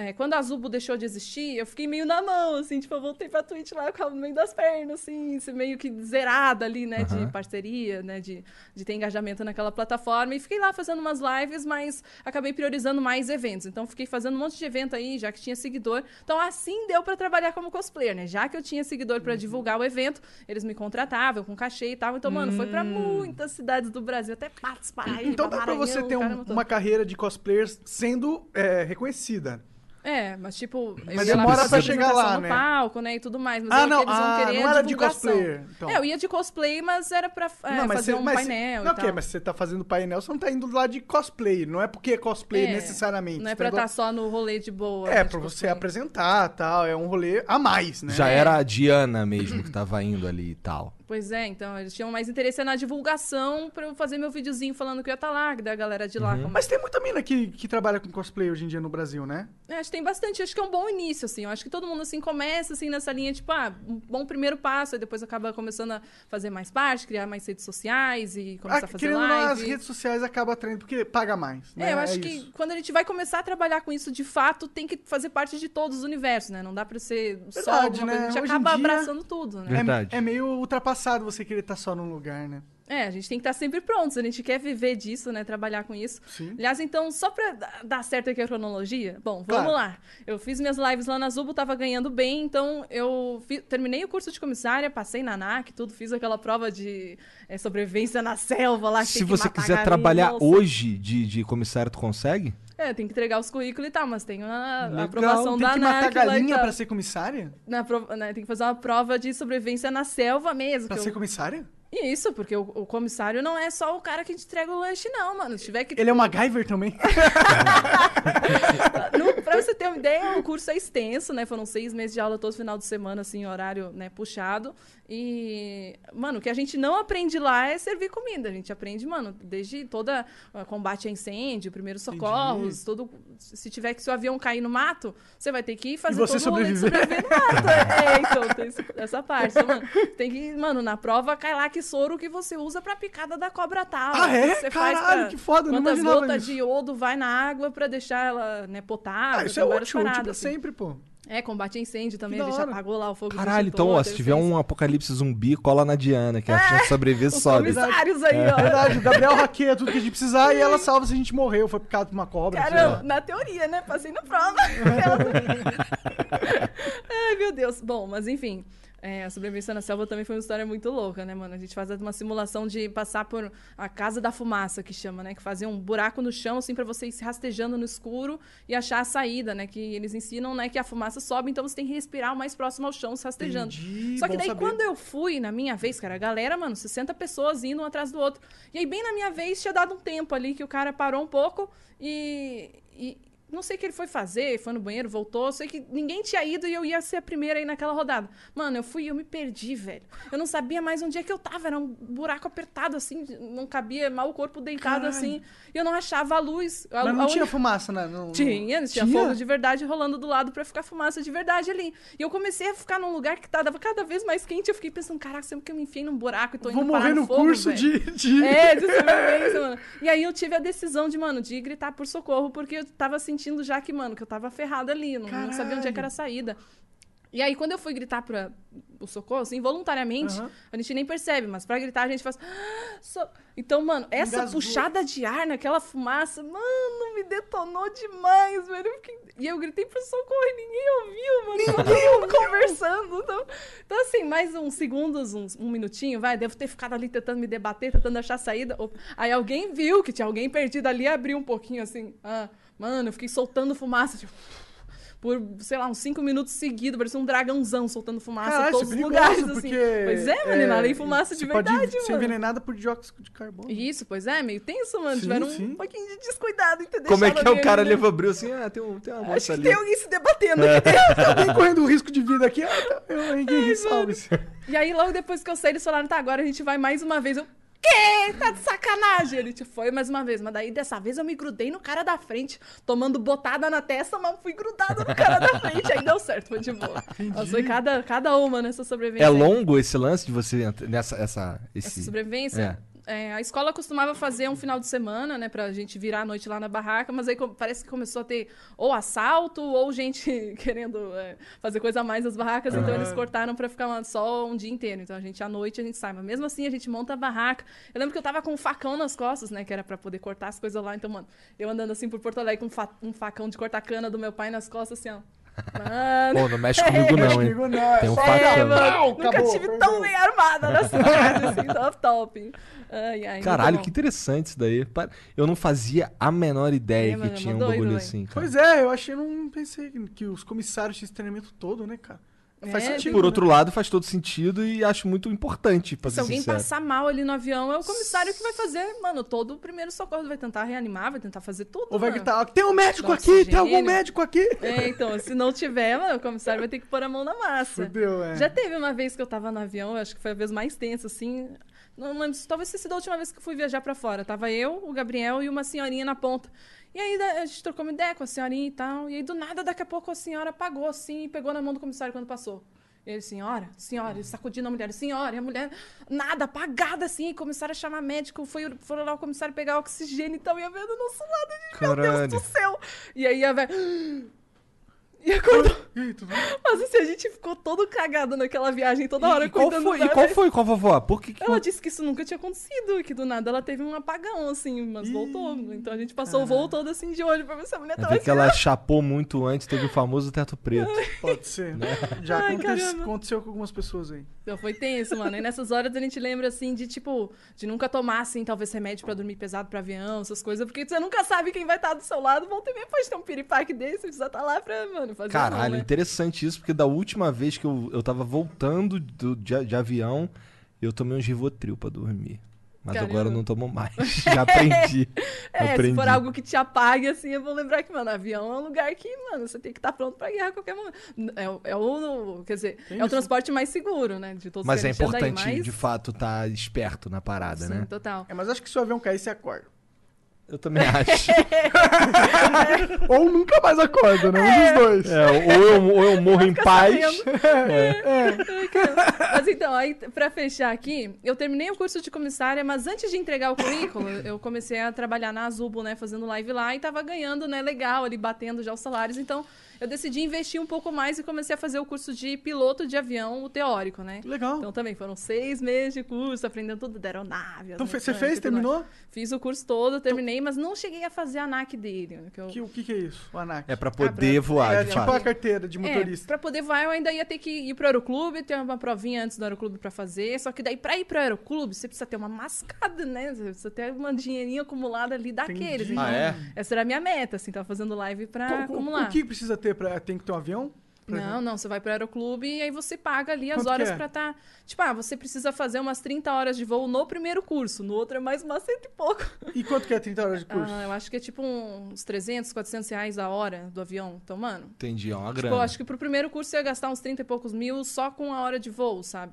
Speaker 5: É, quando a Zubo deixou de existir, eu fiquei meio na mão, assim, tipo, eu voltei pra Twitch lá com no meio das pernas, assim, meio que zerada ali, né, de parceria, né, de, de ter engajamento naquela plataforma. E fiquei lá fazendo umas lives, mas acabei priorizando mais eventos. Então, fiquei fazendo um monte de evento aí, já que tinha seguidor. Então, assim deu pra trabalhar como cosplayer, né? Já que eu tinha seguidor pra divulgar o evento, eles me contratavam com cachê e tal. Então, mano, foi pra muitas cidades do Brasil, até Patos, Paraíba,
Speaker 3: Então dá pra você
Speaker 5: Maranhão,
Speaker 3: ter um- uma carreira de cosplayer sendo é, reconhecida.
Speaker 5: É, mas tipo.
Speaker 3: Mas demora
Speaker 5: fazer
Speaker 3: pra chegar lá,
Speaker 5: apresentação
Speaker 3: né?
Speaker 5: no palco, né? E tudo mais. Mas
Speaker 3: Ah, não,
Speaker 5: eles vão
Speaker 3: ah,
Speaker 5: querer
Speaker 3: não era de cosplayer, então.
Speaker 5: É, eu ia de cosplay, mas era pra é,
Speaker 3: não, mas
Speaker 5: fazer
Speaker 3: você,
Speaker 5: um
Speaker 3: mas
Speaker 5: painel e
Speaker 3: não,
Speaker 5: tal.
Speaker 3: ok, mas você tá fazendo painel, você não tá indo lá de cosplay. Não é porque é cosplay
Speaker 5: É,
Speaker 3: necessariamente.
Speaker 5: Não é pra
Speaker 3: tá
Speaker 5: estar só no rolê de boa.
Speaker 3: É,
Speaker 5: né,
Speaker 3: pra você
Speaker 5: cosplay.
Speaker 3: apresentar tal. É um rolê a mais, né?
Speaker 4: Já era a Diana mesmo que tava indo ali e tal.
Speaker 5: Pois é, então eles tinham mais interesse na divulgação pra eu fazer meu videozinho falando que eu ia estar lá, que da galera de lá. como-
Speaker 3: Mas tem muita mina que, que trabalha com cosplay hoje em dia no Brasil, né?
Speaker 5: É, acho que tem bastante, acho que é um bom início, assim. Eu acho que todo mundo, assim, começa, assim, nessa linha, tipo, ah, um bom primeiro passo, aí depois acaba começando a fazer mais parte, criar mais redes sociais e começar
Speaker 3: Ah,
Speaker 5: a fazer
Speaker 3: querendo ou não, as redes sociais acabam atraindo porque paga mais. né?
Speaker 5: É, eu acho
Speaker 3: isso.
Speaker 5: que quando a gente vai começar a trabalhar com isso de fato, tem que fazer parte de todos os universos, né? Não dá pra ser só
Speaker 3: Verdade,
Speaker 5: coisa.
Speaker 3: né?
Speaker 5: A gente
Speaker 3: Hoje em
Speaker 5: acaba
Speaker 3: dia-
Speaker 5: abraçando tudo, né?
Speaker 3: É-
Speaker 4: Verdade.
Speaker 3: É, meio ultrapassado você querer estar só num lugar, né?
Speaker 5: É, a gente tem que estar sempre prontos, a gente quer viver disso, né? Trabalhar com isso.
Speaker 3: Sim.
Speaker 5: Aliás, então, só pra dar- certo aqui a cronologia, bom, vamos
Speaker 3: Claro.
Speaker 5: lá. Eu fiz minhas lives lá na Zubo, tava ganhando bem, então eu fi- terminei o curso de comissária, passei na ANAC, tudo, fiz aquela prova de é, sobrevivência na selva lá.
Speaker 4: Se você quiser trabalhar hoje de, de comissário, tu consegue?
Speaker 5: É, tem que entregar os currículos e tal, mas tem a, a aprovação
Speaker 3: Tem
Speaker 5: da
Speaker 3: que
Speaker 5: ANAC
Speaker 3: matar
Speaker 5: lá e
Speaker 3: galinha pra ser comissária?
Speaker 5: Na né, tem que fazer uma prova de sobrevivência na selva mesmo.
Speaker 3: Pra
Speaker 5: que
Speaker 3: ser
Speaker 5: eu-
Speaker 3: comissária?
Speaker 5: Isso, porque o, o comissário não é só o cara que te entrega o lanche, não, mano. Se tiver que
Speaker 3: Ele é o MacGyver também? [laughs]
Speaker 5: No, pra você ter uma ideia, o curso é extenso, né? Foram seis meses de aula todo final de semana, assim, horário né, puxado. E, mano, o que a gente não aprende lá é servir comida. A gente aprende, mano, desde toda ah, combate a incêndio, primeiros socorros, todo. Se tiver que seu avião cair no mato, você vai ter que fazer
Speaker 3: você
Speaker 5: todo o rolê de
Speaker 3: sobreviver.
Speaker 5: sobreviver no mato. É, então, tem essa parte. Então, mano, tem que, mano, na prova cai lá que soro que você usa pra picada da cobra tal.
Speaker 3: Ah, é?
Speaker 5: Você
Speaker 3: Caralho, que foda, não
Speaker 5: Quantas
Speaker 3: imaginava
Speaker 5: gotas
Speaker 3: isso.
Speaker 5: de iodo vai na água pra deixar ela, né, potável.
Speaker 3: Ah, isso é útil pra
Speaker 5: paradas, assim.
Speaker 3: sempre, pô.
Speaker 5: É, combate a incêndio também, a gente apagou lá o fogo.
Speaker 4: Caralho, então, ó, se tiver um apocalipse zumbi, cola na Diana, que a chance de sobreviver
Speaker 5: Os
Speaker 4: sobe.
Speaker 5: comissários aí, ó.
Speaker 3: Verdade, o Gabriel hackeia tudo que a gente precisar e ela salva se a gente morreu, foi picado por uma cobra.
Speaker 5: Cara, na teoria, né? Passei na prova. [laughs] Ai, meu Deus. Bom, mas enfim. É, a sobrevivência na selva também foi uma história muito louca, né, mano? A gente faz uma simulação de passar por a casa da fumaça, que chama, né? Que fazia um buraco no chão, assim, pra você ir se rastejando no escuro e achar a saída, né? Que eles ensinam, né, que a fumaça sobe, então você tem que respirar o mais próximo ao chão, se rastejando.
Speaker 3: Entendi,
Speaker 5: Só que daí,
Speaker 3: saber.
Speaker 5: quando eu fui, na minha vez, cara, a galera, mano, 60 pessoas indo um atrás do outro. E aí, bem na minha vez, tinha dado um tempo ali que o cara parou um pouco e. e não sei o que ele foi fazer, foi no banheiro, voltou. Sei que ninguém tinha ido e eu ia ser a primeira aí naquela rodada. Mano, eu fui e eu me perdi, velho. Eu não sabia mais onde é que eu tava. Era um buraco apertado, assim, não cabia mal o corpo deitado,
Speaker 3: Caralho.
Speaker 5: assim. E eu não achava a luz. A-
Speaker 3: Mas não tinha
Speaker 5: única-
Speaker 3: fumaça, né? Não- não-
Speaker 5: tinha, tinha, fogo de verdade rolando do lado pra ficar fumaça de verdade ali. E eu comecei a ficar num lugar que tava cada vez mais quente. Eu fiquei pensando, caraca, sempre que eu me enfiei num buraco e tô
Speaker 3: Vou
Speaker 5: indo
Speaker 3: morrer no
Speaker 5: fogo,
Speaker 3: curso
Speaker 5: velho."
Speaker 3: de, de...
Speaker 5: É, de sobrevivência, mano. E aí eu tive a decisão de, mano, de gritar por socorro, porque eu tava sentindo já que, mano, que eu tava ferrada ali, não, não sabia onde é que era a saída. E aí, quando eu fui gritar pra o socorro, assim, voluntariamente,
Speaker 3: Aham.
Speaker 5: a gente nem percebe, mas pra gritar a gente faz. "Ah, so-" Então, mano, essa
Speaker 3: Engasgou.
Speaker 5: puxada de ar naquela fumaça, mano, me detonou demais, velho. Eu fiquei- E eu gritei pro socorro e ninguém ouviu, mano. Todo mundo conversando. Então, então, assim, mais uns segundos, uns, um minutinho, vai. Devo ter ficado ali tentando me debater, tentando achar saída. Aí alguém viu que tinha alguém perdido ali e abriu um pouquinho assim. Ah, mano, eu fiquei soltando fumaça, tipo por, sei lá, uns cinco minutos seguidos, parecia um dragãozão soltando fumaça em todos
Speaker 3: isso
Speaker 5: os
Speaker 3: é
Speaker 5: lugares, assim.
Speaker 3: porque,
Speaker 5: Pois é, mano,
Speaker 3: é,
Speaker 5: inalei fumaça de
Speaker 3: você pode
Speaker 5: verdade,
Speaker 3: ser
Speaker 5: mano.
Speaker 3: envenenada por dióxido de carbono.
Speaker 5: Isso, pois é, meio tenso, mano.
Speaker 3: Sim,
Speaker 5: Tiveram
Speaker 3: sim.
Speaker 5: um pouquinho de descuidado, entendeu?
Speaker 4: Como é que é o cara
Speaker 5: ali?
Speaker 4: ali abriu assim? Ah, tem, um, tem uma moça
Speaker 5: Acho que
Speaker 4: ali.
Speaker 5: tem alguém se debatendo
Speaker 3: É.
Speaker 5: aqui dentro.
Speaker 3: Alguém correndo risco de vida aqui, ah, tá, eu, ninguém salve-se.
Speaker 5: E aí, logo depois que eu saí, eles falaram, tá, agora a gente vai mais uma vez. Eu, quê? Tá de sacanagem. Ele tipo, foi mais uma vez. Mas daí, dessa vez, eu me grudei no cara da frente, tomando botada na testa, mas fui grudado no cara da frente. Aí deu certo, foi de boa. Mas foi cada, cada uma nessa sobrevivência.
Speaker 4: É longo esse lance de você entrar nessa. Essa, esse...
Speaker 5: Essa sobrevivência? É, a escola costumava fazer um final de semana, né, pra gente virar a noite lá na barraca, mas aí parece que começou a ter ou assalto ou gente [laughs] querendo é, fazer coisa a mais nas barracas, então
Speaker 9: Aham.
Speaker 5: eles cortaram pra ficar uma- só um dia inteiro. Então a gente, à noite, a gente sai. Mas mesmo assim, a gente monta a barraca. Eu lembro que eu tava com um facão nas costas, né, que era pra poder cortar as coisas lá. Então, mano, eu andando assim por Porto Alegre com um, fa- um facão de cortar cana do meu pai nas costas, assim, ó. Mano.
Speaker 4: Pô, não mexe comigo não, hein?
Speaker 3: Comigo não,
Speaker 4: Tem um facão.
Speaker 5: É, mano,
Speaker 3: Não,
Speaker 5: nunca
Speaker 3: acabou,
Speaker 5: tive
Speaker 3: perdeu.
Speaker 5: tão bem armada na cidade, assim, [laughs] top, top. Ai, ai,
Speaker 4: Caralho, que interessante isso daí. Eu não fazia a menor ideia
Speaker 5: É,
Speaker 4: que
Speaker 5: mano, é
Speaker 4: tinha um
Speaker 5: doido,
Speaker 4: bagulho assim, cara.
Speaker 3: Pois é, eu achei, eu não pensei que- que os comissários tinham esse treinamento todo, né, cara? Faz
Speaker 5: É,
Speaker 3: sentido.
Speaker 4: Por
Speaker 3: né?
Speaker 4: outro lado, faz todo sentido e acho muito importante, pra
Speaker 5: Se
Speaker 4: ser
Speaker 5: alguém
Speaker 4: sincero.
Speaker 5: passar mal ali no avião, é o comissário que vai fazer, mano, todo o primeiro socorro. Vai tentar reanimar, vai tentar fazer tudo.
Speaker 3: Ou vai gritar, tem um médico aqui, tem algum médico aqui.
Speaker 5: É, então, se não tiver, mano, o comissário vai ter que pôr a mão na massa.
Speaker 3: Fudeu, é.
Speaker 5: Já teve uma vez que eu tava no avião, acho que foi a vez mais tensa, assim. Não lembro, se- talvez tenha sido a última vez que eu fui viajar pra fora. Tava eu, o Gabriel e uma senhorinha na ponta. E aí a gente trocou uma ideia com a senhorinha e tal. E aí do nada, daqui a pouco a senhora apagou assim e pegou na mão do comissário quando passou. E ele, senhora, senhora, ele sacudindo a mulher, senhora, e a mulher, nada, apagada assim, começaram a chamar médico, foi, foram lá o comissário pegar oxigênio e tal, e a velha do nosso lado, gente, meu. Deus do céu! E aí a velha. E acordou. Mas assim, a gente ficou todo cagado naquela viagem, toda hora
Speaker 4: E qual
Speaker 5: cuidando
Speaker 4: foi,
Speaker 5: da
Speaker 4: e qual foi com a vovó? Por que, que
Speaker 5: Ela disse que isso nunca tinha acontecido, que do nada ela teve um apagão, assim, mas voltou. Então a gente passou o voo todo assim de olho pra ver se a mulher
Speaker 4: É
Speaker 5: tava assim.
Speaker 4: que ela chapou muito antes, teve o famoso teto preto.
Speaker 3: Pode ser. Já
Speaker 5: Ai,
Speaker 3: aconte-
Speaker 5: caramba.
Speaker 3: aconteceu com algumas pessoas aí.
Speaker 5: Então foi tenso, mano. E nessas horas a gente lembra, assim, de tipo, de nunca tomar, assim, talvez remédio pra dormir pesado pra avião, essas coisas, porque você nunca sabe quem vai estar do seu lado. Volta e meia pode ter um piripaque desse, você precisa estar lá pra, mano, fazer
Speaker 4: Caralho,
Speaker 5: não, né?
Speaker 4: interessante isso, porque da última vez que eu, eu tava voltando do- de, de avião, eu tomei uns Rivotril pra dormir. Mas
Speaker 5: Caramba.
Speaker 4: agora eu não tomo mais. [laughs] Já aprendi. [laughs]
Speaker 5: É,
Speaker 4: aprendi.
Speaker 5: se for algo que te apague, assim, eu vou lembrar que, mano, avião é um lugar que, mano, você tem que estar pronto pra guerra a qualquer momento. É, o- é o, quer dizer, é o transporte mais seguro, né, de todos
Speaker 4: Mas é
Speaker 5: anda aí,
Speaker 4: importante,
Speaker 5: mas-
Speaker 4: de fato, estar esperto na parada,
Speaker 5: Sim,
Speaker 4: né?
Speaker 5: total.
Speaker 3: É, mas acho que se o avião cair, você acorda.
Speaker 4: Eu também acho. [laughs]
Speaker 3: Ou nunca mais acorda, né? Um dos dois.
Speaker 4: É, ou, eu, ou eu morro em paz.
Speaker 5: Ai, caramba. [laughs] Mas então, aí, pra fechar aqui, eu terminei o curso de comissária, mas antes de entregar o currículo, eu comecei a trabalhar na Azubo, né, fazendo live lá, e tava ganhando, né, legal, ali, batendo já os salários, então eu decidi investir um pouco mais e comecei a fazer o curso de piloto de avião, o teórico, né?
Speaker 3: Legal.
Speaker 5: Então também foram seis meses de curso, aprendendo tudo da aeronave.
Speaker 3: Então, você fez, terminou?
Speaker 5: Fiz o curso todo, terminei, mas não cheguei a fazer a ANAC dele. né, Que eu...
Speaker 3: Que- o que, que é isso, o ANAC?
Speaker 4: É pra poder
Speaker 5: pra-
Speaker 4: voar,
Speaker 3: É
Speaker 4: de
Speaker 3: tipo
Speaker 4: fato.
Speaker 3: a carteira de
Speaker 5: É,
Speaker 3: motorista.
Speaker 5: pra poder voar, eu ainda ia ter que ir pro aeroclube, ter uma provinha antes do aeroclube pra fazer. Só que daí, pra ir pro aeroclube, você precisa ter uma mascada, né? Você precisa ter uma dinheirinho acumulada ali daqueles.
Speaker 3: Entendi.
Speaker 5: Então,
Speaker 4: Ah, é?
Speaker 5: essa era a minha meta, assim, tava fazendo live
Speaker 3: qual-
Speaker 5: acumular.
Speaker 3: O que precisa ter pra. Tem que ter um avião?
Speaker 5: Não, não, você vai pro aeroclube e aí você paga ali as
Speaker 3: Quanto
Speaker 5: horas
Speaker 3: é?
Speaker 5: pra tá. Tipo, ah, você precisa fazer umas 30 horas de voo no primeiro curso, no outro é mais umas cento e pouco.
Speaker 3: E quanto que é 30 horas de curso?
Speaker 5: Ah, eu acho que é tipo uns 300, 400 reais a hora do avião. Então, mano,
Speaker 4: Entendi, é uma
Speaker 5: Tipo,
Speaker 4: grana.
Speaker 5: eu acho que pro primeiro curso eu ia gastar uns 30 e poucos mil só com a hora de voo, sabe?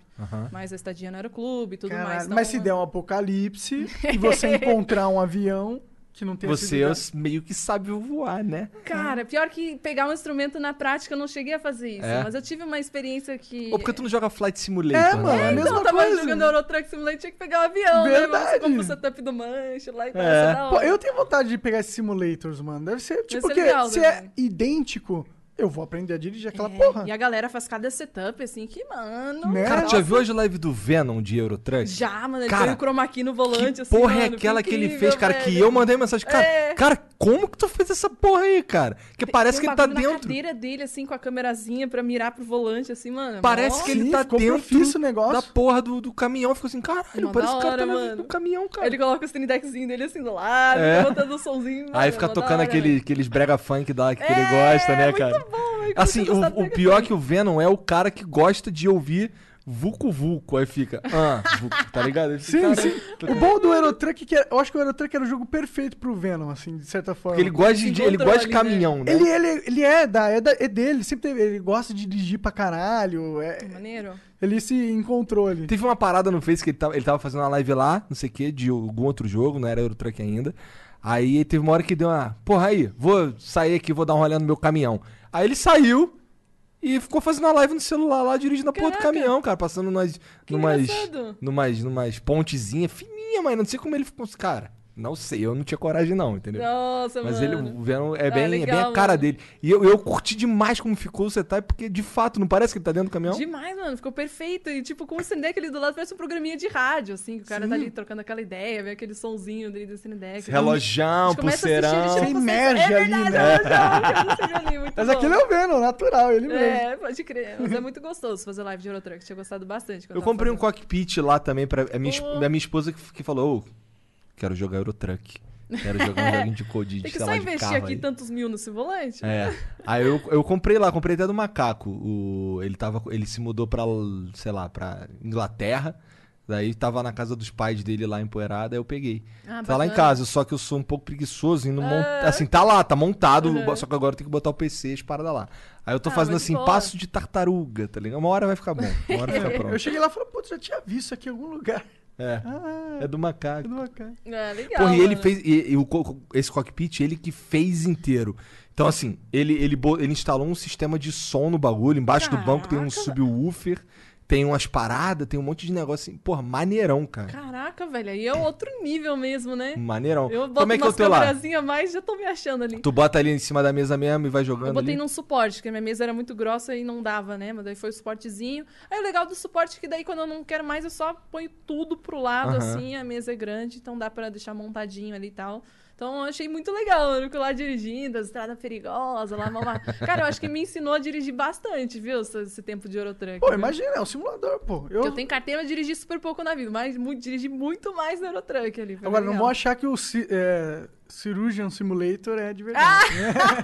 Speaker 5: Mais a estadia no aeroclube e tudo
Speaker 3: Caralho,
Speaker 5: mais. Então,
Speaker 3: mas se der um apocalipse [laughs] e você encontrar um avião que não tem
Speaker 4: Você meio que sabe voar, né?
Speaker 5: Cara, pior que pegar um instrumento na prática, eu não cheguei a fazer isso.
Speaker 4: É?
Speaker 5: Mas eu tive uma experiência que...
Speaker 4: Ou porque tu não joga Flight Simulator,
Speaker 3: É,
Speaker 4: né?
Speaker 3: mano, é a
Speaker 5: Então,
Speaker 3: mesma
Speaker 5: eu tava
Speaker 3: coisa.
Speaker 5: jogando Euro Truck Simulator, tinha que pegar o avião, né?
Speaker 3: Verdade.
Speaker 5: Mas Você compra o setup do manche lá e tal,
Speaker 4: É.
Speaker 5: é
Speaker 3: Pô, eu tenho vontade de pegar esses simulators, mano. Deve ser, tipo,
Speaker 5: ser
Speaker 3: porque
Speaker 5: legal
Speaker 3: se é
Speaker 5: também.
Speaker 3: idêntico, eu vou aprender a dirigir aquela
Speaker 5: É,
Speaker 3: porra.
Speaker 5: E a galera faz cada setup, assim, que, mano...
Speaker 3: Né?
Speaker 4: Cara, tu já viu hoje a live do Venom de Eurotruck?
Speaker 5: Já, mano, ele
Speaker 4: Cara,
Speaker 5: o chroma key no volante,
Speaker 4: Que
Speaker 5: assim,
Speaker 4: porra
Speaker 5: mano,
Speaker 4: é aquela que ele
Speaker 5: incrível,
Speaker 4: fez, cara? Que
Speaker 5: velho.
Speaker 4: eu mandei mensagem. Cara,
Speaker 5: É.
Speaker 4: cara, como que tu fez essa porra aí, cara? Que parece
Speaker 5: Tem
Speaker 4: que
Speaker 5: um
Speaker 4: ele tá
Speaker 5: bagulho na
Speaker 4: dentro.
Speaker 5: cadeira dele, assim, com a câmerazinha pra mirar pro volante, assim, mano.
Speaker 4: Parece
Speaker 5: mó-
Speaker 4: que ele
Speaker 3: Sim,
Speaker 4: tá dentro
Speaker 3: negócio.
Speaker 4: da porra do, do caminhão. Ficou assim, caralho, parece
Speaker 5: da
Speaker 4: que o cara
Speaker 5: hora,
Speaker 4: tá
Speaker 5: mano.
Speaker 4: no caminhão, cara.
Speaker 5: Ele coloca o stream deckzinho dele assim do lado,
Speaker 4: É.
Speaker 5: fica botando o somzinho.
Speaker 4: Aí
Speaker 5: mano,
Speaker 4: fica
Speaker 5: da
Speaker 4: tocando aqueles brega funk lá que, que ele
Speaker 5: É,
Speaker 4: gosta, né, cara?
Speaker 5: Bom, velho,
Speaker 4: assim, o, o pior
Speaker 5: brega
Speaker 4: que o Venom é o cara que gosta de ouvir Vucu Vucu. Aí fica, ah, Vucu, tá ligado? Fica,
Speaker 3: Sim,
Speaker 4: cara,
Speaker 3: sim. O bom do Eurotruck é que eu acho que o Eurotruck era o jogo perfeito pro Venom, assim, de certa forma.
Speaker 4: Porque ele gosta de, ele gosta de
Speaker 5: ali, né?
Speaker 4: caminhão, né?
Speaker 3: Ele, ele, ele é, da, é, da, é dele, sempre teve, ele gosta de dirigir pra caralho. É,
Speaker 5: Maneiro.
Speaker 3: ele se encontrou ali.
Speaker 4: Teve uma parada no Face que ele tava, ele tava fazendo uma live lá, não sei o que, de algum outro jogo, não era Eurotruck ainda. Aí teve uma hora que deu uma. Porra, aí, vou sair aqui, vou dar um rolê no meu caminhão. Aí ele saiu e ficou fazendo uma live no celular lá, dirigindo a porra do
Speaker 5: Caraca.
Speaker 4: caminhão, cara, passando.
Speaker 5: Que
Speaker 4: numas,
Speaker 5: engraçado.
Speaker 4: numas, numas pontezinhas fininhas, mas não sei como ele ficou. Cara, não sei, eu não tinha coragem, não, entendeu?
Speaker 5: Nossa,
Speaker 4: Mas
Speaker 5: mano.
Speaker 4: ele, o Venom é
Speaker 5: Ah,
Speaker 4: bem, é bem
Speaker 5: legal,
Speaker 4: a cara
Speaker 5: mano.
Speaker 4: dele. E eu, eu curti demais como ficou o setup, porque de fato, não parece que ele tá dentro do caminhão?
Speaker 5: Demais, mano. Ficou perfeito. E, tipo, com o Cindeck ali do lado, parece um programinha de rádio, assim. Que o cara tá ali trocando aquela ideia, vê aquele sonzinho dele do Cindeck.
Speaker 4: Relojão, pulseirão.
Speaker 3: Você imerge
Speaker 5: é
Speaker 3: ali,
Speaker 5: verdade,
Speaker 3: né?
Speaker 5: é verdade, eu ali, muito
Speaker 3: Mas
Speaker 5: bom.
Speaker 3: aquele é o Venom, natural, ele mesmo.
Speaker 5: É, pode crer. Mas é muito gostoso fazer live de Eurotruck. Tinha gostado bastante.
Speaker 4: Eu comprei um
Speaker 5: fazendo.
Speaker 4: cockpit lá também pra. A minha, esp-
Speaker 5: Pô.
Speaker 4: a minha esposa que, que falou: Ô, quero jogar Eurotruck. Quero jogar um [laughs] joguinho de code,
Speaker 5: Tem que só
Speaker 4: de
Speaker 5: investir aqui
Speaker 4: aí.
Speaker 5: tantos mil nesse volante.
Speaker 4: É. Aí eu, eu comprei lá, comprei até do macaco. O, ele, tava, ele se mudou pra, sei lá, pra Inglaterra. Daí tava na casa dos pais dele lá empoeirada, aí eu peguei.
Speaker 5: Ah,
Speaker 4: tá lá em
Speaker 5: bacana.
Speaker 4: casa, só que eu sou um pouco preguiçoso e não mon-
Speaker 5: Ah.
Speaker 4: Assim, tá lá, tá montado,
Speaker 5: Uhum.
Speaker 4: só que agora eu tenho que botar o PC e as paradas lá. Aí eu tô
Speaker 5: Ah,
Speaker 4: fazendo assim,
Speaker 5: boa.
Speaker 4: passo de tartaruga, tá ligado? Uma hora vai ficar bom, uma hora fica [laughs] pronto.
Speaker 3: Eu cheguei lá e falei, putz, já tinha visto aqui em algum lugar.
Speaker 4: É.
Speaker 3: Ah,
Speaker 4: É do macaco.
Speaker 3: do macaco.
Speaker 5: É, legal.
Speaker 4: Porra, e ele
Speaker 5: mano.
Speaker 4: fez. E, e o esse cockpit, ele que fez inteiro. Então, assim, ele, ele, ele instalou um sistema de som no bagulho. Embaixo do banco tem um
Speaker 5: Caraca.
Speaker 4: subwoofer, tem umas paradas, tem um monte de negócio assim. Porra, maneirão, cara.
Speaker 5: Caraca, velho, aí é outro nível mesmo, né?
Speaker 4: Maneirão.
Speaker 5: Eu boto
Speaker 4: Como é que é
Speaker 5: umas
Speaker 4: teu lá?
Speaker 5: câmerazinhas a mais já tô me achando ali.
Speaker 4: Tu bota ali em cima da mesa mesmo e vai jogando
Speaker 5: Eu botei
Speaker 4: ali?
Speaker 5: num suporte, porque a minha mesa era muito grossa e não dava, né? Mas daí foi o suportezinho. Aí o legal do suporte é que daí quando eu não quero mais, eu só ponho tudo pro lado, assim, a mesa é grande, então dá pra deixar montadinho ali e tal. Então eu achei muito legal, eu fico lá dirigindo, as estradas perigosas, lá, mamá. Cara, eu acho que me ensinou a dirigir bastante, viu? Esse, esse tempo de Eurotruck.
Speaker 3: Pô,
Speaker 5: viu?
Speaker 3: imagina, é um simulador, pô. Eu...
Speaker 5: Porque eu tenho carteira, mas dirigi super pouco na vida, mas muito, dirigi muito mais no Eurotruck ali.
Speaker 3: Agora, não vão achar que o é, Cirurgian Simulator é de verdade.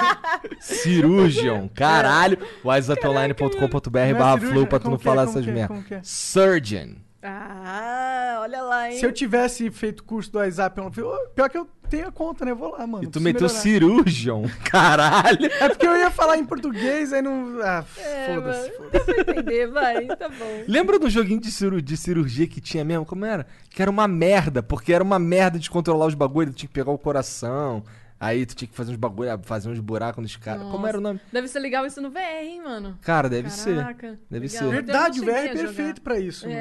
Speaker 3: [laughs]
Speaker 4: Cirurgion, caralho. [laughs] WhatsApponline.com.br
Speaker 3: Não é
Speaker 4: barra
Speaker 3: cirurgian?
Speaker 4: flow pra tu não
Speaker 3: é?
Speaker 4: falar essas
Speaker 3: é?
Speaker 4: merda.
Speaker 3: Como que é?
Speaker 4: Surgeon.
Speaker 5: Ah, olha lá, hein?
Speaker 3: Se eu tivesse feito curso do WhatsApp, eu- pior que eu tenho a conta, né? Eu vou lá, mano.
Speaker 4: E tu meteu
Speaker 3: melhorar.
Speaker 4: Cirurgion, [laughs] caralho.
Speaker 3: É porque eu ia falar em português, aí não. Ah,
Speaker 5: É,
Speaker 3: foda-se.
Speaker 5: pra entender, vai, tá bom.
Speaker 4: Lembra do joguinho de, ciru- de cirurgia que tinha mesmo? Como era? Que era uma merda, porque era uma merda de controlar os bagulhos, tu tinha que pegar o coração. Aí tu tinha que fazer uns bagulho, fazer uns buracos nos caras. Como era o nome?
Speaker 5: Deve ser legal isso no VR, hein, mano?
Speaker 4: Cara, deve
Speaker 5: Caraca,
Speaker 4: ser. Deve
Speaker 5: legal.
Speaker 4: ser.
Speaker 3: Verdade, o VR é perfeito pra isso, mano.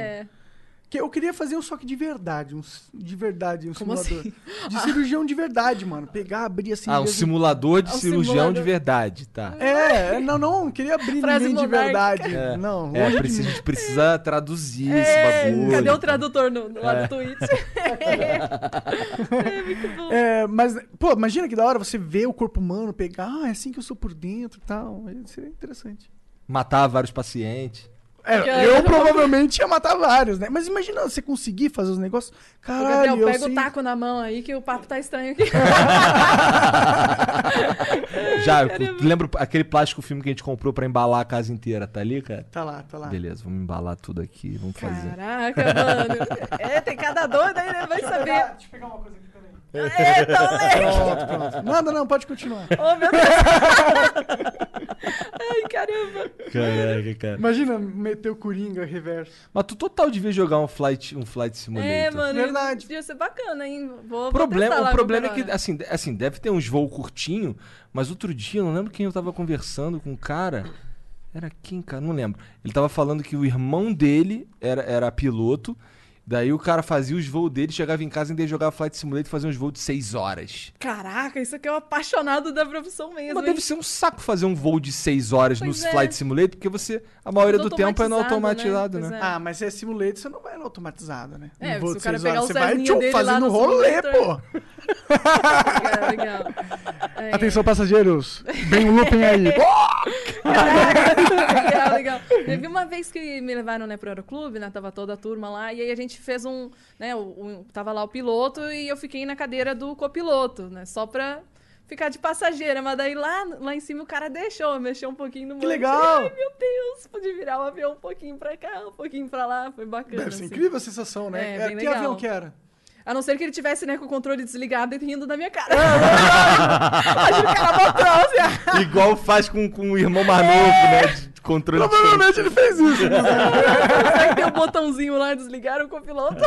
Speaker 5: É.
Speaker 3: Que eu queria fazer um só que de verdade, um de verdade, um
Speaker 5: Como
Speaker 3: simulador.
Speaker 5: assim?
Speaker 3: De cirurgião de verdade, mano. Pegar, abrir assim.
Speaker 4: Ah, um simulador de
Speaker 5: É um
Speaker 4: cirurgião
Speaker 5: simulador.
Speaker 4: de verdade, tá.
Speaker 3: É, não, não, não queria abrir
Speaker 5: Frase
Speaker 3: ninguém de verdade.
Speaker 4: É,
Speaker 3: Não,
Speaker 4: é precisa, a gente precisa traduzir
Speaker 5: É,
Speaker 4: esse bagulho.
Speaker 5: cadê o tradutor no, no,
Speaker 4: É.
Speaker 5: do Twitch? [laughs] é, muito bom.
Speaker 3: É, mas, pô, imagina que da hora você ver o corpo humano, pegar, ah, é assim que eu sou por dentro e tal. Seria interessante.
Speaker 4: Matar vários pacientes.
Speaker 3: É, eu provavelmente ia matar vários, né? Mas imagina você conseguir fazer os negócios. Caralho,
Speaker 5: Gabriel,
Speaker 3: eu
Speaker 5: pega o taco na mão aí que o papo tá estranho aqui. [laughs]
Speaker 4: Já, [laughs] lembra aquele plástico filme que a gente comprou pra embalar a casa inteira, tá ali, cara?
Speaker 3: Tá lá, tá lá.
Speaker 4: Beleza, vamos embalar tudo aqui, vamos fazer.
Speaker 5: Caraca, mano. [laughs] É, tem cada doido aí, né? Vai saber.
Speaker 3: Deixa eu pegar uma coisa aqui, peraí.
Speaker 5: É, tá
Speaker 3: pronto. Nada, não, pode continuar.
Speaker 5: Oh, meu Deus. Ai, caramba.
Speaker 4: Caraca, cara.
Speaker 3: Imagina meter o Coringa reverso.
Speaker 4: Mas tu total devia jogar um flight, um flight simulator.
Speaker 5: É, mano.
Speaker 3: Verdade.
Speaker 5: Devia ser bacana, hein? Vou,
Speaker 4: O
Speaker 5: vou
Speaker 4: problema,
Speaker 5: lá
Speaker 4: o problema é que, assim, de- assim, deve ter uns voos curtinho, mas outro dia, eu não lembro quem eu tava conversando com um cara. Era quem, cara? Não lembro. Ele tava falando que o irmão dele era, era piloto. Daí o cara fazia os voos dele, chegava em casa e ainda ia jogar Flight Simulator e fazia uns voos de 6 horas.
Speaker 5: Caraca, isso aqui é um apaixonado da profissão mesmo.
Speaker 4: Mas
Speaker 5: hein?
Speaker 4: deve ser um saco fazer um voo de 6 horas
Speaker 5: Pois
Speaker 4: no
Speaker 5: é.
Speaker 4: Flight Simulator, porque você, a maioria
Speaker 5: Tudo
Speaker 4: do tempo é no
Speaker 5: automatizado, né?
Speaker 4: né?
Speaker 5: É.
Speaker 3: Ah, mas se é simulator, você não vai no automatizado, né?
Speaker 5: É,
Speaker 3: No voo
Speaker 5: se o
Speaker 3: de
Speaker 5: cara
Speaker 3: seis
Speaker 5: pegar
Speaker 3: horas,
Speaker 5: o
Speaker 3: você vai tchum, fazendo
Speaker 5: no
Speaker 3: rolê,
Speaker 5: simulator.
Speaker 3: pô.
Speaker 5: É, legal. [laughs] É.
Speaker 3: Atenção, passageiros. Vem um looping aí. [laughs]
Speaker 5: legal, legal. Teve uma vez que me levaram né, pro Aeroclube, né? Tava toda a turma lá, e aí a gente fez um. Né, o, o- tava lá o piloto e eu fiquei na cadeira do copiloto, né? Só pra ficar de passageira. Mas daí lá, lá em cima o cara deixou, mexeu um pouquinho no
Speaker 3: Que legal!
Speaker 5: Ai, meu Deus, pude virar o avião um pouquinho pra cá, um pouquinho pra lá. Foi bacana.
Speaker 3: Deve ser
Speaker 5: assim.
Speaker 3: incrível a sensação, né?
Speaker 5: É,
Speaker 3: É, que
Speaker 5: legal.
Speaker 3: avião que era?
Speaker 5: A não ser que ele tivesse, né, com o controle desligado e rindo da minha cara. Imagina [laughs] o cara botou assim,
Speaker 4: Igual faz com, com o irmão mais novo, né? De controle
Speaker 3: Provavelmente ele fez isso. [laughs]
Speaker 5: Aí tem o botãozinho lá, desligaram o copiloto. [laughs]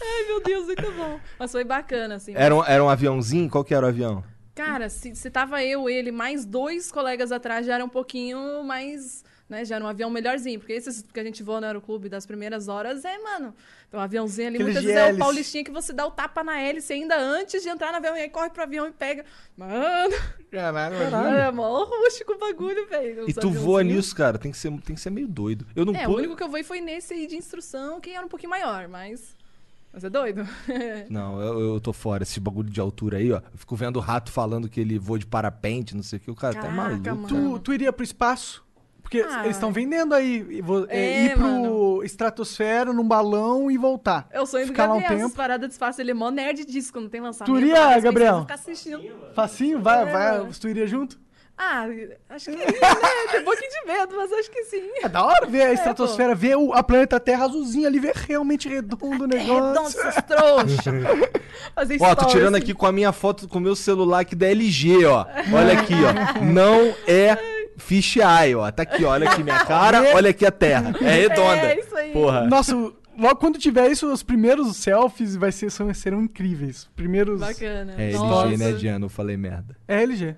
Speaker 5: Ai, meu Deus, muito bom. Mas foi bacana, assim.
Speaker 4: Era um, era um aviãozinho? Qual que era o avião?
Speaker 5: Cara, se, se tava eu, ele, mais dois colegas atrás, já era um pouquinho mais... Né, já era um avião melhorzinho. Porque esses que a gente voa no aeroclube das primeiras horas, é, mano... Um aviãozinho ali,
Speaker 3: Aqueles
Speaker 5: muitas vezes é o paulistinha que você dá o tapa na hélice ainda antes de entrar no avião. E aí corre pro avião e pega. Mano,
Speaker 3: Caralho, [laughs]
Speaker 5: é mó rústico o bagulho, velho.
Speaker 4: E tu voa nisso, cara? Tem que ser, tem que ser meio doido. Eu não
Speaker 5: É,
Speaker 4: pulo-
Speaker 5: o único que eu voei foi nesse aí de instrução, que era um pouquinho maior, mas. Mas é doido. [laughs]
Speaker 4: Não, eu, eu tô fora. Esse bagulho de altura aí, ó. Eu fico vendo o rato falando que ele voa de parapente, não sei o que. O cara tá
Speaker 5: Caraca,
Speaker 4: maluco.
Speaker 5: mano.
Speaker 3: Tu, tu iria pro espaço? Porque
Speaker 5: Ah.
Speaker 3: eles estão vendendo aí é,
Speaker 5: É,
Speaker 3: ir pro
Speaker 5: mano.
Speaker 3: estratosfera num balão e voltar.
Speaker 5: É o sonho do
Speaker 3: Ficar lá um
Speaker 5: Gabriel, essas
Speaker 3: tempo.
Speaker 5: paradas de espaço. Ele é mó nerd disso, quando tem lançamento.
Speaker 3: Tu iria, Gabriel?
Speaker 5: assistindo.
Speaker 3: Facinho? Vai,
Speaker 5: É,
Speaker 3: vai.
Speaker 5: mano.
Speaker 3: Tu iria junto?
Speaker 5: Ah, acho que iria, né? [laughs] Tem um pouquinho de medo, mas acho que sim.
Speaker 3: É da hora ver a
Speaker 5: É,
Speaker 3: estratosfera, ver o, a planeta Terra azulzinha ali, ver realmente redondo o negócio.
Speaker 5: Redondo, seus trouxa. [laughs] Fazer
Speaker 4: Ó, tô tirando aqui com a minha foto com o meu celular aqui da LG, ó. [laughs] Olha aqui, ó. Não é fisheye, ó. Tá aqui, olha aqui minha cara, [laughs] olha aqui a Terra. É redonda.
Speaker 5: É, isso aí.
Speaker 4: Porra.
Speaker 3: Nossa, logo quando tiver isso, os primeiros selfies vai ser, são, serão incríveis. Os primeiros.
Speaker 5: Bacana.
Speaker 4: É
Speaker 5: Nossa.
Speaker 4: LG, né, Diana? Eu falei merda.
Speaker 3: É LG.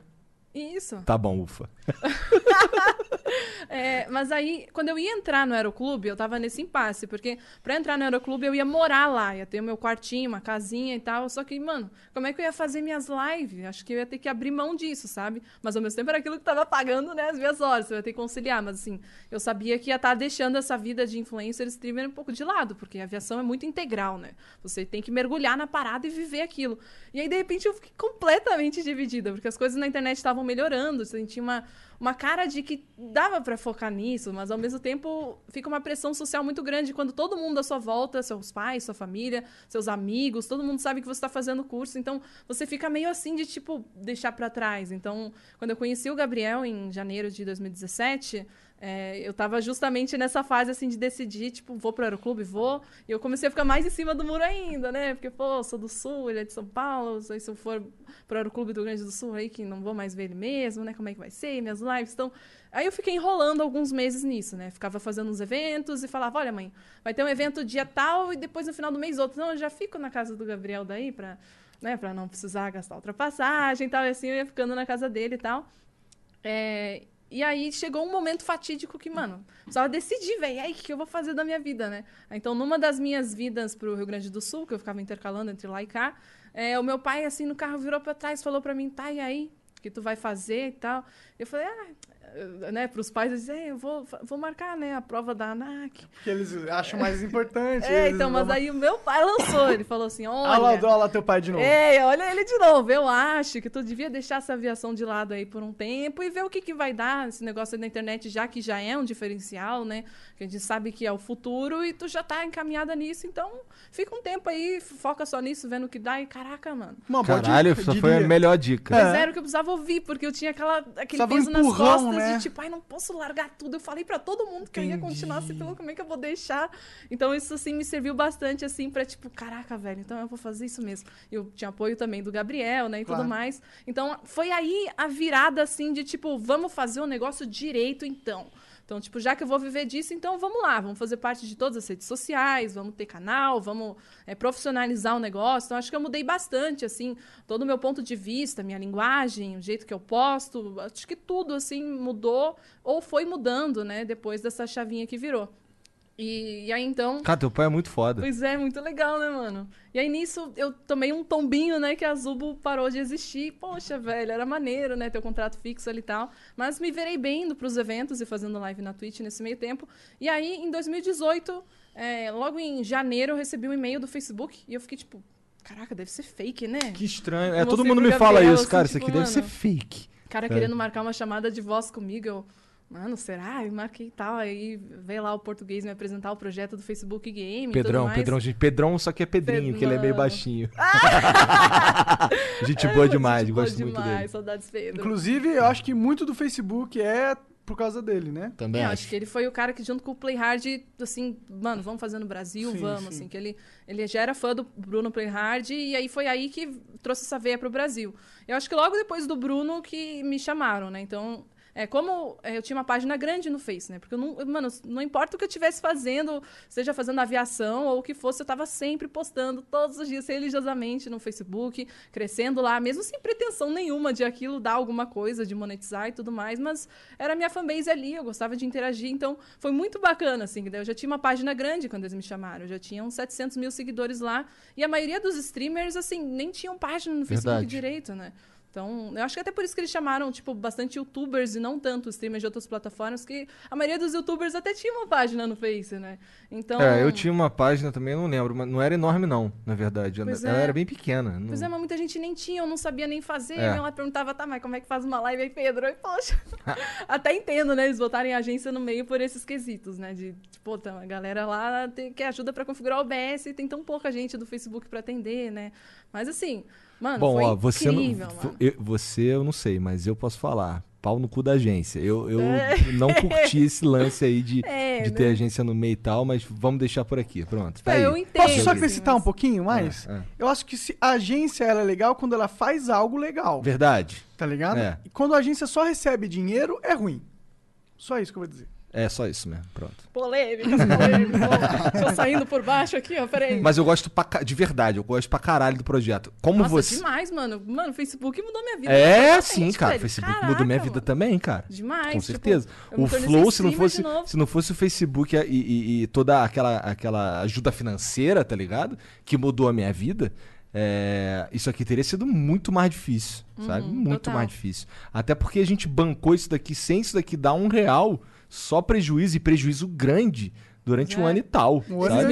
Speaker 5: Isso.
Speaker 4: Tá bom, ufa. [laughs] [laughs]
Speaker 5: É, mas aí, quando eu ia entrar no Aeroclube, eu tava nesse impasse, porque pra entrar no Aeroclube eu ia morar lá, ia ter o meu quartinho, uma casinha e tal. Só que, mano, como é que eu ia fazer minhas lives? Acho que eu ia ter que abrir mão disso, sabe? Mas ao mesmo tempo era aquilo que tava pagando, né, as minhas horas, eu ia ter que conciliar. Mas assim, eu sabia que ia estar deixando essa vida de influencer streamer um pouco de lado, porque a aviação é muito integral, né? Você tem que mergulhar na parada e viver aquilo. E aí, de repente, eu fiquei completamente dividida, porque as coisas na internet estavam melhorando, você tinha uma, uma cara de que dava pra focar nisso, mas ao mesmo tempo fica uma pressão social muito grande quando todo mundo à sua volta, seus pais, sua família, seus amigos, todo mundo sabe que você está fazendo curso, então você fica meio assim de tipo deixar pra trás. Então, quando eu conheci o Gabriel em janeiro de 2017, é, eu tava justamente nessa fase, assim, de decidir, tipo, vou pro aeroclube, vou. E eu comecei a ficar mais em cima do muro ainda, né? Porque, pô, sou do Sul, ele é de São Paulo. Se eu for pro aeroclube do Grande do Sul, aí que não vou mais ver ele mesmo, né? Como é que vai ser, minhas lives. Então, aí eu fiquei enrolando alguns meses nisso, né? Ficava fazendo uns eventos e falava, olha, mãe, vai ter um evento dia tal e depois no final do mês outro. Não, eu já fico na casa do Gabriel daí pra, né, pra não precisar gastar ultrapassagem e tal. E assim, eu ia ficando na casa dele e tal. É, e aí chegou um momento fatídico que, mano, precisava decidir, velho, aí, o que que eu vou fazer da minha vida, né? Então, numa das minhas vidas pro Rio Grande do Sul, que eu ficava intercalando entre lá e cá, é, o meu pai, assim, no carro virou pra trás, falou pra mim, tá, e aí? O que tu vai fazer e tal? Eu falei, ah, eh, né, pros pais, eu disse, "É, eu vou, vou marcar, né, a prova da ANAC.
Speaker 3: Que eles acham mais [laughs] importante.
Speaker 5: É,
Speaker 3: eles
Speaker 5: então, mas
Speaker 3: vão-
Speaker 5: aí o meu pai lançou, ele falou assim, olha... [laughs]
Speaker 3: Ah lá, olha lá teu pai de novo.
Speaker 5: É, olha ele de novo. Eu acho que tu devia deixar essa aviação de lado aí por um tempo e ver o que, que vai dar esse negócio aí na internet, já que já é um diferencial, né? Que a gente sabe que é o futuro e tu já tá encaminhada nisso. Então, fica um tempo aí, foca só nisso, vendo o que dá. E caraca, mano.
Speaker 3: Uma boa
Speaker 4: Caralho,
Speaker 3: dica,
Speaker 4: essa foi a melhor dica.
Speaker 5: Mas era o que eu precisava ouvir, porque eu tinha aquela, aquele
Speaker 3: um
Speaker 5: peso nas
Speaker 3: empurrão,
Speaker 5: costas
Speaker 3: né?
Speaker 5: de tipo, ai, não posso largar tudo. Eu falei pra todo mundo que eu ia
Speaker 3: Entendi.
Speaker 5: continuar assim, pelo como é que eu vou deixar? Então isso assim me serviu bastante assim pra tipo, caraca, velho, então eu vou fazer isso mesmo. E eu tinha apoio também do Gabriel, né, e
Speaker 3: Claro.
Speaker 5: tudo mais. Então foi aí a virada assim de tipo, vamos fazer o negócio direito então. Então, tipo, já que eu vou viver disso, então vamos lá, vamos fazer parte de todas as redes sociais, vamos ter canal, vamos é, profissionalizar o negócio. Então, acho que eu mudei bastante, assim, todo o meu ponto de vista, minha linguagem, o jeito que eu posto, acho que tudo, assim, mudou ou foi mudando, né, depois dessa chavinha que virou. E, e aí, então,
Speaker 4: Cara, teu pai é muito foda.
Speaker 5: Pois é, muito legal, né, mano? E aí nisso eu tomei um tombinho, né, que a Zubo parou de existir. Poxa, velho, era maneiro, né, ter o contrato fixo ali e tal. Mas me virei bem indo pros eventos e fazendo live na Twitch nesse meio tempo. E aí, em 2018, é, logo em janeiro, eu recebi um e-mail do Facebook e eu fiquei tipo, caraca, deve ser fake, né?
Speaker 4: Que estranho. É, todo mundo me fala
Speaker 5: Gabriel,
Speaker 4: isso,
Speaker 5: assim,
Speaker 4: cara. Isso
Speaker 5: tipo,
Speaker 4: aqui deve ser
Speaker 5: mano,
Speaker 4: fake.
Speaker 5: cara
Speaker 4: É.
Speaker 5: querendo marcar uma chamada de voz comigo, eu, mano, será? Eu marquei e tal, aí veio lá o português me apresentar o projeto do Facebook Game e tudo
Speaker 4: Pedrão,
Speaker 5: mais.
Speaker 4: Pedrão, gente. Pedrão só que é Pedrinho, que ele é meio baixinho. [laughs] gente boa demais,
Speaker 5: Gente boa
Speaker 4: gosto muito
Speaker 5: demais,
Speaker 4: dele.
Speaker 5: saudades Pedro.
Speaker 3: Inclusive, eu acho que muito do Facebook é por causa dele, né?
Speaker 4: Também
Speaker 5: É,
Speaker 4: acho.
Speaker 5: acho que ele foi o cara que, junto com o Playhard, assim, mano, vamos fazer no Brasil,
Speaker 3: Sim,
Speaker 5: vamos,
Speaker 3: sim.
Speaker 5: assim, que ele, ele já era fã do Bruno Playhard, e aí foi aí que trouxe essa veia pro Brasil. Eu acho que logo depois do Bruno que me chamaram, né? Então, é como é, eu tinha uma página grande no Face, né? Porque eu não, mano, não importa o que eu estivesse fazendo, seja fazendo aviação ou o que fosse, eu tava sempre postando todos os dias religiosamente no Facebook, crescendo lá, mesmo sem pretensão nenhuma de aquilo dar alguma coisa, de monetizar e tudo mais, mas era minha fanbase ali, eu gostava de interagir, então foi muito bacana, assim, eu já tinha uma página grande quando eles me chamaram, eu já tinha uns 700 mil seguidores lá, e a maioria dos streamers, assim, nem tinham página no Facebook
Speaker 4: Verdade.
Speaker 5: direito, né? Então, eu acho que até por isso que eles chamaram, tipo, bastante youtubers e não tanto streamers de outras plataformas, que a maioria dos youtubers até tinha uma página no Face, né? Então.
Speaker 4: É, eu tinha uma página também, eu não lembro, mas não era enorme, não, na verdade. Ela
Speaker 5: é.
Speaker 4: era bem pequena. não-
Speaker 5: Pois é, mas muita gente nem tinha, eu não sabia nem fazer.
Speaker 4: É.
Speaker 5: Ela perguntava, tá, mas como é que faz uma live aí, Pedro? Aí, poxa. [laughs] Até entendo, né? Eles botarem a agência no meio por esses quesitos, né? De, tipo, tá, a galera lá tem, quer ajuda pra configurar o OBS e tem tão pouca gente do Facebook pra atender, né? Mas assim, mano,
Speaker 4: Bom,
Speaker 5: foi
Speaker 4: ó, você não,
Speaker 5: incrível,
Speaker 4: vo-
Speaker 5: mano.
Speaker 4: eu, você eu não sei, mas eu posso falar. Pau no cu da agência. Eu, eu
Speaker 5: É.
Speaker 4: não curti [laughs] esse lance aí de,
Speaker 5: É,
Speaker 4: de ter
Speaker 5: né?
Speaker 4: agência no meio e tal, mas vamos deixar por aqui. Pronto. Tá
Speaker 5: É,
Speaker 4: aí.
Speaker 5: eu entendo.
Speaker 3: Posso só acrescentar um pouquinho mais?
Speaker 4: É, é.
Speaker 3: Eu acho que se a agência ela é legal quando ela faz algo legal.
Speaker 4: Verdade.
Speaker 3: Tá ligado?
Speaker 4: É.
Speaker 3: E quando a agência só recebe dinheiro, é ruim. Só isso que eu vou dizer.
Speaker 4: É só isso mesmo. Pronto.
Speaker 5: Polêmicas, polêmicas. [laughs] Tô saindo por baixo aqui, ó, peraí.
Speaker 4: Mas eu gosto pra, de verdade, eu gosto pra caralho do projeto. Como
Speaker 5: Nossa,
Speaker 4: você.
Speaker 5: demais, mano. Mano, o Facebook mudou minha vida.
Speaker 4: É, sim, cara. O. Facebook
Speaker 5: Caraca,
Speaker 4: mudou minha
Speaker 5: mano.
Speaker 4: vida também, cara.
Speaker 5: Demais,
Speaker 4: Com
Speaker 5: tipo,
Speaker 4: certeza.
Speaker 5: me
Speaker 4: o Flow, se não fosse, se não fosse o Facebook e, e- e toda aquela, aquela ajuda financeira, tá ligado? Que mudou a minha vida. é, isso aqui teria sido muito mais difícil, sabe?
Speaker 5: Uhum,
Speaker 4: Muito
Speaker 5: total.
Speaker 4: mais difícil. Até porque a gente bancou isso daqui sem isso daqui dar um real, só prejuízo e prejuízo grande durante um
Speaker 5: É.
Speaker 4: ano e tal.
Speaker 3: Um e?
Speaker 5: Esse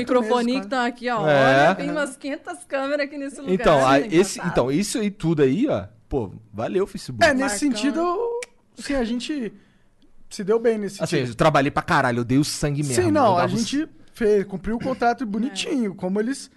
Speaker 3: meses,
Speaker 5: que estão aqui, ó.
Speaker 4: É.
Speaker 5: Olha, tem umas 500 câmeras aqui nesse lugar.
Speaker 4: Então,
Speaker 5: né,
Speaker 4: aí, esse, então, isso aí tudo aí, ó, pô, valeu, Facebook.
Speaker 3: É, nesse
Speaker 5: Marcão.
Speaker 3: sentido, sim, a gente se deu bem nesse
Speaker 4: Assim,
Speaker 3: sentido.
Speaker 4: eu trabalhei pra caralho, eu dei o sangue mesmo.
Speaker 3: Sim, não, a gente fez, cumpriu o contrato bonitinho, como eles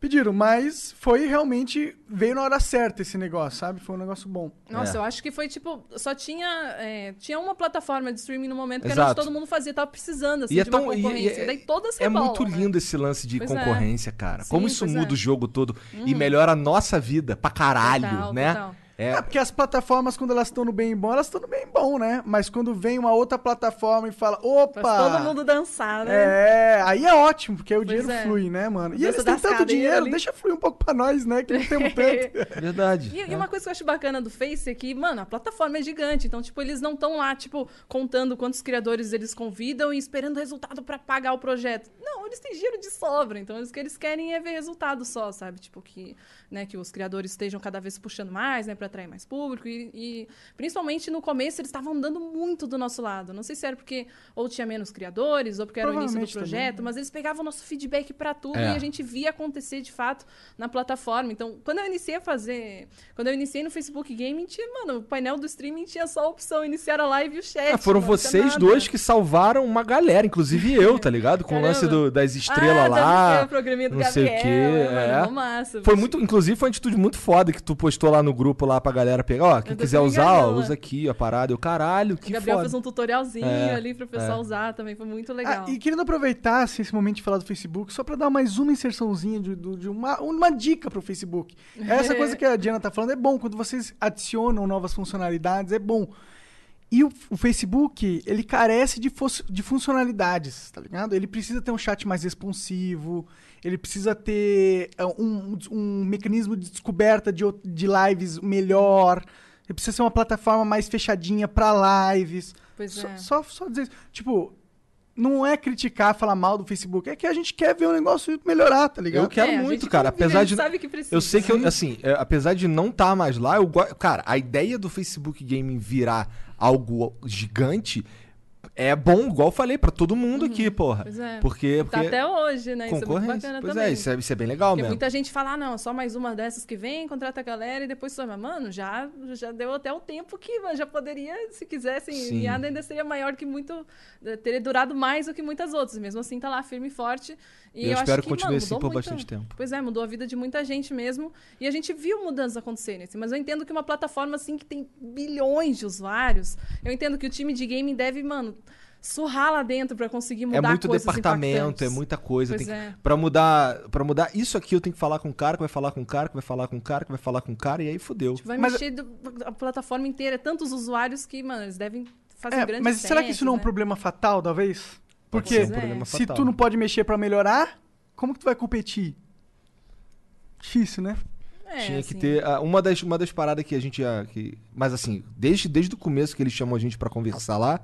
Speaker 3: pediram, mas foi realmente, veio na hora certa esse negócio, sabe? Foi um negócio bom.
Speaker 5: Nossa,
Speaker 4: É.
Speaker 5: eu acho que foi tipo. Só tinha. é, tinha uma plataforma de streaming no momento que era onde todo mundo fazia, tava precisando, assim,
Speaker 4: E é
Speaker 5: de uma
Speaker 4: tão- e-
Speaker 5: concorrência.
Speaker 4: e-
Speaker 5: Daí todas
Speaker 4: É
Speaker 5: rebolam,
Speaker 4: muito
Speaker 5: né?
Speaker 4: lindo esse lance de
Speaker 5: Pois é.
Speaker 4: concorrência, cara.
Speaker 5: Sim,
Speaker 4: Como isso
Speaker 5: pois
Speaker 4: muda
Speaker 5: é.
Speaker 4: o jogo todo e
Speaker 5: Uhum.
Speaker 4: melhora a nossa vida pra caralho,
Speaker 5: Total,
Speaker 4: né?
Speaker 5: total.
Speaker 3: É,
Speaker 4: É,
Speaker 3: porque as plataformas, quando elas estão no bem bom, elas estão no bem bom, né? Mas quando vem uma outra plataforma e fala, opa!
Speaker 5: Faz todo mundo dançar, né?
Speaker 3: É, aí é ótimo, porque aí o
Speaker 5: Pois
Speaker 3: dinheiro
Speaker 5: é.
Speaker 3: flui, né, mano? E eles têm tanto dinheiro,
Speaker 5: ali.
Speaker 3: deixa fluir um pouco pra nós, né? Que não [laughs] temos tanto.
Speaker 4: verdade.
Speaker 5: E, e uma coisa que eu acho bacana do Face é que, mano, a plataforma é gigante. Então, tipo, eles não estão lá, tipo, contando quantos criadores eles convidam e esperando resultado pra pagar o projeto. Não, eles têm giro de sobra. Então, o que eles querem é ver resultado só, sabe? Tipo, que, né, que os criadores estejam cada vez puxando mais, né, pra atrair mais público. E, e, principalmente no começo, eles estavam dando muito do nosso lado. Não sei se era porque ou tinha menos criadores, ou porque era o início do
Speaker 3: Provavelmente também,
Speaker 5: projeto, mas eles pegavam o nosso feedback pra tudo
Speaker 4: É.
Speaker 5: e a gente via acontecer de fato na plataforma. Então, quando eu iniciei a fazer. Quando eu iniciei no Facebook Gaming, tinha, mano, o painel do streaming tinha só a opção iniciar a live e o chat.
Speaker 4: Ah, foram vocês
Speaker 5: nada.
Speaker 4: dois que salvaram uma galera, inclusive eu, tá ligado? Com o lance
Speaker 5: Caramba.
Speaker 4: do- das estrelas
Speaker 5: ah,
Speaker 4: lá.
Speaker 5: o programinha do
Speaker 4: não sei o quê.
Speaker 5: mano,
Speaker 4: é.
Speaker 5: massa,
Speaker 4: Foi muito, inclusive, foi uma atitude muito foda que tu postou lá no grupo lá pra galera pegar. Ó, quem quiser usar, ó, usa aqui a parada. Eu, caralho,
Speaker 5: O
Speaker 4: que
Speaker 5: Gabriel
Speaker 4: foda.
Speaker 5: fez um tutorialzinho
Speaker 4: É,
Speaker 5: ali pro pessoal
Speaker 4: é.
Speaker 5: usar também, foi muito
Speaker 3: Ah,
Speaker 5: legal.
Speaker 3: e querendo aproveitar assim, esse momento de falar do Facebook, só pra dar mais uma inserçãozinha de, de uma, uma dica pro Facebook. Essa coisa que a Diana tá falando é bom, quando vocês adicionam novas funcionalidades, é bom. E o, o Facebook, ele carece de, de funcionalidades, tá ligado? Ele precisa ter um chat mais responsivo, ele precisa ter é, um, um mecanismo de descoberta de, de lives melhor, ele precisa ser uma plataforma mais fechadinha pra lives.
Speaker 5: Pois
Speaker 3: Só,
Speaker 5: é.
Speaker 3: só, só dizer isso. Tipo, não é criticar, falar mal do Facebook, é que a gente quer ver o negócio melhorar, tá ligado?
Speaker 4: Eu quero
Speaker 5: É,
Speaker 4: muito, cara. Apesar
Speaker 5: a
Speaker 4: de.
Speaker 5: gente sabe que precisa.
Speaker 4: eu sei que, eu, assim, é, apesar de não estar mais lá, eu go- Cara, a ideia do Facebook Gaming virar algo gigante é bom, igual eu falei, pra todo mundo aqui, porra.
Speaker 5: Pois é.
Speaker 4: Porque.
Speaker 5: Tá
Speaker 4: porque
Speaker 5: até hoje, né? Isso é muito bacana
Speaker 4: pois
Speaker 5: também.
Speaker 4: é isso, é, isso é bem legal
Speaker 5: Porque
Speaker 4: mesmo.
Speaker 5: muita gente fala, ah, não, só mais uma dessas que vem, contrata a galera e depois. Mas, mano, já, já deu até o tempo que mano, já poderia, se quisessem,
Speaker 4: Sim.
Speaker 5: e ainda seria maior que muito. eh, Teria durado mais do que muitas outras. Mesmo assim, tá lá firme e forte. E
Speaker 4: Eu
Speaker 5: eu,
Speaker 4: espero
Speaker 5: acho
Speaker 4: que
Speaker 5: que,
Speaker 4: continue
Speaker 5: mano,
Speaker 4: assim
Speaker 5: mudou
Speaker 4: por
Speaker 5: muito-
Speaker 4: bastante tempo.
Speaker 5: Pois é, mudou a vida de muita gente mesmo. E a gente viu mudanças acontecerem. Assim, mas eu entendo que uma plataforma assim que tem bilhões de usuários, eu entendo que o time de gaming deve, mano, surrar lá dentro pra conseguir mudar
Speaker 4: É muito departamento, é muita coisa.
Speaker 5: Pois
Speaker 4: Tem
Speaker 5: é.
Speaker 4: que, pra, mudar, pra mudar isso aqui, eu tenho que falar com um cara, que vai falar com um cara, que vai falar com um cara, que vai falar com um cara, e aí fudeu.
Speaker 5: Vai
Speaker 3: Mas-
Speaker 5: mexer do- a plataforma inteira. É tantos usuários que, mano, eles devem fazer
Speaker 3: É,
Speaker 5: grandes
Speaker 3: mas será que isso não é um
Speaker 5: né?
Speaker 3: problema fatal, talvez? Porque
Speaker 4: um problema
Speaker 3: se
Speaker 4: fatal.
Speaker 3: tu não pode mexer pra melhorar, como que tu vai competir? Difícil, né?
Speaker 5: É,
Speaker 4: Tinha que
Speaker 5: assim,
Speaker 4: ter. ah, uma, das, uma das paradas que a gente. que, mas assim, desde, desde o começo que eles chamam a gente pra conversar lá,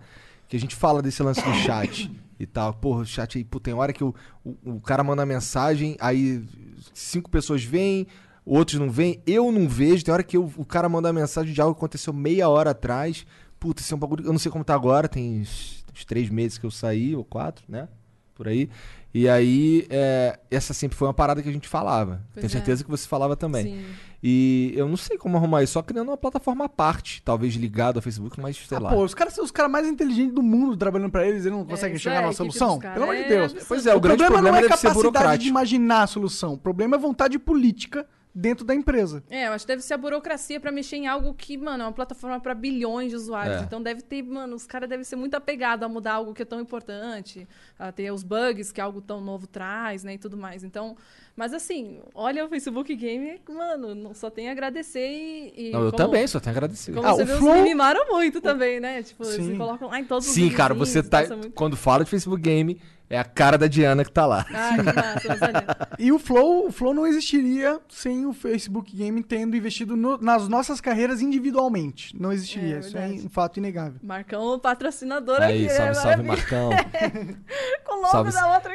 Speaker 4: que a gente fala desse lance do chat e tal. Porra, o chat aí, pô, tem hora que o, o, o cara manda mensagem, aí cinco pessoas vêm, outros não veem, eu não vejo. Tem hora que eu- o cara manda mensagem de algo que aconteceu meia hora atrás. Puta, isso é um bagulho. Eu não sei como tá agora, tem uns, uns três meses que eu saí, ou quatro, né? Por aí. E aí, é, essa sempre foi uma parada que a gente falava.
Speaker 5: Pois
Speaker 4: Tenho
Speaker 5: é.
Speaker 4: certeza que você falava também.
Speaker 5: Sim.
Speaker 4: E eu não sei como arrumar isso, só criando uma plataforma à parte, talvez ligado ao Facebook, mas sei
Speaker 3: Ah,
Speaker 4: lá.
Speaker 3: pô, os caras são os caras mais inteligentes do mundo trabalhando pra eles, eles não conseguem
Speaker 5: isso
Speaker 3: chegar
Speaker 5: é,
Speaker 3: numa
Speaker 5: a equipe
Speaker 3: solução? Pelo amor de
Speaker 5: é
Speaker 3: Deus.
Speaker 4: Pois é, o, grande
Speaker 3: problema,
Speaker 4: problema,
Speaker 3: não é
Speaker 4: deve ser
Speaker 3: capacidade de imaginar a solução. O problema é vontade política dentro da empresa.
Speaker 5: É, eu acho que deve ser a burocracia pra mexer em algo que, mano, é uma plataforma pra bilhões de usuários.
Speaker 4: É.
Speaker 5: Então deve ter, mano, os caras devem ser muito apegados a mudar algo que é tão importante, a ter os bugs que algo tão novo traz, né, e tudo mais. Então, mas assim, olha o Facebook Game, mano, não- só tem a agradecer e. e
Speaker 4: Não, eu
Speaker 5: como-
Speaker 4: também, só tenho a agradecer.
Speaker 5: Como
Speaker 3: Ah,
Speaker 5: você
Speaker 3: o
Speaker 5: vê,
Speaker 3: Flow-
Speaker 5: me mimaram muito também, né? Tipo,
Speaker 3: Sim.
Speaker 5: eles colocam lá em todos os
Speaker 4: Sim, cara, você tá.
Speaker 5: nossa, muito-
Speaker 4: Quando fala de Facebook Game, é a cara da Diana que tá lá.
Speaker 5: Ai, que massa, mas olha.
Speaker 3: E o Flow, o Flow não existiria sem o Facebook Game tendo investido no- nas nossas carreiras individualmente. Não existiria.
Speaker 5: É,
Speaker 3: Isso é um fato inegável.
Speaker 5: Marcão, patrocinador
Speaker 4: Aí,
Speaker 5: aqui,
Speaker 4: salve,
Speaker 5: é
Speaker 4: salve. Marcão. [laughs]
Speaker 5: Com o logo
Speaker 4: Salve-
Speaker 5: da outra.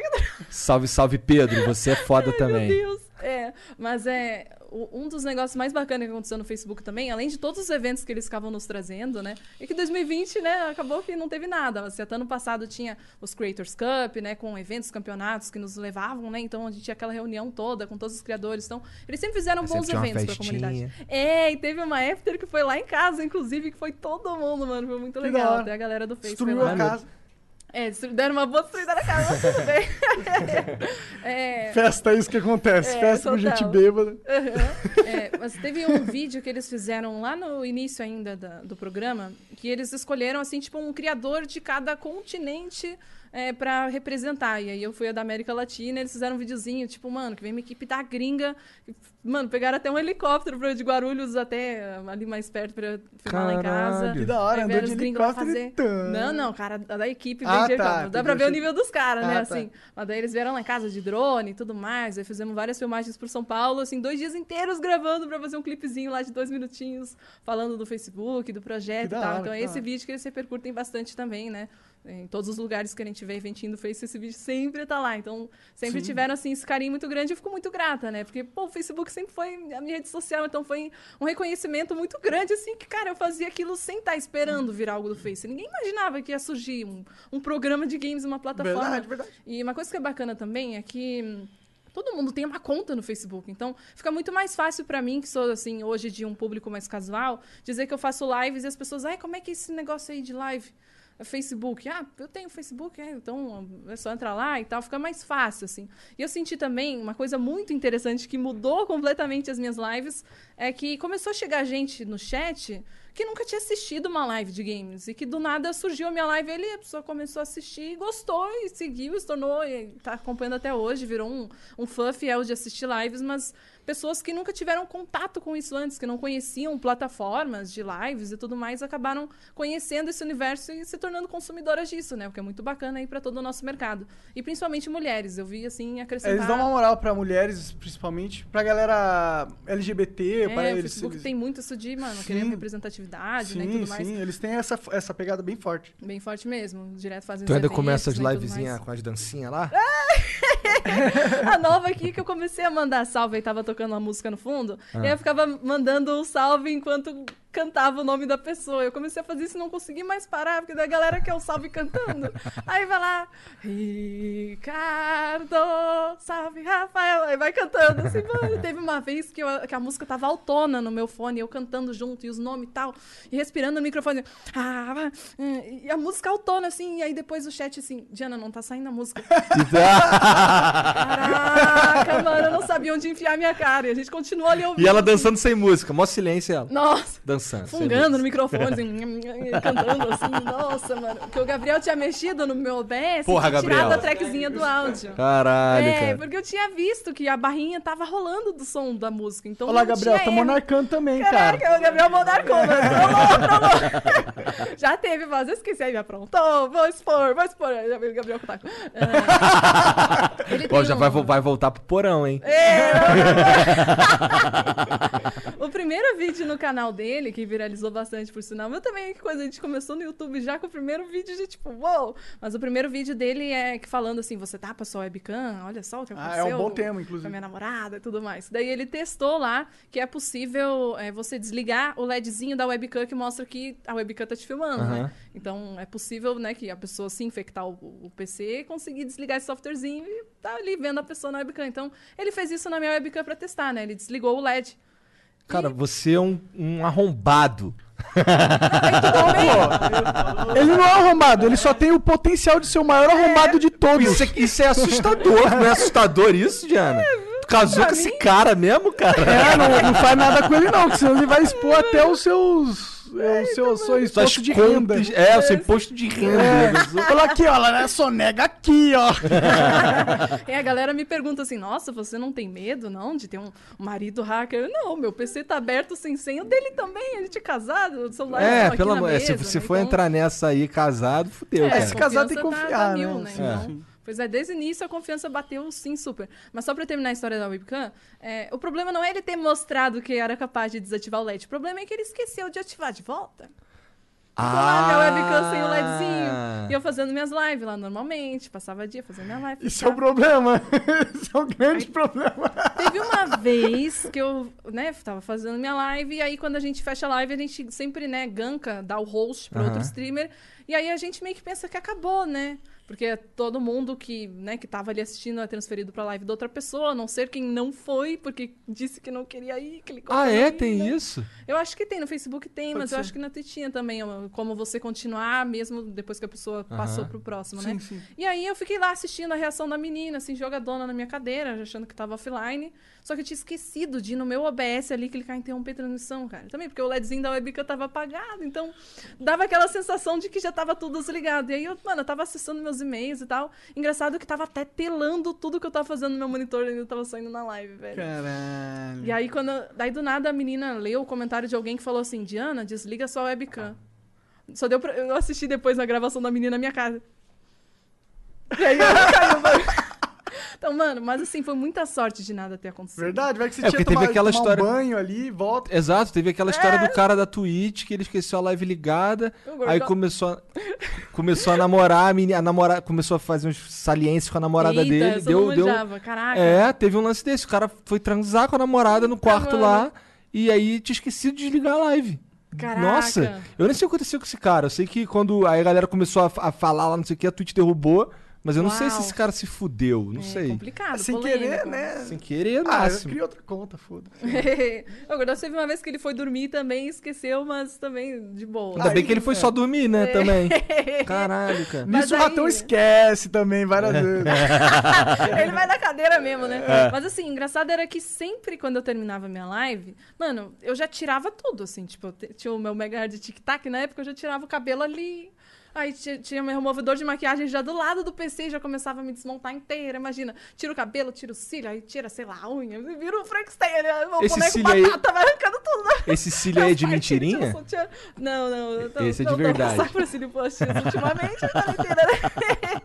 Speaker 4: salve, salve, Pedro. Você é foda também.
Speaker 5: Meu Deus. É, mas é um dos negócios mais bacanas que aconteceu no Facebook também, além de todos os eventos que eles ficavam nos trazendo, né? É que 2020, né, acabou que não teve nada. Mas até ano passado tinha os Creators Cup, né, com eventos, campeonatos que nos levavam, né? Então a gente tinha aquela reunião toda com todos os criadores. Então, eles sempre fizeram bons
Speaker 4: sempre
Speaker 5: eventos pra
Speaker 4: festinha.
Speaker 5: comunidade. É, e teve uma after que foi lá em casa, inclusive, que foi todo mundo, mano. Foi muito legal. Até a galera do Face
Speaker 3: Destruiu
Speaker 5: foi lá.
Speaker 3: a casa.
Speaker 5: É, deram uma boa destruída na casa, mas tudo bem. [laughs] é,
Speaker 3: Festa é isso que acontece.
Speaker 5: É,
Speaker 3: Festa com gente bêbada.
Speaker 5: Uhum. É, [laughs] mas teve um vídeo que eles fizeram lá no início ainda da- do programa, que eles escolheram, assim, tipo, um criador de cada continente é, para representar. E aí eu fui a da América Latina, eles fizeram um videozinho, tipo, mano, que vem uma equipe da gringa. Mano, pegaram até um helicóptero pra, de Guarulhos até ah, ali mais perto pra filmar lá em casa.
Speaker 4: Caralho.
Speaker 3: Que da hora,
Speaker 5: Aí
Speaker 3: andou de
Speaker 5: os gringos lá
Speaker 3: helicóptero
Speaker 5: fazer.
Speaker 3: e.
Speaker 5: Não, não, cara, da da equipe
Speaker 3: Ah,
Speaker 5: vem de
Speaker 3: tá,
Speaker 5: helicóptero. Dá pra ver o
Speaker 3: achei-
Speaker 5: nível dos caras, né?
Speaker 3: Ah, tá.
Speaker 5: Assim. Mas daí eles vieram lá em casa de drone e tudo mais. Aí fizemos várias filmagens por São Paulo, assim, dois dias inteiros gravando pra fazer um clipezinho lá de dois minutinhos, falando do Facebook, do projeto
Speaker 3: Que
Speaker 5: e tal.
Speaker 3: hora,
Speaker 5: então é esse
Speaker 3: hora.
Speaker 5: vídeo que eles repercutem bastante também, né? Em todos os lugares que a gente vê eventinho Face, esse vídeo sempre tá lá. Então, sempre
Speaker 3: Sim.
Speaker 5: tiveram, assim, esse carinho muito grande e eu fico muito grata, né? Porque, pô, o Facebook sempre foi a minha rede social, então foi um reconhecimento muito grande, assim, que, cara, eu fazia aquilo sem estar esperando vir algo do Face. Ninguém imaginava que ia surgir um, um programa de games, uma plataforma.
Speaker 3: Verdade, verdade.
Speaker 5: E uma coisa que é bacana também é que todo mundo tem uma conta no Facebook. Então, fica muito mais fácil pra mim, que sou, assim, hoje de um público mais casual, dizer que eu faço lives e as pessoas, ai, como é que é esse negócio aí de live? É Facebook. Ah, eu tenho Facebook, é, então é só entrar lá e tal, fica mais fácil, assim. E eu senti também uma coisa muito interessante que mudou completamente as minhas lives, é que começou a chegar gente no chat que nunca tinha assistido uma live de games. E que do nada surgiu a minha live ele, a pessoa começou a assistir, gostou e seguiu, se tornou, e tá acompanhando até hoje, virou um, um fã fiel de assistir lives, mas pessoas que nunca tiveram contato com isso antes, que não conheciam plataformas de lives e tudo mais, acabaram conhecendo esse universo e se tornando consumidoras disso, né? O que é muito bacana aí para todo o nosso mercado. E principalmente mulheres, eu vi assim acrescentar.
Speaker 3: Eles dão uma moral pra mulheres, principalmente. Pra galera LGBT,
Speaker 5: é,
Speaker 3: para
Speaker 5: o
Speaker 3: eles.
Speaker 5: Facebook
Speaker 3: eles-
Speaker 5: tem muito isso de, mano,
Speaker 3: Sim.
Speaker 5: querer representatividade, né, e
Speaker 3: Sim,
Speaker 5: tudo mais.
Speaker 3: sim. Eles têm essa, essa pegada bem forte.
Speaker 5: Bem forte mesmo, direto fazendo
Speaker 4: Tu ainda começa as
Speaker 5: né,
Speaker 4: livezinhas com as dancinhas lá? [laughs] [laughs]
Speaker 5: A nova aqui que eu comecei a mandar salve e tava tocando uma música no fundo.
Speaker 4: Ah.
Speaker 5: E eu ficava mandando um salve enquanto cantava o nome da pessoa. Eu comecei a fazer isso e não consegui mais parar, porque da galera quer o salve cantando. [laughs] aí vai lá, Ricardo, salve Rafael. Aí vai cantando assim, mano. [laughs] Teve uma vez que, eu- que a música tava autona no meu fone, eu cantando junto, e os nomes e tal, e respirando no microfone. Ah, [laughs] e a música autona, assim, e aí depois o chat assim, Diana, não tá saindo a música. Caraca, mano, eu não sabia onde enfiar minha cara. E a gente continuou ali ouvindo.
Speaker 4: E ela dançando sem música, mó silêncio ela.
Speaker 5: Nossa,
Speaker 4: Dançando.
Speaker 5: Fungando no microfone, assim, [laughs] cantando assim. Nossa, mano. Porque o Gabriel tinha mexido no meu OBS
Speaker 4: Porra,
Speaker 5: e tinha tirado a trackzinha do áudio.
Speaker 4: Caralho,
Speaker 5: é,
Speaker 4: cara.
Speaker 5: porque eu tinha visto que a barrinha tava rolando do som da música. Então
Speaker 3: Olá,
Speaker 5: não
Speaker 3: Gabriel. Tá monarcando também, cara.
Speaker 5: Caraca, o Gabriel monarcou, mano. [laughs] Trolou, trolou. Já teve, mas eu esqueci. Aí me aprontou. Vou expor, vou expor. Já veio o Gabriel com o taco. É. [laughs] Tem
Speaker 4: já
Speaker 5: um-
Speaker 4: vai, vai voltar pro porão, hein?
Speaker 5: É, o O primeiro vídeo no canal dele, que viralizou bastante por sinal, meu também, que coisa, a gente começou no YouTube já com o primeiro vídeo de tipo, uou! Mas o primeiro vídeo dele é que falando assim, você tapa sua webcam, olha só o que
Speaker 3: Ah,
Speaker 5: aconteceu.
Speaker 3: é um bom tema,
Speaker 5: Com a
Speaker 3: inclusive.
Speaker 5: minha namorada e tudo mais. Daí ele testou lá que é possível é, você desligar o LEDzinho da webcam que mostra que a webcam tá te filmando, né?
Speaker 4: Aham.
Speaker 5: Então é possível, né, que a pessoa se infectar o, o PC e conseguir desligar esse softwarezinho e tá ali vendo a pessoa na webcam. Então ele fez isso na minha webcam pra testar, né? Ele desligou o LED.
Speaker 4: Cara, você é um, um arrombado.
Speaker 3: Ele não é arrombado, ele só tem o potencial de ser o maior arrombado de todos.
Speaker 4: Isso é, isso é assustador, não é assustador isso, Diana? Tu casou com esse cara mesmo, cara?
Speaker 3: É, não, não faz nada com ele não, porque senão ele vai expor até os seus... É, o seu, seu
Speaker 4: Suas
Speaker 3: imposto de renda.
Speaker 4: contas. É, o seu imposto de renda.
Speaker 3: É. [laughs] Fala aqui, ó, ela sonega aqui, ó.
Speaker 5: E [laughs] a galera me pergunta assim: nossa, você não tem medo, não, de ter um marido hacker? Não, meu PC tá aberto sem senha, o dele também, a gente é casado, o celular
Speaker 4: É,
Speaker 5: aqui
Speaker 4: pelo
Speaker 5: na
Speaker 4: amor,
Speaker 5: mesa,
Speaker 4: se você
Speaker 5: né?
Speaker 4: for
Speaker 5: Então,
Speaker 4: entrar nessa aí casado, fudeu,
Speaker 5: É,
Speaker 4: cara.
Speaker 3: se casar tem que confiar,
Speaker 5: tá- tá
Speaker 3: né?
Speaker 5: mil, né?
Speaker 3: Sim,
Speaker 5: Então,
Speaker 3: sim.
Speaker 5: Pois é, desde o início a confiança bateu sim super. Mas só pra terminar a história da webcam, é, o problema não é ele ter mostrado que era capaz de desativar o LED. O problema é que ele esqueceu de ativar de volta. Ficou lá minha webcam sem o LEDzinho. E eu fazendo minhas lives lá normalmente. Passava dia fazendo minha live.
Speaker 3: Isso é o problema. [laughs] Isso é um grande problema.
Speaker 5: Teve uma [laughs] vez que eu, né, tava fazendo minha live, e aí quando a gente fecha a live, a gente sempre, né, ganka, dá o host para outro
Speaker 4: Aham.
Speaker 5: streamer, e aí a gente meio que pensa que acabou, né? Porque todo mundo que, né, que tava ali assistindo é transferido pra live de outra pessoa, a não ser quem não foi, porque disse que não queria ir, clicou
Speaker 4: Ah, é? Tem
Speaker 5: né?
Speaker 4: isso?
Speaker 5: Eu acho que tem, no Facebook tem,
Speaker 3: Pode
Speaker 5: mas eu
Speaker 3: ser.
Speaker 5: acho que na Twitch tinha também, como você continuar mesmo depois que a pessoa passou
Speaker 4: Aham.
Speaker 5: pro próximo,
Speaker 3: Sim,
Speaker 5: né?
Speaker 3: sim.
Speaker 5: E aí eu fiquei lá assistindo a reação da menina, assim, jogadona na minha cadeira, achando que tava offline. Só que eu tinha esquecido de ir no meu OBS ali clicar em interromper transmissão, cara. Também porque o LEDzinho da webcam tava apagado, então dava aquela sensação de que já tava tudo desligado. E aí eu, mano, eu tava acessando meus e-mails e tal. Engraçado que tava até telando tudo que eu tava fazendo no meu monitor e ainda tava saindo na live, velho.
Speaker 3: Caralho.
Speaker 5: E aí, quando. Daí do nada a menina leu o comentário de alguém que falou assim: Diana, desliga sua webcam. Só deu pra. Eu assisti depois na gravação da menina na minha casa. [laughs] E aí caiu. Então, mano, mas assim, foi muita sorte de nada ter acontecido.
Speaker 3: Verdade, vai que você
Speaker 4: É,
Speaker 3: tinha
Speaker 4: teve
Speaker 3: tomado,
Speaker 4: aquela
Speaker 3: tomar
Speaker 4: história-
Speaker 3: um banho ali, volta.
Speaker 4: Exato, teve aquela história
Speaker 5: É.
Speaker 4: do cara da Twitch que ele esqueceu a live ligada, aí começou a, começou a namorar, a, menina, a namorar, começou a fazer uns saliências com a namorada
Speaker 5: Eita,
Speaker 4: dele, deu, deu
Speaker 5: caraca.
Speaker 4: É, teve um lance desse, o cara foi transar com a namorada no quarto
Speaker 5: mano.
Speaker 4: lá e aí tinha esquecido de desligar a live.
Speaker 5: Caraca.
Speaker 4: Nossa, eu nem sei o que aconteceu com esse cara. Eu sei que quando aí a galera começou a, a falar lá, não sei o que, a Twitch derrubou. Mas eu não sei se esse cara se fudeu, não
Speaker 5: É
Speaker 4: sei.
Speaker 5: complicado,
Speaker 3: Sem
Speaker 5: polêmico.
Speaker 3: querer, né?
Speaker 4: Sem querer,
Speaker 3: Ah, eu
Speaker 4: máximo.
Speaker 3: criei outra conta, foda-se.
Speaker 5: o Gordão teve uma vez que ele foi dormir também, esqueceu, mas também de boa.
Speaker 4: Ainda bem que ele foi
Speaker 3: é.
Speaker 4: só dormir, né, também. [laughs] Caralho, cara.
Speaker 5: Mas
Speaker 3: Nisso o
Speaker 5: aí-
Speaker 3: ratão esquece também várias vezes. [laughs]
Speaker 5: Ele vai na cadeira mesmo, né?
Speaker 4: É.
Speaker 5: Mas assim, engraçado era que sempre quando eu terminava minha live, mano, eu já tirava tudo, assim. Tipo, eu te- tinha o meu mega de tic-tac na época, eu já tirava o cabelo ali. Aí ti- tinha meu removedor de maquiagem já do lado do PC, já começava a me desmontar inteira. Imagina, tira o cabelo, tira o cílio, aí tira, sei lá, a unha, vira o Frankenstein, né? o
Speaker 4: Esse
Speaker 5: boneco
Speaker 4: cílio aí-
Speaker 5: batata, vai arrancando tudo. né?
Speaker 4: Esse cílio aí é [laughs] de mentirinha?
Speaker 5: tira. Não, não. Eu tô,
Speaker 4: Esse é de
Speaker 5: não,
Speaker 4: verdade.
Speaker 5: Tô por cílio postiço ultimamente, a quarentena, né?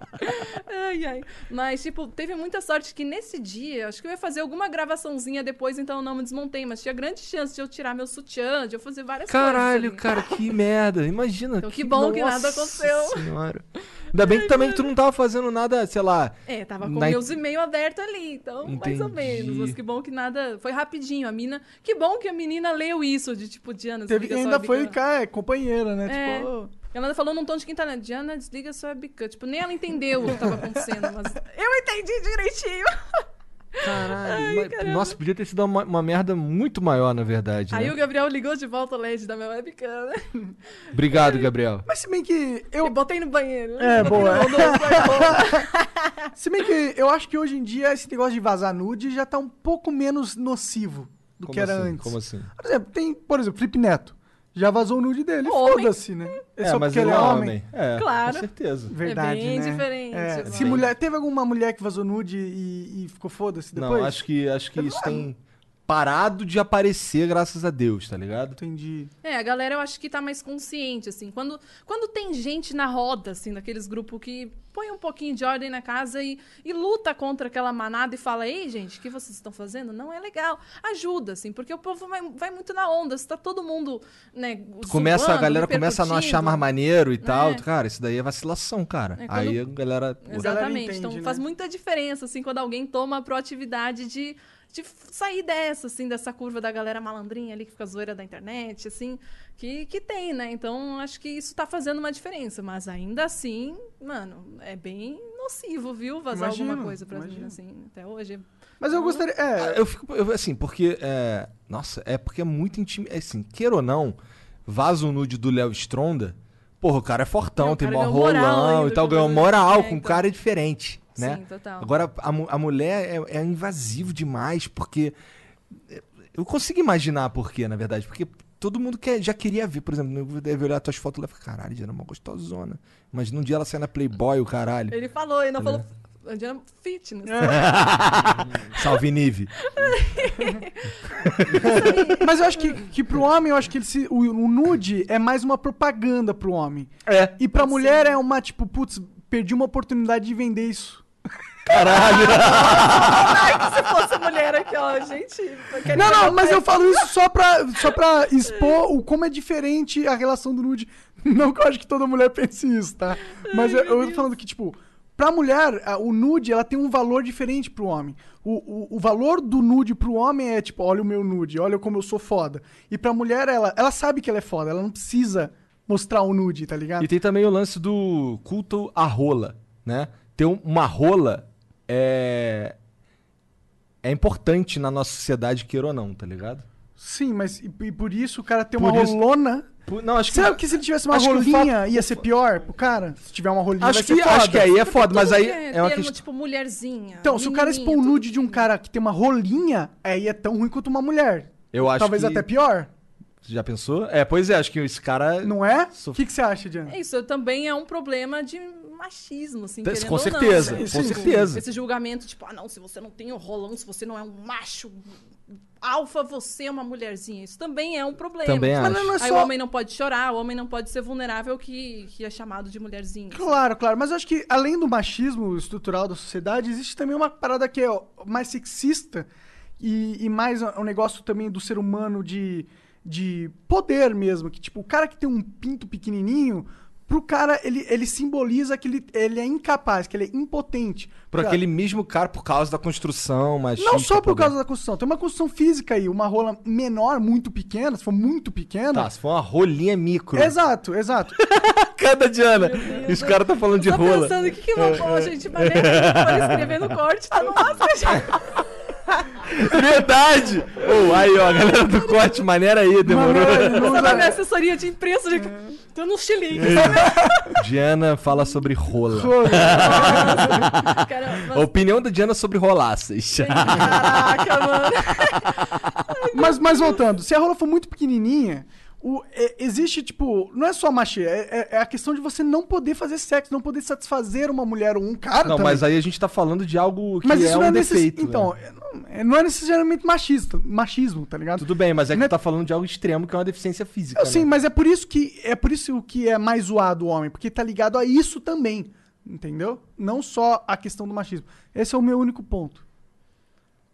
Speaker 5: [laughs] ai, ai. Mas, tipo, teve muita sorte que nesse dia, acho que eu ia fazer alguma gravaçãozinha depois, então eu não me desmontei. Mas tinha grande chance de eu tirar meu sutiã, de eu fazer várias
Speaker 4: Caralho,
Speaker 5: coisas.
Speaker 4: cara, que merda. Imagina.
Speaker 5: Então, que bom que nada
Speaker 4: Nossa
Speaker 5: aconteceu.
Speaker 4: Senhora. Ainda bem que também que tu não tava fazendo nada, sei lá.
Speaker 5: É, tava com
Speaker 4: na-
Speaker 5: meus e-mails abertos ali, então mais ou
Speaker 4: Entendi.
Speaker 5: menos. Mas que bom que nada. Foi rapidinho. A mina. Que bom que a menina leu isso, de tipo, Diana,
Speaker 3: Teve,
Speaker 5: sua
Speaker 3: ainda foi cara, companheira, né?
Speaker 5: É.
Speaker 3: Tipo,
Speaker 5: Ela falou num tom de quem tá lendo. Diana, desliga sua webcam. Tipo, nem ela entendeu o que tava acontecendo, mas [laughs] eu entendi direitinho. [laughs]
Speaker 4: Caralho. mas- nossa, podia ter sido uma, uma merda muito maior, na verdade.
Speaker 5: Aí
Speaker 4: né?
Speaker 5: o Gabriel ligou de volta o LED da minha webcam, né?
Speaker 4: Obrigado, Gabriel.
Speaker 3: Mas se bem que
Speaker 5: Eu
Speaker 3: eu.
Speaker 5: botei no banheiro.
Speaker 3: É, boa.
Speaker 5: no- [laughs]
Speaker 3: Se bem que eu acho que hoje em dia esse negócio de vazar nude já tá um pouco menos nocivo do
Speaker 4: Como
Speaker 3: que era
Speaker 4: assim?
Speaker 3: antes.
Speaker 4: Como assim?
Speaker 3: Por exemplo, tem, por exemplo, Felipe Neto. Já vazou o nude dele.
Speaker 5: Homem.
Speaker 3: Foda-se, né? É,
Speaker 4: É,
Speaker 3: só
Speaker 4: mas
Speaker 3: porque
Speaker 4: ele é homem. É,
Speaker 5: Claro.
Speaker 4: com certeza.
Speaker 3: Verdade,
Speaker 5: É bem
Speaker 3: né?
Speaker 5: diferente,
Speaker 3: É, se mulher, teve alguma mulher que vazou nude e, e ficou foda-se depois?
Speaker 4: Não, acho que, acho que isso tem. Parado de aparecer, graças a Deus, tá ligado?
Speaker 3: Entendi.
Speaker 5: É, a galera eu acho que tá mais consciente, assim. Quando, quando tem gente na roda, assim, daqueles grupos que põe um pouquinho de ordem na casa e, e luta contra aquela manada e fala, ei, gente, o que vocês estão fazendo? Não é legal. Ajuda, assim, porque o povo vai, vai muito na onda. Se tá todo mundo, né,
Speaker 4: Começa, a
Speaker 5: zoando,
Speaker 4: galera começa a não achar mais maneiro e tal.
Speaker 5: É.
Speaker 4: Cara, isso daí é vacilação, cara.
Speaker 5: É, quando-
Speaker 4: Aí a galera.
Speaker 5: Exatamente.
Speaker 3: entende,
Speaker 5: então
Speaker 3: né?
Speaker 5: faz muita diferença, assim, quando alguém toma a proatividade de, de sair dessa, assim, dessa curva da galera malandrinha ali que fica zoeira da internet, assim, que, que tem, né? Então acho que isso tá fazendo uma diferença. Mas ainda assim, mano, é bem nocivo, viu? Vazar
Speaker 3: Imagino,
Speaker 5: alguma coisa
Speaker 3: imagino.
Speaker 5: meninas, assim, até hoje.
Speaker 3: Mas eu gostaria. É,
Speaker 4: Ah, Eu fico, eu, assim, porque. É, nossa, é porque é muito intimidante. Assim, queira ou não, vaza o nude do Léo Stronda. Porra, o cara é fortão, tem mó rolão
Speaker 5: ainda
Speaker 4: e tal, ganhou moral.
Speaker 5: É,
Speaker 4: com o
Speaker 5: então.
Speaker 4: cara é diferente, né?
Speaker 5: Sim, total.
Speaker 4: Agora, a, a mulher é, é invasivo demais, porque. é, Eu consigo imaginar por quê, na verdade. Porque todo mundo quer, já queria ver, por exemplo, deve olhar tuas fotos e falar, caralho, Diana, é uma gostosona. Mas num dia ela sai na Playboy, o caralho.
Speaker 5: Ele falou, ele não
Speaker 4: É.
Speaker 5: falou. Diana Fitness. [laughs]
Speaker 4: Salve, Nive. [laughs]
Speaker 3: Mas eu acho que, que pro homem, eu acho que ele se- o, o nude é mais uma propaganda pro homem.
Speaker 4: É.
Speaker 3: E pra mulher é uma, tipo, putz, perdi uma oportunidade de vender isso.
Speaker 4: Caralho.
Speaker 5: Ai, se fosse mulher aqui, ó, gente.
Speaker 3: Não, não, mas eu falo isso só pra, só pra expor o como é diferente a relação do nude. Não que eu acho que toda mulher pense isso, tá? Mas eu, eu tô falando que, tipo, pra mulher, o nude, ela tem um valor diferente pro homem. O, o, o valor do nude pro homem é, tipo, olha o meu nude, olha como eu sou foda. E pra mulher, ela, ela sabe que ela é foda, ela não precisa mostrar o nude, tá ligado?
Speaker 4: E tem também o lance do culto à rola, né? Ter um- uma rola é. É importante na nossa sociedade, queira ou não, tá ligado?
Speaker 3: Sim, mas e, e por isso o cara tem
Speaker 4: Por
Speaker 3: uma
Speaker 4: isso-
Speaker 3: rolona.
Speaker 4: Por- não, acho que.
Speaker 3: Será que se ele tivesse uma
Speaker 4: que
Speaker 3: rolinha ia ser pior pro cara? Se tiver uma rolinha,
Speaker 4: Acho
Speaker 3: vai ser
Speaker 4: que,
Speaker 3: foda.
Speaker 4: acho que aí é foda, mas aí
Speaker 5: que
Speaker 4: é uma
Speaker 5: termo,
Speaker 4: questão.
Speaker 5: tipo, mulherzinha.
Speaker 3: Então, se o cara expor o nude de um cara que tem uma rolinha, aí é tão ruim quanto uma mulher.
Speaker 4: Eu acho
Speaker 3: Talvez
Speaker 4: que-
Speaker 3: até pior.
Speaker 4: Você já pensou? É, pois é, acho que esse cara.
Speaker 3: Não é? O
Speaker 4: Sof-
Speaker 3: que, que você acha, Diana?
Speaker 5: É Isso também é um problema de machismo, assim,
Speaker 4: Com certeza,
Speaker 5: não, né?
Speaker 4: com certeza.
Speaker 5: Esse julgamento, tipo, ah, não, se você não tem o rolão, se você não é um macho alfa, você é uma mulherzinha. Isso também é um problema.
Speaker 4: Também
Speaker 3: Mas
Speaker 4: acho.
Speaker 3: não é
Speaker 5: Aí
Speaker 3: só...
Speaker 5: o homem não pode chorar, o homem não pode ser vulnerável que, que é chamado de mulherzinha.
Speaker 3: Claro, claro. Mas eu acho que além do machismo estrutural da sociedade, existe também uma parada que é mais sexista e, e mais um negócio também do ser humano de, de poder mesmo. Que, tipo, o cara que tem um pinto pequenininho, pro cara, ele, ele simboliza que ele, ele é incapaz, que ele é impotente.
Speaker 4: Por
Speaker 3: Cara,
Speaker 4: aquele mesmo cara, por causa da construção, mas.
Speaker 3: Não só por causa da construção, tem uma construção física aí, uma rola menor, muito pequena, se for muito pequena.
Speaker 4: Tá, se for uma rolinha micro.
Speaker 3: Exato, exato. [laughs]
Speaker 4: Cada Diana. Os caras tá falando de
Speaker 5: Tô
Speaker 4: rola.
Speaker 5: pensando, o que que eu vou pôr, gente? Mas pode escrever no corte, tá no máximo. [laughs] [laughs]
Speaker 4: Verdade! Ô, aí, ó, a galera do corte, maneira aí, demorou.
Speaker 5: Essa da minha assessoria de imprensa, de... tô no xilingue.
Speaker 4: Diana fala sobre rola. [laughs]
Speaker 5: Cara,
Speaker 4: A opinião da Diana sobre rolaças.
Speaker 5: Caraca, mano.
Speaker 3: Mas, mas voltando, se a rola for muito pequenininha, o- é- existe, tipo, não é só machismo, é, é- é a questão de você não poder fazer sexo, não poder satisfazer uma mulher ou um cara
Speaker 4: Não,
Speaker 3: também.
Speaker 4: mas aí a gente tá falando de algo que
Speaker 3: Mas
Speaker 4: é
Speaker 3: isso
Speaker 4: um
Speaker 3: não é necess...
Speaker 4: defeito.
Speaker 3: Então,
Speaker 4: né?
Speaker 3: é- não, é- não é necessariamente machista, machismo, tá ligado?
Speaker 4: Tudo bem, mas é que
Speaker 3: Não é-
Speaker 4: tu tá falando de algo extremo que é uma deficiência física.
Speaker 3: Eu, sim,
Speaker 4: né?
Speaker 3: mas é por isso que é por isso que é mais zoado o homem, porque tá ligado a isso também, entendeu? Não só a questão do machismo. Esse é o meu único ponto.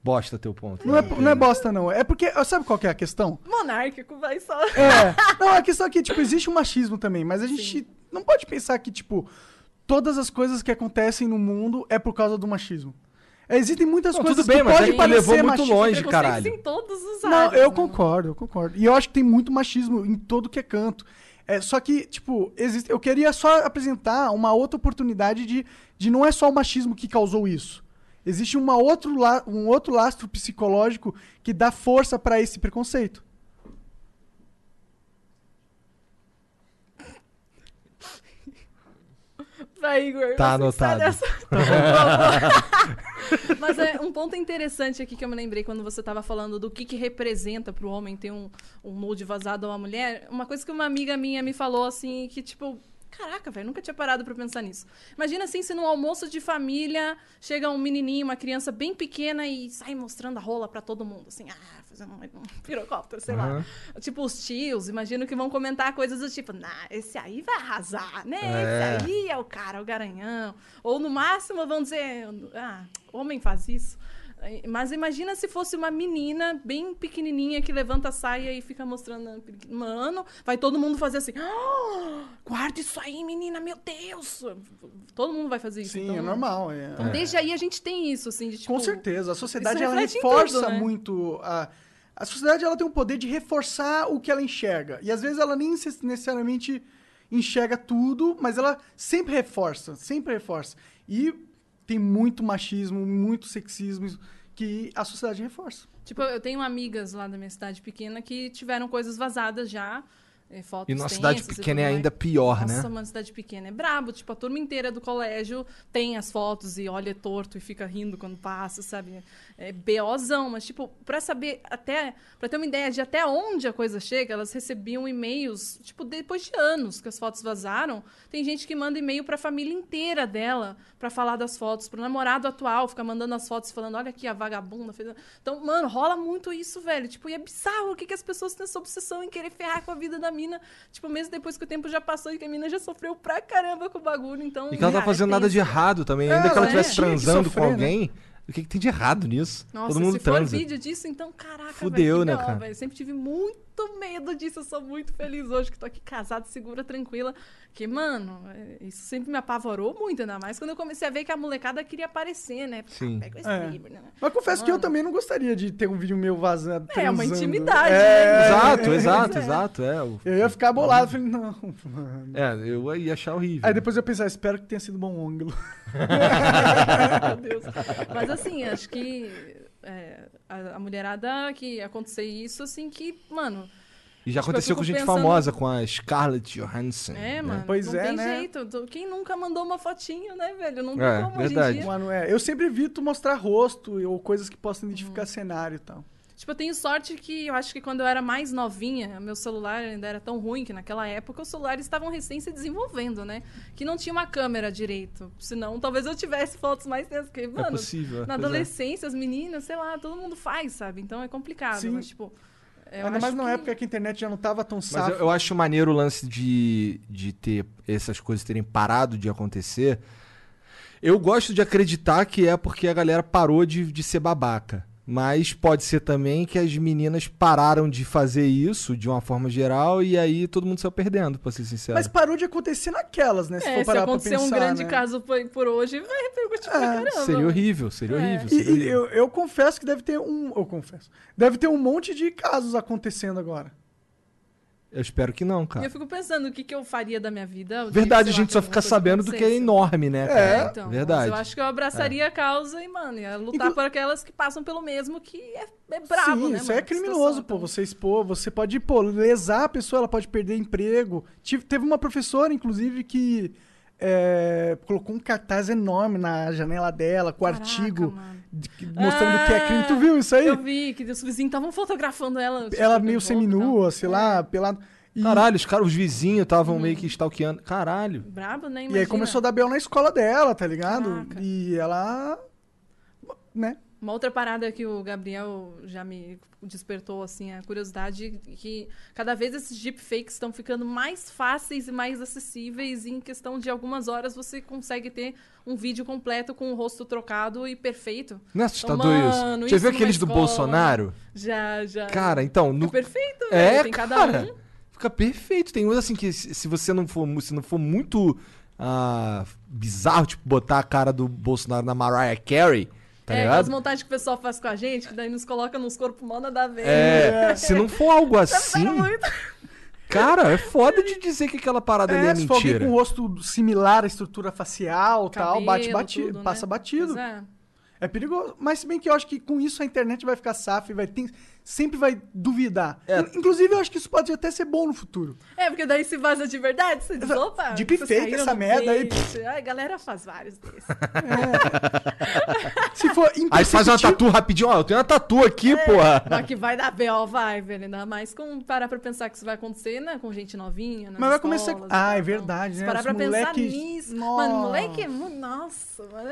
Speaker 4: Bosta teu ponto.
Speaker 3: Não é, não é bosta, não. É porque, sabe qual que é a questão?
Speaker 5: Monárquico, vai só.
Speaker 3: É. [laughs] Não, a questão é que, tipo, existe um machismo também, mas a gente não pode pensar que, tipo, todas as coisas que acontecem no mundo é por causa do machismo. É, existem muitas
Speaker 4: Não,
Speaker 3: coisas
Speaker 4: tudo bem,
Speaker 3: que
Speaker 4: mas é
Speaker 3: podem
Speaker 4: que
Speaker 3: parecer
Speaker 4: levou muito
Speaker 3: machismo.
Speaker 4: longe, caralho.
Speaker 5: em todos os
Speaker 3: Não,
Speaker 5: áreas,
Speaker 3: eu
Speaker 5: né?
Speaker 3: concordo, eu concordo. E eu acho que tem muito machismo em todo que é canto. É, só que, tipo, existe, eu queria só apresentar uma outra oportunidade de, de não é só o machismo que causou isso. Existe uma outro la, um outro lastro psicológico que dá força pra esse preconceito. [laughs]
Speaker 5: Vai, Igor.
Speaker 4: Tá anotado.
Speaker 5: dessa. [laughs] [laughs] Mas é um ponto interessante aqui que eu me lembrei quando você estava falando do que, que representa pro homem ter um, um nude vazado a uma mulher. Uma coisa que uma amiga minha me falou, assim, que, tipo, caraca, velho, nunca tinha parado pra pensar nisso. Imagina assim, se num almoço de família chega um menininho, uma criança bem pequena e sai mostrando a rola pra todo mundo, assim, ah, fazendo um, um pirocóptero, sei lá.
Speaker 4: Aham.
Speaker 5: Tipo, os tios, imagino que vão comentar coisas do tipo, nah, esse aí vai arrasar, né?
Speaker 4: É.
Speaker 5: Esse aí é o cara, o garanhão. Ou no máximo vão dizer, ah, homem faz isso. Mas imagina se fosse uma menina bem pequenininha que levanta a saia e fica mostrando. a periqui- Mano, vai todo mundo fazer assim. "Ah, guarda isso aí, menina, meu Deus! Todo mundo vai fazer isso.
Speaker 3: Sim,
Speaker 5: então,
Speaker 3: é normal. É.
Speaker 5: Então, desde aí a gente tem isso, assim, de tipo.
Speaker 3: Com certeza. A sociedade ela reforça
Speaker 5: tudo, né?
Speaker 3: muito a. A sociedade ela tem o poder de reforçar o que ela enxerga. E às vezes ela nem necessariamente enxerga tudo, mas ela sempre reforça, sempre reforça. E tem muito machismo, muito sexismo que a sociedade reforça.
Speaker 5: Tipo, eu tenho amigas lá da minha cidade pequena que tiveram coisas vazadas já. eh, Fotos
Speaker 4: E numa cidade pequena é ainda pior, né?
Speaker 5: Nossa, uma cidade pequena é brabo. Tipo, a turma inteira do colégio tem as fotos e olha torto e fica rindo quando passa, sabe? É BOzão, mas, tipo, pra saber até... Pra ter uma ideia de até onde a coisa chega, elas recebiam e-mails, tipo, depois de anos que as fotos vazaram. Tem gente que manda e-mail pra família inteira dela pra falar das fotos. Pro namorado atual, fica mandando as fotos falando, olha aqui a vagabunda. Fez... Então, mano, rola muito isso, velho. Tipo, e é bizarro o que, que as pessoas têm essa obsessão em querer ferrar com a vida da mina. Tipo, mesmo depois que o tempo já passou e que a mina já sofreu pra caramba com o bagulho. Então,
Speaker 4: E que ela tá
Speaker 5: cara, é
Speaker 4: fazendo nada de errado também.
Speaker 5: É,
Speaker 4: Ainda que ela estivesse
Speaker 5: é.
Speaker 4: transando com
Speaker 3: né?
Speaker 4: alguém, o que, que tem de errado nisso?
Speaker 5: Nossa,
Speaker 4: Todo mundo
Speaker 5: se for
Speaker 4: transa.
Speaker 5: vídeo disso, então, caraca,
Speaker 4: Fudeu,
Speaker 5: velho, que
Speaker 4: né, cara?
Speaker 5: velho. Sempre tive muito medo disso. Eu sou muito feliz hoje que tô aqui casada, segura, tranquila. Porque, mano, é, isso sempre me apavorou muito, ainda mais quando eu comecei a ver que a molecada queria aparecer, né? Porque,
Speaker 4: Sim.
Speaker 5: ah, Pega esse
Speaker 3: É.
Speaker 5: livro, né?
Speaker 3: Mas confesso que eu
Speaker 5: Mano.
Speaker 3: também não gostaria de ter um vídeo meu vazando.
Speaker 5: É, uma
Speaker 3: transando.
Speaker 5: intimidade,
Speaker 3: É,
Speaker 5: né?
Speaker 4: Exato,
Speaker 3: é, [laughs]
Speaker 4: exato,
Speaker 5: é.
Speaker 4: exato. É, o-
Speaker 3: Eu ia ficar bolado. Falei, não, mano.
Speaker 4: é, eu ia achar horrível.
Speaker 3: Aí depois eu ia pensar, espero que tenha sido bom ângulo. [laughs]
Speaker 5: Meu Deus. Mas assim, acho que é, a, a mulherada que acontecer isso, assim, que, mano.
Speaker 4: E já
Speaker 5: tipo, eu
Speaker 4: aconteceu com gente
Speaker 5: pensando-
Speaker 4: famosa, com a Scarlett Johansson.
Speaker 5: É,
Speaker 4: né?
Speaker 5: mano.
Speaker 3: Pois
Speaker 5: não
Speaker 3: é,
Speaker 5: tem
Speaker 3: né?
Speaker 5: jeito. Tu- Quem nunca mandou uma fotinho, né, velho? Não tem
Speaker 4: É,
Speaker 5: como
Speaker 4: verdade.
Speaker 5: hoje em dia.
Speaker 3: Mano, é, eu sempre evito mostrar rosto ou coisas que possam identificar cenário e tal.
Speaker 5: Tipo, eu tenho sorte que eu acho que quando eu era mais novinha, meu celular ainda era tão ruim que naquela época os celulares estavam recém se desenvolvendo, né? Que não tinha uma câmera direito. Senão, talvez eu tivesse fotos mais tensas. Porque, mano,
Speaker 4: possível,
Speaker 5: na
Speaker 4: é.
Speaker 5: adolescência, as meninas, sei lá, todo mundo faz, sabe? Então é complicado.
Speaker 3: Sim.
Speaker 5: Mas, tipo. eu
Speaker 3: Ainda mais numa
Speaker 5: que-
Speaker 3: época que a internet já não tava tão
Speaker 4: Mas
Speaker 3: safra.
Speaker 4: eu, eu acho maneiro o lance de, de ter essas coisas terem parado de acontecer. Eu gosto de acreditar que é porque a galera parou de, de ser babaca. Mas pode ser também que as meninas pararam de fazer isso de uma forma geral e aí todo mundo saiu perdendo, pra ser sincero.
Speaker 3: Mas parou de acontecer naquelas, né? Se
Speaker 5: É,
Speaker 3: for
Speaker 5: se
Speaker 3: parar pra
Speaker 5: acontecer
Speaker 3: pensar,
Speaker 5: um grande
Speaker 3: né?
Speaker 5: caso por, por hoje, vai repercutir pra caramba.
Speaker 4: seria horrível, seria
Speaker 5: É.
Speaker 4: horrível. Seria
Speaker 3: e
Speaker 4: horrível.
Speaker 3: eu, eu confesso que deve ter um. Eu confesso. Deve ter um monte de casos acontecendo agora.
Speaker 4: Eu espero que não,
Speaker 5: E
Speaker 4: cara.
Speaker 5: eu fico pensando o que, que eu faria da minha vida.
Speaker 4: Verdade, a gente só fica sabendo do que é
Speaker 5: acontecesse.
Speaker 4: enorme, né, cara?
Speaker 3: É,
Speaker 5: Então,
Speaker 4: Verdade.
Speaker 5: eu acho que eu abraçaria a causa e, mano, ia lutar
Speaker 3: Inclu-
Speaker 5: por aquelas que passam pelo mesmo, que é, é brabo,
Speaker 3: Sim,
Speaker 5: né?
Speaker 3: isso
Speaker 5: mano?
Speaker 3: é criminoso, pô.
Speaker 5: então.
Speaker 3: Você expor, você pode, pô, lesar a pessoa, ela pode perder emprego. Tive- teve uma professora, inclusive, que é, colocou um cartaz enorme na janela dela, com
Speaker 5: Caraca,
Speaker 3: artigo de- que- mostrando que é crime. Tu viu isso aí?
Speaker 5: Eu vi que os vizinhos estavam fotografando ela. tipo,
Speaker 3: Ela meio seminua, sei lá, pelado. E,
Speaker 4: Caralho, os caras, os vizinhos estavam meio que stalkeando. Caralho.
Speaker 5: Brabo, né?
Speaker 3: e aí
Speaker 5: Imagina.
Speaker 3: começou a dar B.O. na escola dela, tá ligado?
Speaker 5: Caraca.
Speaker 3: E ela. Né?
Speaker 5: Uma outra parada que o Gabriel já me despertou, assim, a curiosidade, que cada vez esses deepfakes estão ficando mais fáceis e mais acessíveis e em questão de algumas horas você consegue ter um vídeo completo com o rosto trocado e perfeito.
Speaker 4: Não é assustador
Speaker 5: Então,
Speaker 4: isso?
Speaker 5: mano,
Speaker 4: Já
Speaker 5: isso
Speaker 4: viu
Speaker 5: numa
Speaker 4: aqueles do
Speaker 5: escola,
Speaker 4: Bolsonaro?
Speaker 5: Já, já.
Speaker 4: Cara, então.
Speaker 5: é
Speaker 4: No...
Speaker 5: perfeito, velho.
Speaker 4: É,
Speaker 5: Tem cada
Speaker 4: cara.
Speaker 5: um.
Speaker 4: Fica perfeito. Tem uns assim que se você não for, se não for muito ah, bizarro, tipo, botar a cara do Bolsonaro na Mariah Carey, tá
Speaker 5: é, aquelas
Speaker 4: ligado?
Speaker 5: montagens que o pessoal faz com a gente, que daí nos coloca nos corpos mal nada a ver.
Speaker 4: É, [laughs] se não for algo assim,
Speaker 5: Tá muito.
Speaker 4: cara, é foda de dizer que aquela parada ali
Speaker 3: É,
Speaker 4: é
Speaker 3: se for alguém
Speaker 4: mentira.
Speaker 3: com o rosto similar à estrutura facial tal, bate
Speaker 5: Cabelo,
Speaker 3: batido,
Speaker 5: tudo,
Speaker 3: passa
Speaker 5: né?
Speaker 3: batido.
Speaker 5: Pois é.
Speaker 3: É perigoso. Mas se bem que eu acho que com isso a internet vai ficar safa e vai ter, sempre vai duvidar.
Speaker 4: É.
Speaker 3: In- Inclusive, eu acho que isso pode até ser bom no futuro.
Speaker 5: É, porque daí se vaza de verdade, você diz, opa,
Speaker 3: Deepfake, essa merda aí,
Speaker 5: a galera faz vários desses. [laughs]
Speaker 3: Se for
Speaker 4: Aí faz uma tatu rapidinho, ó. Eu tenho uma tatu aqui, porra.
Speaker 5: Mas que vai dar B.O. vai, velho. Ainda mais com parar pra pensar que isso vai acontecer, né? Com gente novinha,
Speaker 3: Mas vai começar.
Speaker 5: escolas
Speaker 3: Ah, é verdade,
Speaker 5: Se
Speaker 3: né?
Speaker 5: parar
Speaker 3: Os
Speaker 5: pra pensar
Speaker 3: moleques-
Speaker 5: nisso.
Speaker 3: Nossa.
Speaker 5: Mano, moleque é muito... Nossa, mano.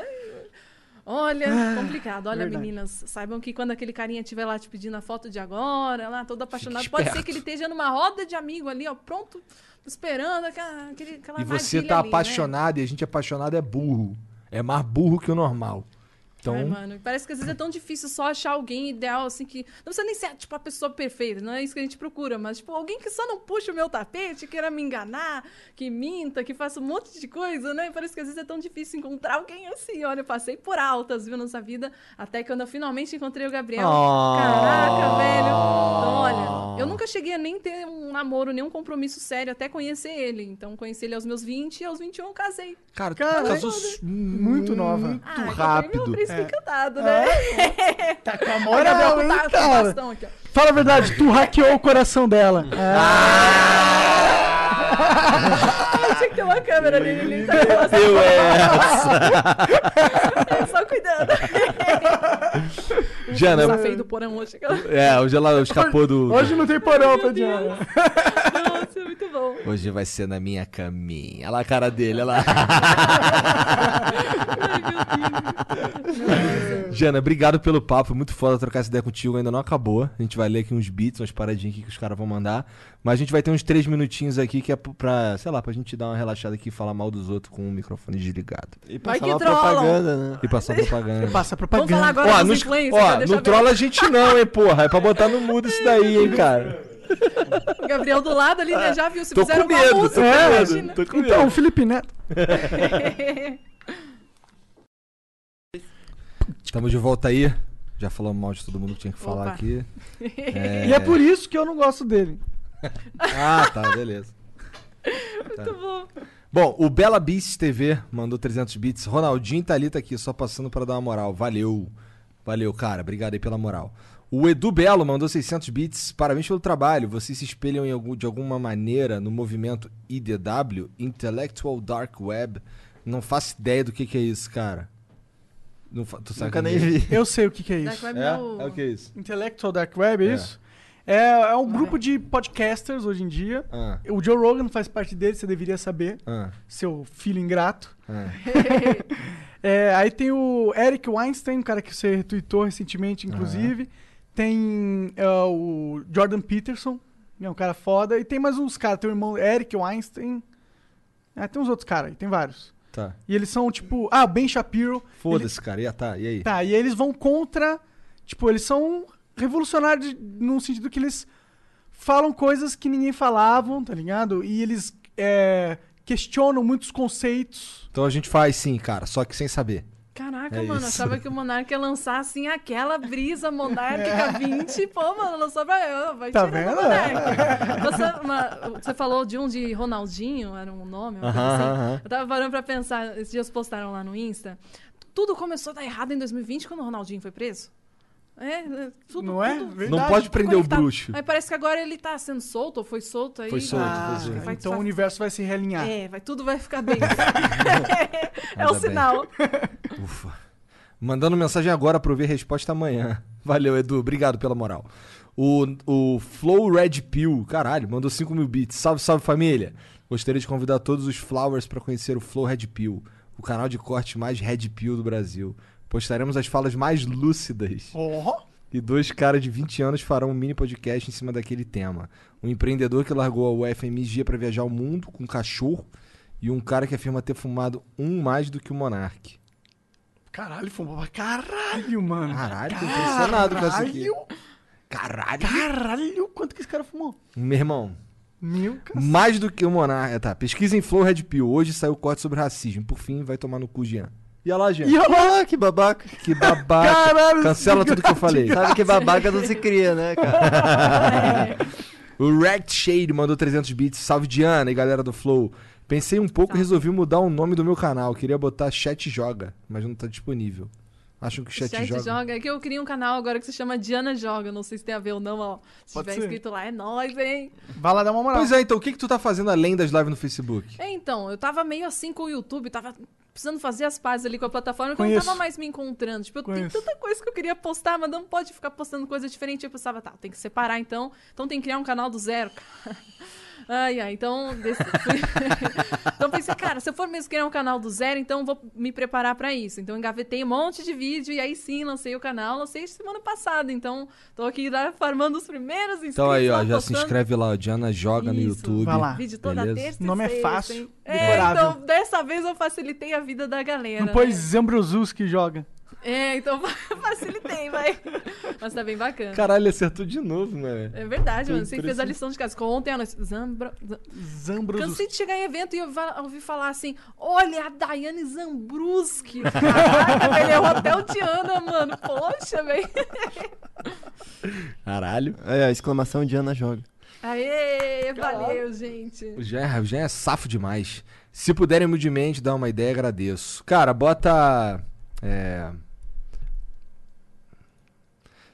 Speaker 5: Olha, complicado. Olha,
Speaker 3: verdade.
Speaker 5: meninas, saibam que quando aquele carinha estiver lá te pedindo a foto de agora, lá, todo apaixonado, pode ser que ele esteja numa roda de amigo ali, ó, pronto, esperando aquela, aquele, aquela
Speaker 4: E você tá
Speaker 5: ali, né?
Speaker 4: apaixonado e a gente apaixonado é burro. É mais burro que o normal. Então,
Speaker 5: Ai, mano, parece que às vezes é tão difícil só achar alguém ideal, assim, que. Não precisa nem ser, tipo, a pessoa perfeita, não é isso que a gente procura, mas, tipo, alguém que só não puxa o meu tapete, queira me enganar, que minta, que faça um monte de coisa, né? Parece que às vezes é tão difícil encontrar alguém assim. Olha, eu passei por altas, viu, nessa vida, até que quando eu finalmente encontrei o Gabriel.
Speaker 4: Oh.
Speaker 5: Caraca, velho. Então, olha, eu nunca cheguei a nem ter um namoro, nem um compromisso sério, até conhecer ele. Então, conheci ele aos meus 20 e aos 21 eu casei.
Speaker 4: cara, tu
Speaker 3: Cara,
Speaker 4: casou
Speaker 3: muito nova.
Speaker 4: Muito
Speaker 5: Ah,
Speaker 4: rápido.
Speaker 5: Meu príncipe encantado, né?
Speaker 3: Tá com a moral, hein,
Speaker 5: tá com o
Speaker 3: cara?
Speaker 5: bastão aqui, ó.
Speaker 3: Fala a verdade, tu hackeou o coração dela.
Speaker 5: Ah, tinha que ter uma câmera ali, ele tá com bastão.
Speaker 4: Eu
Speaker 5: É, [laughs] Só cuidando. [laughs]
Speaker 4: Jana,
Speaker 5: Tá feio do porão hoje.
Speaker 4: é, [laughs] hoje ela escapou do.
Speaker 3: Hoje não tem porão pra Diana.
Speaker 5: Nossa, muito bom.
Speaker 4: Hoje vai ser na minha caminha. Olha lá a cara dele, olha lá. Jana, obrigado pelo papo. Muito foda trocar essa ideia contigo. Ainda não acabou. A gente vai ler aqui uns beats, umas paradinhas aqui que os caras vão mandar. Mas a gente vai ter uns três minutinhos aqui que é pra, sei lá, pra gente dar uma relaxada aqui e falar mal dos outros com o microfone desligado.
Speaker 2: E passar uma
Speaker 5: trollam.
Speaker 2: propaganda, né?
Speaker 4: E passar propaganda.
Speaker 3: Passa
Speaker 5: Vamos
Speaker 3: propaganda.
Speaker 5: falar agora
Speaker 4: Ó,
Speaker 5: dos
Speaker 4: nos-
Speaker 5: influencers,
Speaker 4: ó, não trola a gente não, hein, porra. É pra botar no mudo isso daí, hein, cara.
Speaker 5: O Gabriel do lado ali, né? Já viu? Se
Speaker 4: Tô
Speaker 5: fizeram
Speaker 4: com
Speaker 5: uma
Speaker 4: medo,
Speaker 5: música,
Speaker 4: tô com
Speaker 3: É,
Speaker 5: imagina.
Speaker 4: Tô com medo.
Speaker 3: Então, o Felipe Neto. [laughs]
Speaker 4: Estamos de volta aí. Já falamos mal de todo mundo que tinha que falar
Speaker 5: Opa.
Speaker 4: aqui.
Speaker 3: E é por isso que eu não gosto dele. [laughs]
Speaker 4: Ah, tá, beleza.
Speaker 5: Muito bom.
Speaker 4: Bom, o Bela Beast TV mandou 300 bits. Ronaldinho tá ali, tá aqui, só passando pra dar uma moral. Valeu. Valeu, cara. Obrigado aí pela moral. O Edu Belo mandou 600 bits. Parabéns pelo trabalho. Vocês se espelham em algum- de alguma maneira no movimento IDW, Intellectual Dark Web. Não faço ideia do que, que é isso, cara. Não fa- tu sabe
Speaker 2: Nunca
Speaker 4: o que
Speaker 2: nem
Speaker 4: é?
Speaker 2: vi.
Speaker 3: Eu sei o que, que é
Speaker 5: Dark
Speaker 3: isso.
Speaker 5: Web
Speaker 4: É?
Speaker 5: não-
Speaker 4: É o que é isso?
Speaker 3: Intellectual Dark Web, é
Speaker 4: É.
Speaker 3: isso? É, é um grupo de podcasters hoje em dia.
Speaker 4: Ah,
Speaker 3: O Joe Rogan faz parte dele, você deveria saber.
Speaker 4: ah,
Speaker 3: Seu filho ingrato.
Speaker 4: ah. [laughs]
Speaker 3: É, aí tem o Eric Weinstein, um cara que você retweetou recentemente, inclusive. Tem é, o Jordan Peterson, é um cara foda. E tem mais uns caras. Tem o irmão Eric Weinstein. É, tem uns outros caras aí, tem vários.
Speaker 4: Tá.
Speaker 3: E eles são, tipo... Ah, Ben Shapiro.
Speaker 4: Foda-se, cara. E, tá, e aí?
Speaker 3: Tá, e eles vão contra. Tipo, eles são revolucionários no sentido que eles falam coisas que ninguém falavam, tá ligado? E eles é, questionam muitos conceitos.
Speaker 4: Então a gente faz sim, cara, só que sem saber.
Speaker 5: Caraca,
Speaker 4: É
Speaker 5: mano,
Speaker 4: isso.
Speaker 5: achava que o Monark ia lançar assim aquela brisa monárquica 20. Pô, mano, lançou pra eu. Vai
Speaker 3: Tá vendo?
Speaker 5: Você, uma- você falou de um de Ronaldinho, era um nome, uma coisa
Speaker 4: Aham,
Speaker 5: assim.
Speaker 4: aham.
Speaker 5: Eu tava parando pra pensar, esses dias postaram lá no Insta. Tudo começou a dar errado em 2020 quando o Ronaldinho foi preso. É, é, tudo,
Speaker 3: Não é?
Speaker 5: tudo-.
Speaker 4: Não pode prender o
Speaker 5: conectado.
Speaker 4: bruxo.
Speaker 5: Aí parece que agora ele tá sendo solto, ou foi solto aí.
Speaker 4: Foi solto,
Speaker 3: Ah,
Speaker 4: foi solto.
Speaker 5: Vai-
Speaker 3: então o universo vai se realinhar.
Speaker 5: É, vai, tudo vai ficar bem. [laughs] [laughs] é o
Speaker 4: bem.
Speaker 5: sinal.
Speaker 4: Ufa. Mandando mensagem agora pra eu ver a resposta amanhã. Valeu, Edu. Obrigado pela moral. O, o Flow Red Pill, caralho, mandou 5 mil bits. Salve, salve família. Gostaria de convidar todos os Flowers pra conhecer o Flow Red Pill, o canal de corte mais Red Pill do Brasil. Postaremos as falas mais lúcidas.
Speaker 3: Oh,
Speaker 4: E dois caras de 20 anos farão um mini podcast em cima daquele tema. Um empreendedor que largou a UFMG pra viajar o mundo com um cachorro e um cara que afirma ter fumado um mais do que o Monark.
Speaker 3: caralho, fumou pra caralho, mano.
Speaker 4: Caralho, tô impressionado com essa aqui.
Speaker 3: Caralho,
Speaker 4: Caralho!
Speaker 3: caralho, quanto que esse cara fumou?
Speaker 4: Meu irmão,
Speaker 3: Mil cacete.
Speaker 4: mais do que o Monark. É, tá, pesquisa em Flow Red Pill. Hoje saiu corte sobre racismo. Por fim, vai tomar no cu, Jean. E olha lá, Jean.
Speaker 3: E olha lá,
Speaker 2: que babaca.
Speaker 4: Que babaca.
Speaker 3: Caralho,
Speaker 4: Cancela tudo que eu falei.
Speaker 2: Sabe que babaca não se cria, né, cara? [laughs]
Speaker 4: O Rect Shade mandou 300 bits. Salve Diana e galera do Flow. Pensei um pouco e resolvi mudar o nome do meu canal. Queria botar Chat Joga, mas não tá disponível. Acham que o chat,
Speaker 5: Chat
Speaker 4: joga?
Speaker 5: joga. É que eu criei um canal agora que se chama Diana Joga. Não sei se tem a ver ou não, ó. Se
Speaker 3: Pode
Speaker 5: tiver
Speaker 3: ser.
Speaker 5: escrito lá, é nóis, hein?
Speaker 3: Vai lá dar uma moral.
Speaker 4: Pois é, então, o que, que tu tá fazendo além das lives no Facebook?
Speaker 5: É, então, eu tava meio assim com o YouTube, tava precisando fazer as pazes ali com a plataforma, que eu não tava mais me encontrando. Tipo, eu tenho tanta coisa que eu queria postar, mas não pode ficar postando coisa diferente. Eu pensava, tá, tem que separar então. Então tem que criar um canal do zero, cara. Ai, ai, então. desse- [laughs] então pensei, cara, se eu for mesmo criar um canal do zero, então vou me preparar pra isso. Então engavetei um monte de vídeo e aí sim lancei o canal. Lancei semana passada, então tô aqui lá farmando os primeiros inscritos.
Speaker 4: Então aí, ó, já se inscreve lá, Diana joga no
Speaker 5: Isso.
Speaker 4: YouTube.
Speaker 3: Vai lá.
Speaker 5: Vídeo toda
Speaker 4: beleza?
Speaker 5: terça
Speaker 3: O nome é
Speaker 5: e
Speaker 3: fácil?
Speaker 5: É, então dessa vez eu facilitei a vida da galera.
Speaker 3: Não pôs
Speaker 5: né?
Speaker 3: Zambrosus que joga.
Speaker 5: É, então [laughs] facilitei, vai. Mas tá bem bacana.
Speaker 4: Caralho, acertou de novo, mano.
Speaker 5: É verdade,
Speaker 4: Tô
Speaker 5: mano. Você fez a lição de casa. Ontem noite. Zambro... Zam-
Speaker 3: Zambrosus.
Speaker 5: Cansei de chegar em evento e eu ouvi falar assim: olha, a Daiane Zambruski. [laughs] Caraca, velho, é o Hotel Diana, mano. Poxa, velho.
Speaker 4: Caralho.
Speaker 2: É, a exclamação Diana joga.
Speaker 5: Aê, valeu, gente.
Speaker 4: O Jean, o Jean é safo demais. Se puderem humildemente dar uma ideia, agradeço. Cara, bota. É.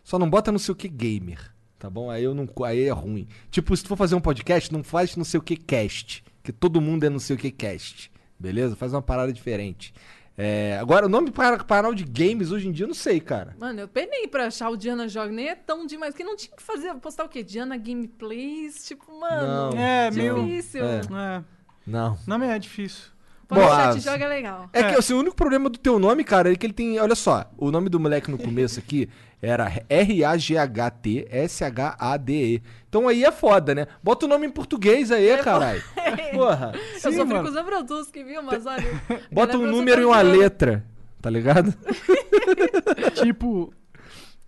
Speaker 4: Só não bota não sei o que gamer, tá bom? Aí, eu não, aí é ruim. Tipo, se tu for fazer um podcast, não faz não sei o que cast. Que todo mundo é não sei o que cast. Beleza? Faz uma parada diferente. É, agora, o nome para canal de games hoje em dia, eu não sei, cara.
Speaker 5: Mano, eu penei pra achar o Diana Joga, nem é tão demais, que não tinha que fazer, postar o quê? Diana Gameplays, tipo, mano,
Speaker 4: Não,
Speaker 3: É, meio.
Speaker 5: difícil.
Speaker 4: É.
Speaker 3: É.
Speaker 4: Não.
Speaker 3: Nome é difícil.
Speaker 4: Ah,
Speaker 5: joga é legal.
Speaker 4: É que assim, o único problema do teu nome, cara, é que ele tem. Olha só, o nome do moleque no começo aqui era R-A-G-H-T-S-H-A-D-E. Então aí é foda, né? Bota o nome em português aí, caralho. [laughs] Porra.
Speaker 5: eu
Speaker 3: Sim,
Speaker 5: sofri
Speaker 3: mano.
Speaker 5: com os Ambroduski, viu? Mas olha. [laughs]
Speaker 4: Bota um número e
Speaker 5: tá
Speaker 4: uma letra, tá ligado? [laughs]
Speaker 3: tipo.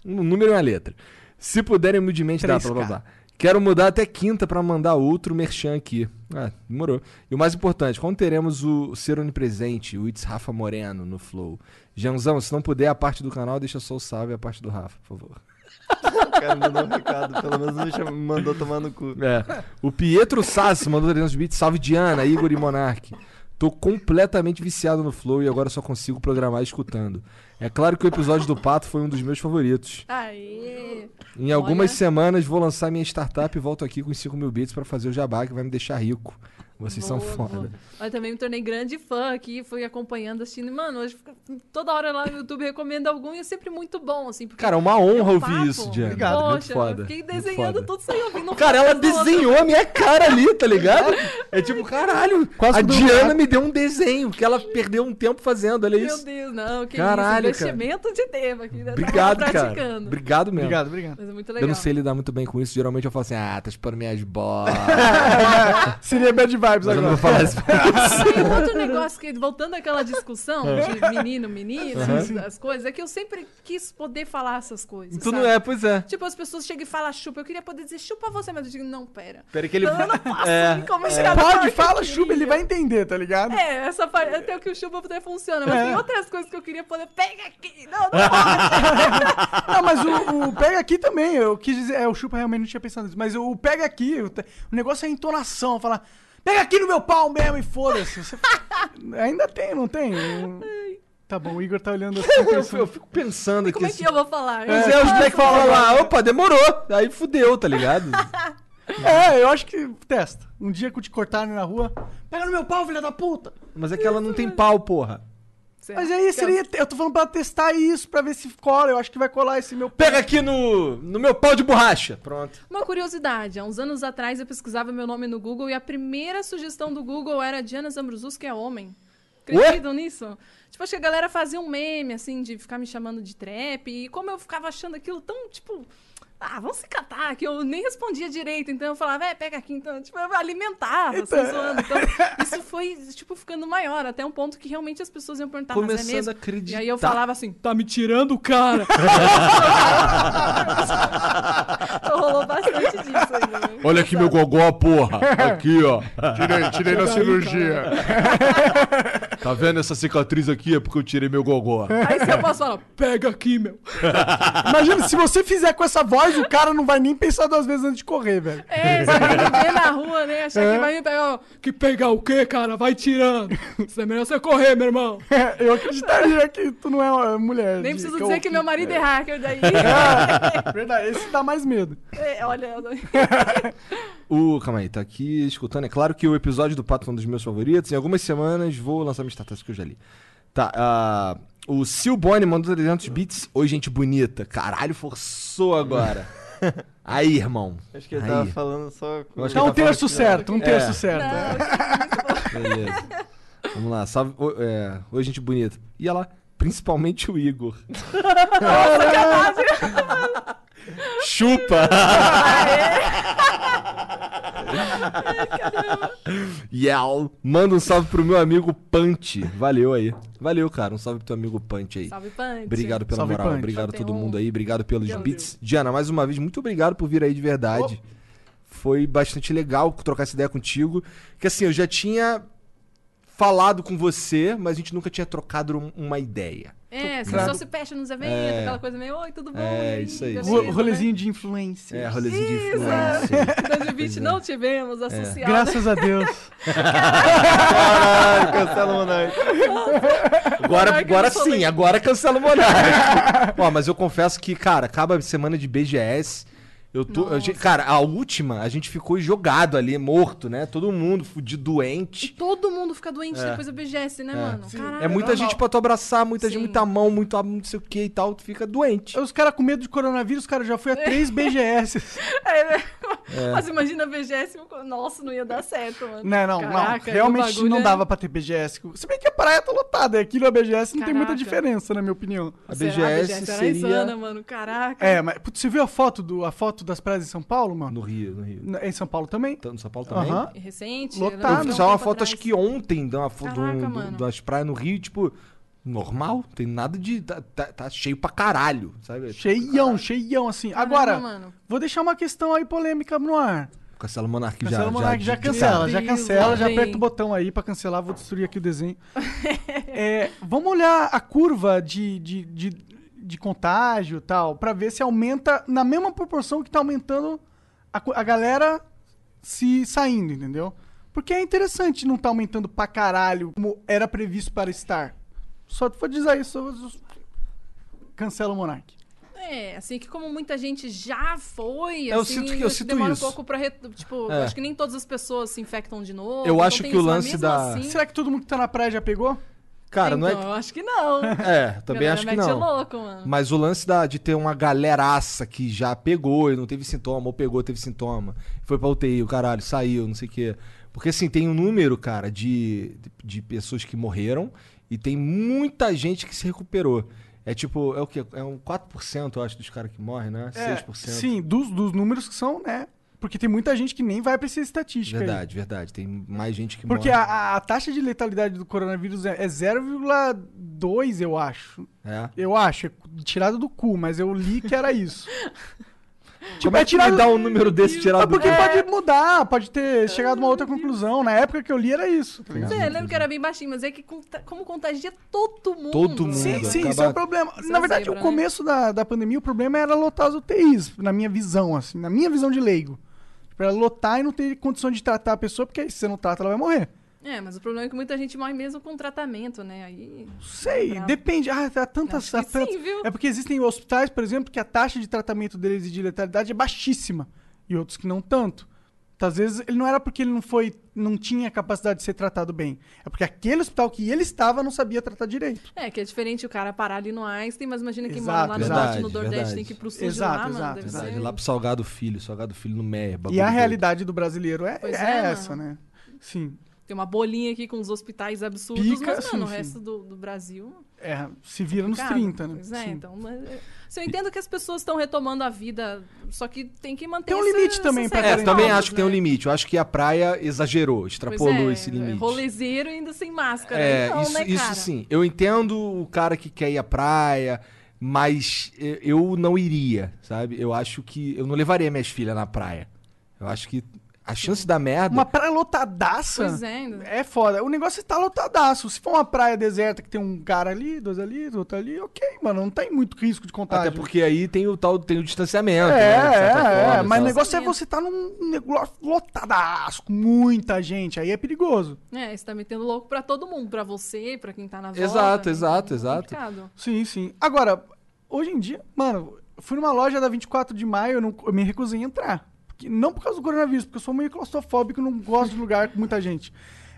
Speaker 4: Um número e uma letra. Se puderem humildemente dar,
Speaker 3: 3K.
Speaker 4: blá blá blá. Quero mudar até quinta pra mandar outro merchan aqui. Ah, demorou. E o mais importante, quando teremos o Ser Onipresente, o It's Rafa Moreno no Flow? Janzão, se não puder a parte do canal, deixa só o salve a parte do Rafa, por favor.
Speaker 2: O cara mandou um recado, pelo menos me mandou tomar no cu.
Speaker 4: É. O Pietro Sassi mandou 300 bits. Salve Diana, Igor e Monark. Tô completamente viciado no Flow e agora só consigo programar escutando. É claro que o episódio do Pato foi um dos meus favoritos.
Speaker 5: Aê!
Speaker 4: Em algumas
Speaker 5: Olha.
Speaker 4: semanas vou lançar minha startup e volto aqui com 5 mil bits pra fazer o jabá que vai me deixar rico. Vocês são
Speaker 5: Boa,
Speaker 4: foda.
Speaker 5: boa. Eu também me tornei grande fã aqui, fui acompanhando, assistindo. Mano, hoje fica- toda hora lá no YouTube recomendo algum e é sempre muito bom, assim. porque
Speaker 4: Cara, é uma honra
Speaker 5: é um
Speaker 4: ouvir isso, Diana.
Speaker 3: Obrigado.
Speaker 4: Muito
Speaker 5: Poxa,
Speaker 4: foda.
Speaker 5: eu fiquei
Speaker 4: muito
Speaker 5: desenhando
Speaker 4: foda.
Speaker 5: tudo sem ouvir. Não
Speaker 4: Cara, ela
Speaker 5: outro.
Speaker 4: desenhou a minha cara ali, tá ligado? É tipo, caralho,
Speaker 3: Quase
Speaker 4: a Diana
Speaker 3: errado.
Speaker 4: me deu um desenho que ela perdeu um tempo fazendo, olha
Speaker 5: Meu
Speaker 4: isso.
Speaker 5: Deus, não, que
Speaker 4: Caralho,
Speaker 5: isso. Investimento de tempo aqui. né?
Speaker 4: Obrigado, cara. Obrigado mesmo.
Speaker 3: Obrigado, obrigado.
Speaker 5: Mas é muito legal.
Speaker 4: Eu não sei lidar muito bem com isso. Geralmente eu falo assim, ah, tá expondo minhas bolas. [laughs] [laughs]
Speaker 3: Seria bad
Speaker 4: Mas eu não
Speaker 3: agora.
Speaker 4: vou falar isso. [laughs]
Speaker 5: Tem um outro negócio que, voltando àquela discussão de menino, menina, as- as coisas, é que eu sempre quis poder falar essas coisas.
Speaker 4: tu não é, pois é.
Speaker 5: Tipo, as pessoas chegam e falam chupa. Eu queria poder dizer chupa você, mas eu digo, não, pera.
Speaker 4: Pera que ele...
Speaker 5: Não, eu não posso
Speaker 4: É,
Speaker 5: forma
Speaker 3: pode, fala, chupa, ele vai entender, tá ligado?
Speaker 5: É, essa parte, até o que o chupa até funciona, mas
Speaker 3: É.
Speaker 5: tem outras coisas que eu queria poder. Pega aqui! Não, não pode! [laughs]
Speaker 3: Não, mas o, o pega aqui também, eu quis dizer, é, o chupa realmente não tinha pensado nisso, mas o pega aqui, o, o negócio é a entonação, falar, pega aqui no meu pau mesmo e foda-se. Você- [laughs] Ainda tem, não tem? Tá bom, o Igor tá olhando assim,
Speaker 4: Eu,
Speaker 3: pensando,
Speaker 4: eu fico pensando aqui.
Speaker 5: Como é que eu vou falar?
Speaker 4: Mas é, os
Speaker 5: posso
Speaker 4: moleques falam lá, opa, demorou. Aí fudeu, tá ligado? [laughs]
Speaker 3: É, eu acho que testa. Um dia que eu te cortarem na rua, pega no meu pau, filha da puta.
Speaker 4: Mas é que ela não tem pau, porra.
Speaker 5: Certo.
Speaker 3: Mas aí seria, eu tô falando pra testar isso, pra ver se cola, eu acho que vai colar esse meu
Speaker 4: Pega aqui no, no meu pau de borracha. Pronto.
Speaker 5: Uma curiosidade, há uns anos atrás eu pesquisava meu nome no Google e a primeira sugestão do Google era Diana Zambruzus, que é homem. Acreditam nisso? Tipo, acho que a galera fazia um meme, assim, de ficar me chamando de trap. E como eu ficava achando aquilo tão, tipo... Ah, vamos se catar, que eu nem respondia direito. Então eu falava, é, pega aqui. Então, tipo, eu alimentava, assim, zoando. Então, [laughs] isso foi, tipo, ficando maior. Até um ponto que realmente as pessoas iam perguntar, mas é
Speaker 4: Começando
Speaker 5: mesmo?
Speaker 4: a acreditar.
Speaker 5: E aí eu falava assim, tá me tirando, cara? [laughs] então, rolou bastante disso ainda. né?
Speaker 4: Olha aqui meu gogó, porra. [laughs] Aqui, ó.
Speaker 3: Tirei, tirei na cirurgia.
Speaker 4: Tá vendo essa cicatriz aqui? É porque eu tirei meu gogó.
Speaker 5: Aí você posso falar, pega aqui, meu. [laughs]
Speaker 3: Imagina, se você fizer com essa voz, o cara não vai nem pensar duas vezes antes de correr, velho.
Speaker 5: É, você vai me ver na rua, né? Achar
Speaker 3: É.
Speaker 5: que vai me pegar. ó, Que pegar o quê, cara? Vai tirando. Isso é melhor você correr, meu irmão. [laughs]
Speaker 3: Eu acreditaria que tu não é uma mulher.
Speaker 5: Nem preciso
Speaker 3: que
Speaker 5: dizer
Speaker 3: eu-
Speaker 5: que meu marido é hacker daí. [laughs]
Speaker 3: É, verdade, esse dá mais medo.
Speaker 5: É, olha,
Speaker 4: O, calma aí, tá aqui escutando. É claro que o episódio do Pato é um dos meus favoritos. Em algumas semanas vou lançar minha status que eu já li. Tá, ah, o Sil Boni mandou 300 bits. Oi, gente bonita. Caralho, forçou agora. [laughs] aí, irmão.
Speaker 2: Acho que ele
Speaker 4: Aí.
Speaker 2: tava falando só com...
Speaker 3: Tá um
Speaker 4: tá
Speaker 3: terço certo, um terço
Speaker 4: É.
Speaker 3: certo.
Speaker 4: Beleza. Vamos lá. Salve, oi, é, oi, gente bonita. E lá, principalmente o Igor. [laughs] [laughs] Chupa! [laughs] Yell. Manda um salve pro meu amigo Punch. Valeu aí. Valeu, cara. Um salve pro teu amigo Punch aí.
Speaker 5: Salve, Punch.
Speaker 4: Obrigado pela
Speaker 3: Salve,
Speaker 4: moral.
Speaker 3: Punch.
Speaker 4: Obrigado a todo
Speaker 5: um.
Speaker 4: mundo aí. Obrigado pelos beats. Diana, mais uma vez, muito obrigado por vir aí de verdade. Foi bastante legal trocar essa ideia contigo. Que assim, eu já tinha falado com você, mas a gente nunca tinha trocado um- uma ideia.
Speaker 5: É, se
Speaker 3: Claro.
Speaker 5: só se fecha nos eventos,
Speaker 4: É.
Speaker 5: aquela coisa meio, oi, tudo bom?
Speaker 4: É, isso aí.
Speaker 3: Ro-
Speaker 5: né?
Speaker 3: rolezinho de influência.
Speaker 4: É, rolezinho de
Speaker 5: Isso,
Speaker 4: influência. [laughs]
Speaker 5: é. 2020 não tivemos
Speaker 4: É.
Speaker 5: associado.
Speaker 3: Graças a Deus. [laughs]
Speaker 2: Caralho, cancela o Monark.
Speaker 4: Agora, agora sim, agora cancela o Monark. Ó, mas eu confesso que, cara, acaba a semana de BGS. Eu tô. a gente- cara, a última, a gente ficou jogado ali, morto, né? Todo mundo fudido,
Speaker 5: E
Speaker 4: doente.
Speaker 5: todo mundo fica doente
Speaker 4: É.
Speaker 5: depois da BGS, né, mano? Caralho.
Speaker 4: É muita gente pra tu abraçar, muita gente,
Speaker 5: Sim.
Speaker 4: muita mão, muito não sei o que e tal, tu fica doente.
Speaker 3: Os caras com medo de coronavírus, cara, já fui a três [laughs] BGS.
Speaker 5: É, né?
Speaker 4: É.
Speaker 5: Mas imagina a BGS, nossa, não ia dar certo, mano.
Speaker 3: Não, não,
Speaker 5: Caraca,
Speaker 3: não. Realmente
Speaker 5: bagulho
Speaker 3: não
Speaker 5: é-
Speaker 3: dava pra ter BGS. Se bem que a praia tá lotada. Aquilo a BGS não tem muita
Speaker 5: Caraca.
Speaker 3: diferença, na minha opinião.
Speaker 4: A
Speaker 5: Será?
Speaker 4: BGS,
Speaker 5: era
Speaker 4: seria
Speaker 5: insana, mano. Caraca.
Speaker 3: É, mas putz, você viu a foto, do, a foto das praias em São Paulo, mano?
Speaker 4: no Rio, no Rio.
Speaker 3: Na- Em São Paulo também?
Speaker 4: Tá No São Paulo também?
Speaker 3: Aham.
Speaker 5: E Recente.
Speaker 3: Lotado.
Speaker 5: eu
Speaker 4: vi só
Speaker 5: um
Speaker 4: uma foto, acho que ontem, de uma
Speaker 5: Caraca,
Speaker 4: de um- do- das praias no Rio, tipo, normal, tem nada de. Tá, tá- tá cheio pra caralho, sabe?
Speaker 3: Cheião, cheião, assim.
Speaker 5: Caramba,
Speaker 3: Agora,
Speaker 5: mano.
Speaker 3: vou deixar uma questão aí polêmica no ar.
Speaker 4: Cancela o Monark já.
Speaker 3: Cancela o Monark, já,
Speaker 4: de- de
Speaker 3: cancela,
Speaker 4: cara.
Speaker 3: já
Speaker 5: Deus,
Speaker 3: cancela,
Speaker 5: lá
Speaker 3: já
Speaker 5: vem.
Speaker 3: aperta o botão aí pra cancelar, vou destruir aqui o desenho. [laughs] É, vamos olhar a curva de, de, de, de contágio e tal, pra ver se aumenta na mesma proporção que tá aumentando a, a galera se saindo, entendeu? Porque é interessante não tá aumentando pra caralho como era previsto para estar. Só vou dizer isso, cancela o Monark.
Speaker 5: É, assim que como muita gente já foi,
Speaker 4: Eu
Speaker 5: assim,
Speaker 4: sinto que- eu sinto
Speaker 5: demora
Speaker 4: isso.
Speaker 5: um pouco pra... re- Tipo,
Speaker 4: É.
Speaker 5: acho que nem todas as pessoas se infectam de novo.
Speaker 4: Eu
Speaker 5: então
Speaker 4: acho que o lance da-
Speaker 5: Assim,
Speaker 3: Será que todo mundo que tá na praia já pegou?
Speaker 4: Cara, não é.
Speaker 5: então, eu acho que não. [laughs]
Speaker 4: É, também acho que não.
Speaker 5: louco, mano.
Speaker 4: Mas o lance da, de ter uma galeraça que já pegou e não teve sintoma, ou pegou, teve sintoma, foi pra UTI, o caralho, saiu, não sei o quê. Porque assim, tem um número, cara, de, de pessoas que morreram e tem muita gente que se recuperou. É tipo, é o quê? É um 4%, eu acho, dos caras que morrem, né? 6%.
Speaker 3: É, sim, dos, dos números que são, né? Porque tem muita gente que nem vai pra essa estatística aí.
Speaker 4: Verdade, verdade. Tem mais gente que
Speaker 3: Porque
Speaker 4: morre.
Speaker 3: a, a- a taxa de letalidade do coronavírus é, é 0,2, eu acho.
Speaker 4: É.
Speaker 3: Eu acho, é tirado do cu, mas eu li que era isso. [laughs]
Speaker 4: Como é que me dá um número desse
Speaker 3: É
Speaker 4: tirado do
Speaker 3: porque pode mudar, pode ter chegado a uma outra conclusão. Na época que eu li era isso. tá ligado?
Speaker 5: É, eu lembro que era bem baixinho, mas é que como contagia todo mundo.
Speaker 4: Todo mundo.
Speaker 3: Sim, sim,
Speaker 4: acaba-
Speaker 3: isso é um problema.
Speaker 5: Isso
Speaker 3: Na
Speaker 5: é
Speaker 3: verdade,
Speaker 5: zebra,
Speaker 3: o começo da, da pandemia, o problema era lotar as UTIs, na minha visão, assim, na minha visão de leigo. Pra lotar e não ter condição de tratar a pessoa, porque aí se você não trata, ela vai morrer.
Speaker 5: É, mas o problema é que muita gente morre mesmo com tratamento, né? Aí.
Speaker 3: Sei,
Speaker 5: Bravo.
Speaker 3: depende. Ah, há tantas. Há tantas-
Speaker 5: sim, viu?
Speaker 3: É porque existem hospitais, por exemplo, que a taxa de tratamento deles e de letalidade é baixíssima. E outros que não tanto. Então, às vezes, ele não era porque ele não foi. não tinha capacidade de ser tratado bem. É porque aquele hospital que ele estava não sabia tratar direito.
Speaker 5: É, que é diferente o cara parar ali no Einstein, mas imagina quem
Speaker 3: Exato,
Speaker 5: mora lá no
Speaker 4: verdade,
Speaker 5: norte, no Nordeste,
Speaker 4: verdade.
Speaker 5: tem que ir pro sul
Speaker 3: Exato,
Speaker 5: de lá,
Speaker 3: exato,
Speaker 5: mano. Deve
Speaker 3: exato.
Speaker 5: ser...
Speaker 4: Lá pro Salgado Filho, Salgado Filho no Meia. bagulho
Speaker 3: E a
Speaker 4: doido.
Speaker 3: realidade do brasileiro é, é
Speaker 5: é, mano.
Speaker 3: essa, né? Sim.
Speaker 5: Tem uma bolinha aqui com os hospitais absurdos,
Speaker 3: Pica,
Speaker 5: mas, mano,
Speaker 3: sim,
Speaker 5: o resto do, do Brasil.
Speaker 3: É, se vira nos
Speaker 5: complicado.
Speaker 3: 30, né?
Speaker 5: Pois é,
Speaker 3: Sim.
Speaker 5: então. Mas, é, se eu entendo que as pessoas estão retomando a vida, só que tem que manter
Speaker 3: Tem um
Speaker 5: essa-
Speaker 3: limite também pra
Speaker 4: É, também acho que tem um
Speaker 5: né?
Speaker 4: limite. Eu acho que a praia exagerou,
Speaker 5: Pois
Speaker 4: extrapolou
Speaker 5: é,
Speaker 4: esse limite.
Speaker 5: Rolezeiro ainda sem máscara.
Speaker 4: É,
Speaker 5: então,
Speaker 4: isso,
Speaker 5: né,
Speaker 4: isso sim. Eu entendo o cara que quer ir à praia, mas eu não iria, sabe? Eu acho que. Eu não levaria minhas filhas na praia. Eu acho que A chance da merda.
Speaker 3: Uma praia lotadaça.
Speaker 5: Pois é, ainda.
Speaker 3: É foda. O negócio é tá lotadaço. Se for uma praia deserta que tem um cara ali, dois ali, outro ali, ok, mano. Não tem muito risco de contágio.
Speaker 4: Até porque aí tem o tal, tem o distanciamento.
Speaker 3: É,
Speaker 4: né,
Speaker 3: é, é.
Speaker 4: forma,
Speaker 3: Mas o
Speaker 4: tal.
Speaker 3: negócio é você tá num negócio lotadaço, com muita gente. Aí é perigoso.
Speaker 5: É, você tá metendo louco pra todo mundo, pra você, pra quem tá na volta.
Speaker 4: Exato,
Speaker 5: né?
Speaker 4: exato,
Speaker 5: É
Speaker 4: exato.
Speaker 3: Sim, sim. Agora, hoje em dia, mano, fui numa loja da 24 de maio, eu, não, eu me recusei a entrar. Porque- não por causa do coronavírus, porque eu sou meio claustrofóbico e não gosto de lugar com muita gente.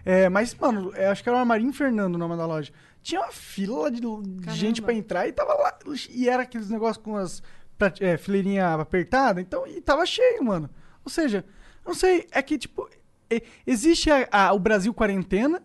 Speaker 3: É, mas, mano, é, acho que era uma Marinho Fernando o nome da loja. Tinha uma fila de, gente pra entrar e tava lá. E era aqueles negócios com as é, fileirinha apertada, então, e tava cheio, mano. Ou seja, não sei, é que, tipo, existe a- a- o Brasil quarentena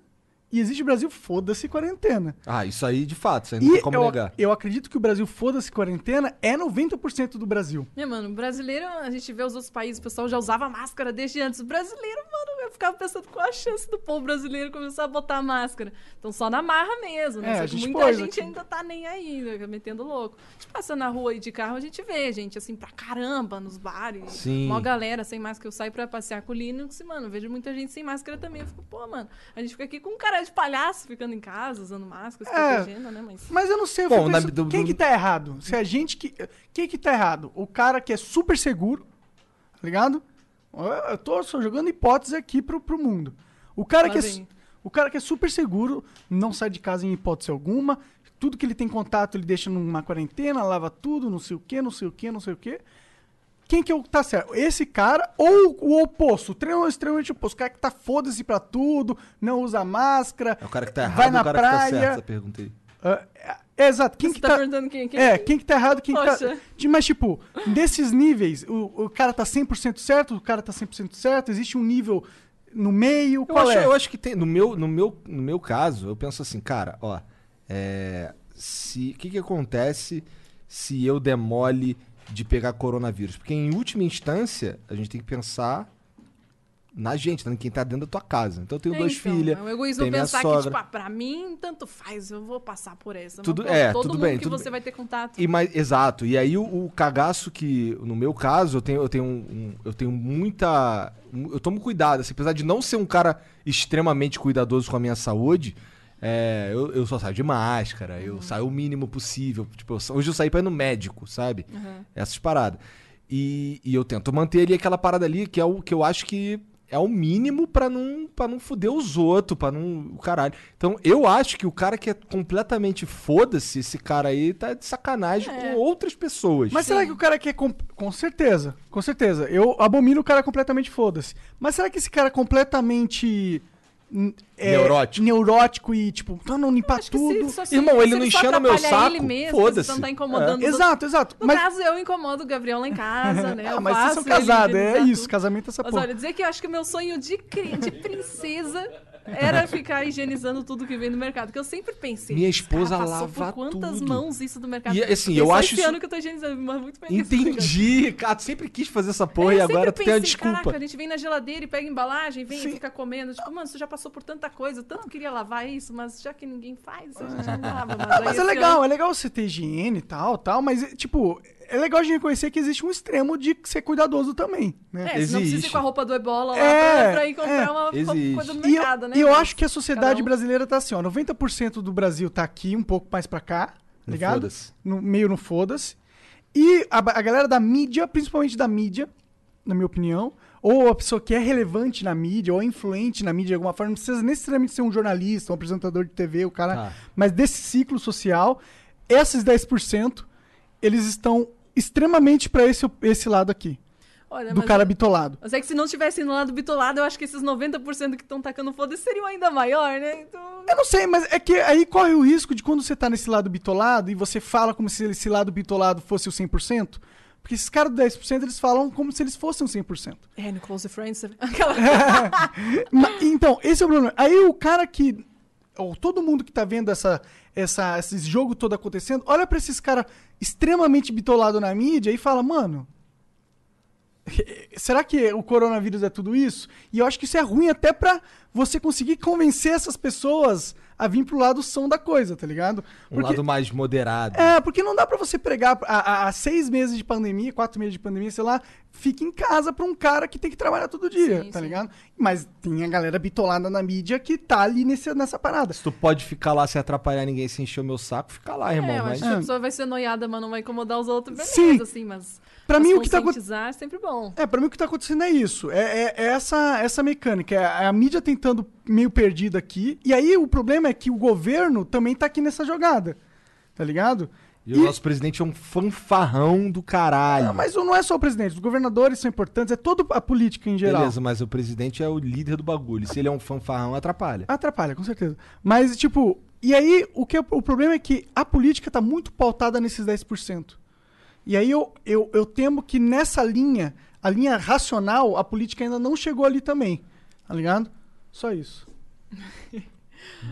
Speaker 3: e existe o Brasil foda-se quarentena.
Speaker 4: Ah, isso aí de fato, isso aí não tem como
Speaker 3: eu,
Speaker 4: negar.
Speaker 3: eu acredito que o Brasil foda-se quarentena é 90% do Brasil.
Speaker 5: É, mano, o brasileiro, a gente vê os outros países, o pessoal já usava máscara desde antes. O brasileiro, mano, eu ficava pensando qual a chance do povo brasileiro começar a botar máscara. Então só na marra mesmo, né?
Speaker 3: É,
Speaker 5: Só
Speaker 3: a
Speaker 5: que
Speaker 3: gente
Speaker 5: muita
Speaker 3: pôs
Speaker 5: gente
Speaker 3: aqui.
Speaker 5: ainda tá nem aí, né? metendo louco. A gente passa na rua aí de carro, a gente vê gente assim pra caramba nos bares.
Speaker 4: Sim.
Speaker 5: Uma galera sem máscara. Eu saio pra passear com o Linux e, mano, eu vejo muita gente sem máscara também. Eu fico, pô, mano, a gente fica aqui com um cara de palhaço ficando em casa, usando máscara, se
Speaker 3: É.
Speaker 5: protegendo, né? Mas.
Speaker 3: Mas eu não sei, eu
Speaker 4: Bom,
Speaker 3: pensando,
Speaker 4: do-
Speaker 3: quem
Speaker 4: do-
Speaker 3: que tá errado? Se a gente que... Quem que tá errado? O cara que é super seguro, tá ligado? Eu eu tô só jogando hipótese aqui pro, pro mundo. O cara, que é,
Speaker 5: Lá
Speaker 3: su-
Speaker 5: vem.
Speaker 3: o cara que é super seguro, não sai de casa em hipótese alguma, tudo que ele tem contato ele deixa numa quarentena, lava tudo, não sei o que, não sei o que, não sei o que. Quem que é o que tá certo? Esse cara ou o oposto? O treino extremamente oposto. O cara que tá foda-se pra tudo, não usa máscara,
Speaker 4: É o cara que tá errado
Speaker 3: vai na
Speaker 4: o cara que tá certo?
Speaker 3: praia.
Speaker 4: Essa pergunta aí.
Speaker 3: Ah, é, é, exato. Quem
Speaker 5: Você
Speaker 3: que
Speaker 5: tá
Speaker 3: tá,
Speaker 5: perguntando quem- quem-
Speaker 3: É, quem que tá errado, quem que tá...
Speaker 5: Poxa.
Speaker 3: De- Mas, tipo, desses níveis, o, o cara tá 100% certo, o cara tá 100% certo, existe um nível no meio,
Speaker 4: Eu
Speaker 3: qual
Speaker 4: acho,
Speaker 3: é?
Speaker 4: eu acho que tem. No meu, no, meu, no meu caso, eu penso assim, cara, ó. É, se, o que, que acontece se eu demole de pegar coronavírus? Porque em última instância, a gente tem que pensar na gente, em quem tá dentro da tua casa. Então eu tenho
Speaker 5: É,
Speaker 4: duas
Speaker 5: então,
Speaker 4: filhas.
Speaker 5: É um egoísmo
Speaker 4: tem
Speaker 5: pensar
Speaker 4: sogra.
Speaker 5: que, tipo, ah, pra mim, tanto faz, eu vou passar por essa. Mas,
Speaker 4: Tudo-
Speaker 5: pô,
Speaker 4: é,
Speaker 5: todo
Speaker 4: tudo
Speaker 5: mundo
Speaker 4: bem,
Speaker 5: que
Speaker 4: tudo
Speaker 5: você
Speaker 4: bem.
Speaker 5: vai ter contato.
Speaker 4: E mais, exato. E aí o, o cagaço que, no meu caso, eu tenho, eu tenho, um- um- eu tenho muita. um- Eu tomo cuidado, assim, apesar de não ser um cara extremamente cuidadoso com a minha saúde. É, eu, eu só saio de máscara, eu saio o mínimo possível. Tipo, eu hoje eu saí pra ir no médico, sabe?
Speaker 5: Uhum.
Speaker 4: Essas paradas. E, e eu tento manter ali aquela parada ali, que é o que eu acho que é o mínimo pra não, pra não fuder os outros, pra não. O caralho. Então eu acho que o cara que é completamente foda-se, esse cara aí tá de sacanagem
Speaker 5: É.
Speaker 4: com outras pessoas.
Speaker 3: Mas será que o cara que é. Com, com certeza, com certeza. Eu abomino o cara completamente foda-se. Mas será que esse cara completamente. É,
Speaker 4: Neurótico.
Speaker 3: neurótico e, tipo, tá não limpar tudo.
Speaker 5: se, se-
Speaker 4: Irmão, ele não
Speaker 5: só
Speaker 4: enchendo meu saco,
Speaker 5: ele mesmo,
Speaker 4: foda-se.
Speaker 5: Se não tá incomodando
Speaker 3: É, Exato, exato.
Speaker 5: No
Speaker 3: Mas,
Speaker 5: caso, eu incomodo o Gabriel lá em casa, né?
Speaker 3: ah,
Speaker 5: Eu
Speaker 3: mas vocês são casados, é isso. Casamento é essa
Speaker 5: Mas
Speaker 3: porra.
Speaker 5: olha, dizer que eu acho que o meu sonho de, cri- de princesa era ficar higienizando tudo que vem do mercado. Que eu sempre pensei.
Speaker 4: Minha
Speaker 5: "Esse
Speaker 4: esposa
Speaker 5: cara
Speaker 4: lava
Speaker 5: por quantas
Speaker 4: tudo."
Speaker 5: mãos isso do mercado?
Speaker 4: E, assim, eu
Speaker 5: só
Speaker 4: acho
Speaker 5: esse
Speaker 4: isso-
Speaker 5: ano que eu tô higienizando, mas muito feliz.
Speaker 4: Entendi, cara. Tu sempre quis fazer essa porra
Speaker 5: É,
Speaker 4: e
Speaker 5: eu
Speaker 4: agora
Speaker 5: sempre
Speaker 4: tu tem a
Speaker 5: pensei,
Speaker 4: desculpa.
Speaker 5: Caraca, a gente vem na geladeira e pega embalagem, vem e fica comendo. Tipo, mano, você já passou por tanta coisa, eu tanto queria lavar isso, mas já que ninguém faz, a gente não lava. [laughs] Mas,
Speaker 3: Mas é legal,
Speaker 5: ano-
Speaker 3: é legal você ter higiene e tal, tal, mas, tipo, é legal a gente reconhecer que existe um extremo de ser cuidadoso também, né?
Speaker 5: É, senão precisa ir
Speaker 4: Existe.
Speaker 5: com a roupa do ebola lá
Speaker 3: É,
Speaker 5: pra, pra ir comprar
Speaker 3: é,
Speaker 5: uma
Speaker 4: existe.
Speaker 5: coisa no
Speaker 3: E eu,
Speaker 5: mercado, né?
Speaker 3: e eu
Speaker 5: Mas
Speaker 3: acho que a sociedade
Speaker 5: um-
Speaker 3: brasileira tá assim, ó, 90% do Brasil tá aqui, um pouco mais pra cá, tá
Speaker 4: No
Speaker 3: ligado?
Speaker 4: foda-se.
Speaker 3: No, meio no foda-se. E a, a galera da mídia, principalmente da mídia, na minha opinião, ou a pessoa que é relevante na mídia, ou é influente na mídia de alguma forma, não precisa necessariamente ser um jornalista, um apresentador de TV, o cara,
Speaker 4: Tá.
Speaker 3: mas desse ciclo social, esses 10%, eles estão extremamente pra esse, esse lado aqui,
Speaker 5: Olha,
Speaker 3: do cara
Speaker 5: eu-
Speaker 3: bitolado.
Speaker 5: Mas é que se não tivesse no lado bitolado, eu acho que esses 90% que estão tacando foda-se seriam ainda maior, né? Então.
Speaker 3: Eu não sei, mas é que aí corre o risco de quando você tá nesse lado bitolado e você fala como se esse lado bitolado fosse o 100%, porque esses caras do 10% eles falam como se eles fossem o 100%.
Speaker 5: É, no Close Friends. [laughs] Aquela... [laughs]
Speaker 3: Ma- então, esse é o problema. Aí o cara que. Ou todo mundo que tá vendo essa, essa, esse jogo todo acontecendo, olha pra esses caras extremamente bitolados na mídia e fala, mano. [laughs] Será que o coronavírus é tudo isso? E eu acho que isso é ruim até pra você conseguir convencer essas pessoas a vir pro lado são da coisa, tá ligado?
Speaker 4: Um lado mais moderado.
Speaker 3: É, porque não dá pra você pregar há, seis meses de pandemia, quatro meses de pandemia, sei lá, fica em casa pra um cara que tem que trabalhar todo dia, tá ligado? Mas tem a galera bitolada na mídia que tá ali nesse, nessa parada.
Speaker 4: Se tu pode ficar lá sem atrapalhar ninguém, sem encher o meu saco, fica lá, irmão.
Speaker 5: É, eu
Speaker 4: mas...
Speaker 5: a pessoa vai ser noiada, mas não vai incomodar os outros, beleza,
Speaker 3: Sim.
Speaker 5: assim, mas.
Speaker 3: Pra
Speaker 5: mas
Speaker 3: mim, o que tá
Speaker 5: é sempre bom.
Speaker 3: É, pra mim o que tá acontecendo é isso. É, é- é essa, essa mecânica. É a mídia tentando meio perdida aqui. E aí o problema é que o governo também tá aqui nessa jogada. Tá ligado?
Speaker 4: E, o nosso presidente é um fanfarrão do caralho.
Speaker 3: Ah, mas não é só o presidente, os governadores são importantes, é toda a política em geral.
Speaker 4: Beleza, mas o presidente é o líder do bagulho. Se ele é um fanfarrão, atrapalha.
Speaker 3: Atrapalha, com certeza. Mas, tipo, e aí o, que, é- o problema é que a política tá muito pautada nesses 10%. E aí eu, eu, eu temo que nessa linha, a linha racional, a política ainda não chegou ali também. Tá ligado? Só isso. [laughs]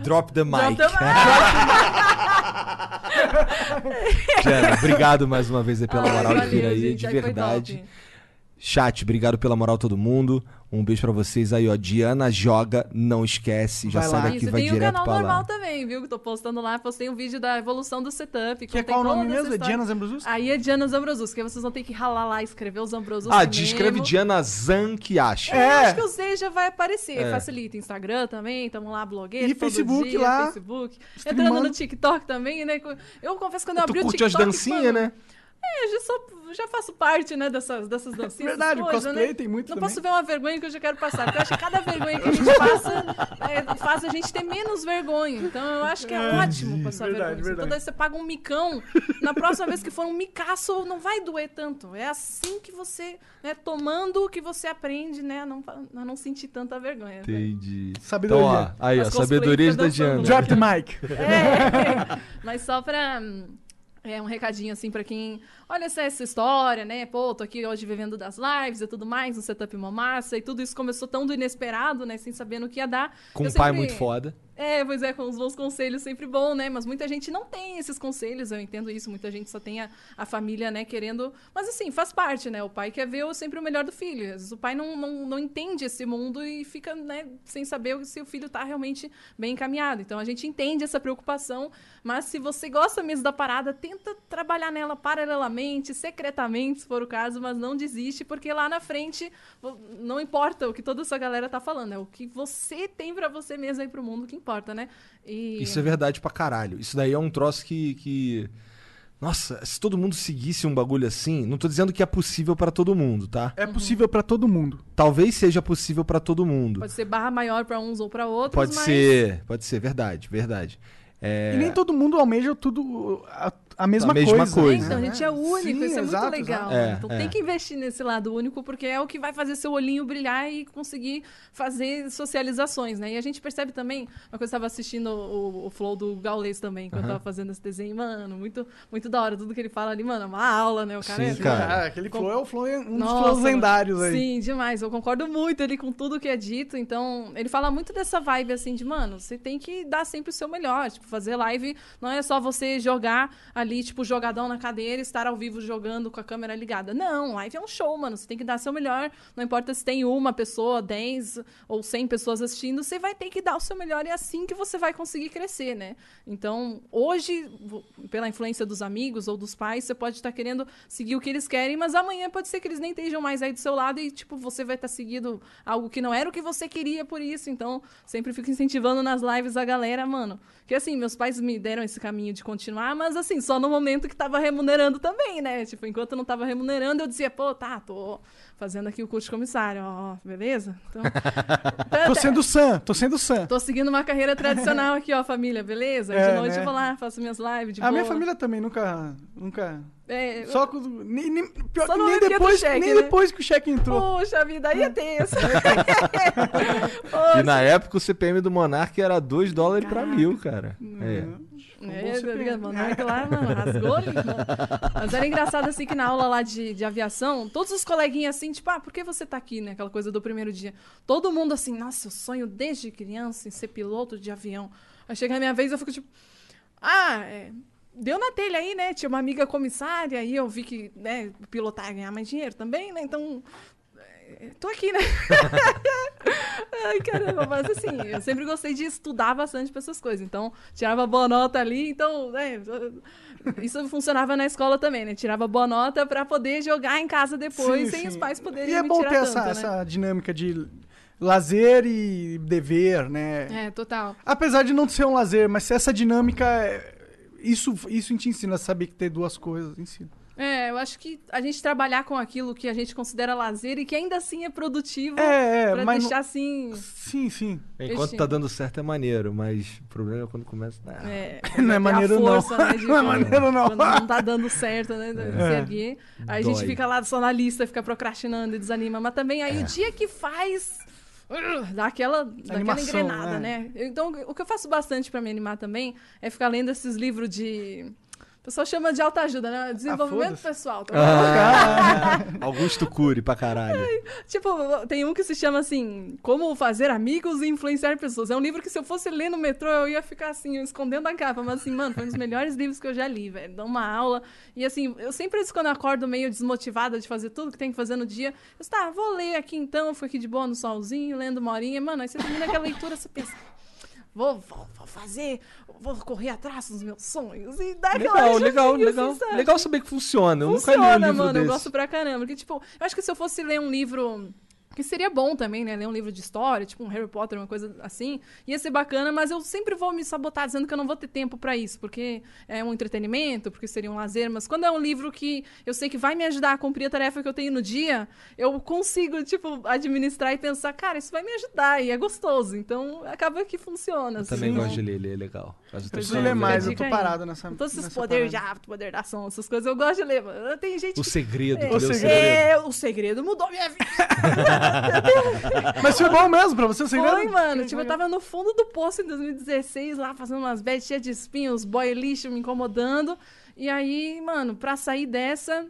Speaker 4: Drop the mic.
Speaker 5: Drop the [laughs]
Speaker 4: Jana, obrigado mais uma vez aí pela
Speaker 5: Ai,
Speaker 4: moral de vir aí, de verdade. Chat, obrigado pela moral todo mundo. Um beijo pra vocês aí, ó. Diana joga, não esquece. Já
Speaker 3: Vai
Speaker 4: sai
Speaker 3: lá.
Speaker 4: daqui,
Speaker 5: Isso,
Speaker 4: vai
Speaker 5: tem o
Speaker 4: direto
Speaker 5: canal
Speaker 4: pra
Speaker 5: normal
Speaker 4: lá.
Speaker 5: também, viu? Que tô postando lá. Postei um vídeo da evolução do setup.
Speaker 3: Que é qual o nome mesmo? É. Diana Zambrosus?
Speaker 5: Aí é Diana Zambrosus, que vocês vão ter que ralar lá, escrever o Zambrosus
Speaker 4: Ah, descreve Diana Zanquiache.
Speaker 5: Eu acho que o Z já vai aparecer.
Speaker 4: É.
Speaker 5: Facilita. Instagram também, tamo lá, blogueiro.
Speaker 3: E Facebook
Speaker 5: dia,
Speaker 3: lá,
Speaker 5: Facebook.
Speaker 3: streamando.
Speaker 5: Entrando no TikTok também, né? Eu confesso que quando eu
Speaker 4: Tu
Speaker 5: abri o
Speaker 4: curte as
Speaker 5: TikTok...
Speaker 4: dancinhas, né?
Speaker 5: É, eu já, sou, já faço parte, né, dessas, dessas [laughs] dancinhas.
Speaker 3: Verdade, o
Speaker 5: coisas,
Speaker 3: cosplay
Speaker 5: né?
Speaker 3: tem muito
Speaker 5: Não
Speaker 3: também.
Speaker 5: posso ver uma vergonha que eu já quero passar. Porque eu acho que cada vergonha que a gente passa é, faz a gente ter menos vergonha. Então eu acho que é ótimo passar
Speaker 3: Verdade,
Speaker 5: vergonha.
Speaker 3: verdade.
Speaker 5: Então daí você paga um micão. Na próxima vez que for um micaço, não vai doer tanto. É assim que você, né, tomando que você aprende, né, a não, a não sentir tanta vergonha. né?
Speaker 4: Entendi.
Speaker 3: Sabedoria.
Speaker 4: Então, ó, aí, ó, sabedoria da Diana.
Speaker 3: Drop the mic.
Speaker 5: É, mas só pra. É um recadinho assim pra quem olha essa, essa história, né? Pô, tô aqui hoje vivendo das lives e tudo mais, um setup uma massa, e tudo isso começou tão do inesperado, né? Sem saber no que ia dar.
Speaker 4: Com
Speaker 5: Eu
Speaker 4: um pai
Speaker 5: sempre-
Speaker 4: muito foda.
Speaker 5: É, pois é, com os bons conselhos sempre bom, né? Mas muita gente não tem esses conselhos, eu entendo isso. Muita gente só tem a, a família, né, querendo. Mas assim, faz parte, né? O pai quer ver sempre o melhor do filho. Às vezes o pai não, não, não entende esse mundo e fica, né, sem saber se o filho tá realmente bem encaminhado. Então a gente entende essa preocupação, mas se você gosta mesmo da parada, tenta trabalhar nela paralelamente, secretamente, se for o caso, mas não desiste, porque lá na frente não importa o que toda essa galera tá falando, é o que você tem pra você mesmo aí pro mundo que importa, né? E...
Speaker 4: Isso é verdade pra caralho. Isso daí é um troço que. que... Nossa, se todo mundo seguisse um bagulho assim, não tô dizendo que é possível pra todo mundo, tá?
Speaker 3: É possível pra todo mundo.
Speaker 4: Talvez seja possível pra todo mundo.
Speaker 5: Pode ser barra maior pra uns ou pra outros,
Speaker 4: Pode
Speaker 5: mas...
Speaker 4: ser, pode ser, verdade, verdade. É,
Speaker 3: E nem todo mundo almeja tudo a, mesma
Speaker 4: A mesma
Speaker 3: coisa.
Speaker 4: coisa.
Speaker 5: Então, a gente é único,
Speaker 3: Sim,
Speaker 5: isso é
Speaker 3: exato,
Speaker 5: muito legal.
Speaker 4: É,
Speaker 5: então
Speaker 4: é.
Speaker 5: tem que investir nesse lado único, porque é o que vai fazer seu olhinho brilhar e conseguir fazer socializações, né? E a gente percebe também, uma coisa eu estava assistindo o, o flow do Gaules também, quando eu
Speaker 4: Aham.
Speaker 5: tava fazendo esse desenho, mano, muito, muito da hora, tudo que ele fala ali, mano, é uma aula, né? O cara
Speaker 4: Sim,
Speaker 5: é,
Speaker 4: cara.
Speaker 3: Ah, aquele flow é o flow, um dos
Speaker 5: Nossa,
Speaker 3: flows
Speaker 5: mano.
Speaker 3: lendários aí.
Speaker 5: Sim, demais. Eu concordo muito ali com tudo que é dito. Então, ele fala muito dessa vibe assim de, mano, você tem que dar sempre o seu melhor. Tipo, fazer live não é só você jogar ali, tipo, jogadão na cadeira estar ao vivo jogando com a câmera ligada. Não, live é um show, mano. Você tem que dar seu melhor. Não importa se tem uma pessoa, 10 ou 100 pessoas assistindo, você vai ter que dar o seu melhor. E é assim que você vai conseguir crescer, né? Então, hoje, pela influência dos amigos ou dos pais, você pode estar querendo seguir o que eles querem, mas amanhã pode ser que eles nem estejam mais aí do seu lado e, tipo, você vai estar seguindo algo que não era o que você queria por isso. Então, sempre fico incentivando nas lives a galera, mano. Que assim, meus pais me deram esse caminho de continuar, mas assim, só no momento que tava remunerando também, né? Tipo, enquanto não tava remunerando, eu dizia, pô, tá, tô fazendo aqui o curso de comissário, ó, beleza? Então, [laughs]
Speaker 3: Tô sendo san, tô sendo san.
Speaker 5: Tô seguindo uma carreira tradicional aqui, ó, família, beleza?
Speaker 3: É,
Speaker 5: de noite
Speaker 3: né?
Speaker 5: eu vou lá, faço minhas lives de
Speaker 3: A minha
Speaker 5: boa.
Speaker 3: família também nunca. nunca
Speaker 5: É,
Speaker 3: só com, nem, nem, pior
Speaker 5: Só
Speaker 3: nem depois,
Speaker 5: cheque,
Speaker 3: nem
Speaker 5: né?
Speaker 3: depois que o cheque entrou.
Speaker 5: Poxa vida, aí é tenso. [laughs]
Speaker 4: E na época o CPM do Monark era 2 dólares pra mil, cara. É.
Speaker 5: É? Monarca lá, mano, rasgou ali. mano. Mas era engraçado assim que na aula lá de, de aviação, todos os coleguinhas assim, tipo, ah, por que você tá aqui, né? Aquela coisa do primeiro dia. Todo mundo assim, nossa, eu sonho desde criança em ser piloto de avião. Aí chega a minha vez eu fico tipo, ah, é, deu na telha aí, né? Tinha uma amiga comissária, aí eu vi que, né, pilotar ia ganhar mais dinheiro também, né? Então, é, tô aqui, né? [laughs] Ai, caramba, mas assim, eu sempre gostei de estudar bastante pra essas coisas. Então, tirava boa nota ali, então, né, isso funcionava na escola também, né? Tirava boa nota pra poder jogar em casa depois,
Speaker 3: Sim,
Speaker 5: sem
Speaker 3: sim.
Speaker 5: os pais poderem
Speaker 3: E é
Speaker 5: me
Speaker 3: bom
Speaker 5: tirar
Speaker 3: ter
Speaker 5: tanto,
Speaker 3: essa,
Speaker 5: né?
Speaker 3: essa dinâmica de lazer e dever, né?
Speaker 5: É, total.
Speaker 3: Apesar de não ser um lazer, mas se essa dinâmica. é- Isso, isso te ensina a saber que ter duas coisas. Ensina.
Speaker 5: É, eu acho que a gente trabalhar com aquilo que a gente considera lazer e que ainda assim é produtivo
Speaker 3: É, é,
Speaker 5: pra
Speaker 3: mas
Speaker 5: deixar
Speaker 3: não-
Speaker 5: assim.
Speaker 3: Sim, sim.
Speaker 4: Enquanto tá dando certo é maneiro, mas o problema é quando começa. Ah,
Speaker 5: É, [laughs]
Speaker 3: Não é maneiro, não.
Speaker 5: força, Né, [laughs] de
Speaker 3: Não é maneiro, não.
Speaker 5: Quando não tá dando certo, né?
Speaker 3: É.
Speaker 5: erguer. Aí a gente
Speaker 4: Dói.
Speaker 5: fica lá só na lista, fica procrastinando e desanima. Mas também aí o dia que faz. uh, Dá aquela, dá aquela engrenada,
Speaker 3: né?
Speaker 5: né? Então, o que eu faço bastante pra me animar também é ficar lendo esses livros de. O pessoal chama de autoajuda, né? Desenvolvimento
Speaker 3: foda-se.
Speaker 5: pessoal. Tá
Speaker 4: Ah, [laughs] Augusto Cury pra caralho.
Speaker 5: Tipo, tem um que se chama assim, Como Fazer Amigos e Influenciar Pessoas. É um livro que se eu fosse ler no metrô, eu ia ficar assim, escondendo a capa. Mas assim, mano, foi um dos melhores livros que eu já li, velho. Dá uma aula. E assim, eu sempre, quando eu acordo meio desmotivada de fazer tudo que tem que fazer no dia, eu tá, vou ler aqui então, eu fico aqui de boa no solzinho, lendo uma horinha. Mano, aí você termina aquela leitura, você pensa... Vou, vou, vou fazer, vou correr atrás dos meus sonhos. E dá aquela
Speaker 4: Legal, legal, legal.
Speaker 5: sabe?
Speaker 4: Legal saber que funciona. Eu nunca
Speaker 5: Funciona,
Speaker 4: li um livro
Speaker 5: mano.
Speaker 4: desse.
Speaker 5: Eu gosto pra caramba. Porque, tipo, eu acho que se eu fosse ler um livro. Que seria bom também, né? Ler um livro de história, tipo um Harry Potter, uma coisa assim. Ia ser bacana, mas eu sempre vou me sabotar dizendo que eu não vou ter tempo pra isso, porque é um entretenimento, porque seria um lazer. Mas quando é um livro que eu sei que vai me ajudar a cumprir a tarefa que eu tenho no dia, eu consigo, tipo, administrar e pensar, cara, isso vai me ajudar e é gostoso. Então acaba que funciona.
Speaker 4: Eu
Speaker 5: assim,
Speaker 4: também
Speaker 5: não-
Speaker 4: gosto de ler, ler é legal. Eu
Speaker 3: Preciso ler mais, eu tô parado nessa.
Speaker 5: Todos esses
Speaker 3: nessa
Speaker 5: poderes de hábito, poder da ação, essas coisas eu gosto de ler. Tem gente
Speaker 4: O
Speaker 5: que-
Speaker 4: segredo,
Speaker 5: É,
Speaker 4: o
Speaker 3: segredo.
Speaker 4: segredo.
Speaker 5: É, o segredo mudou minha vida. [laughs] [laughs]
Speaker 3: Mas foi bom mesmo pra você, você
Speaker 5: Foi, mano. Tipo, eu tava no fundo do poço em 2016, lá fazendo umas bets cheias de espinhos, boy lixo me incomodando. E aí, mano, pra sair dessa.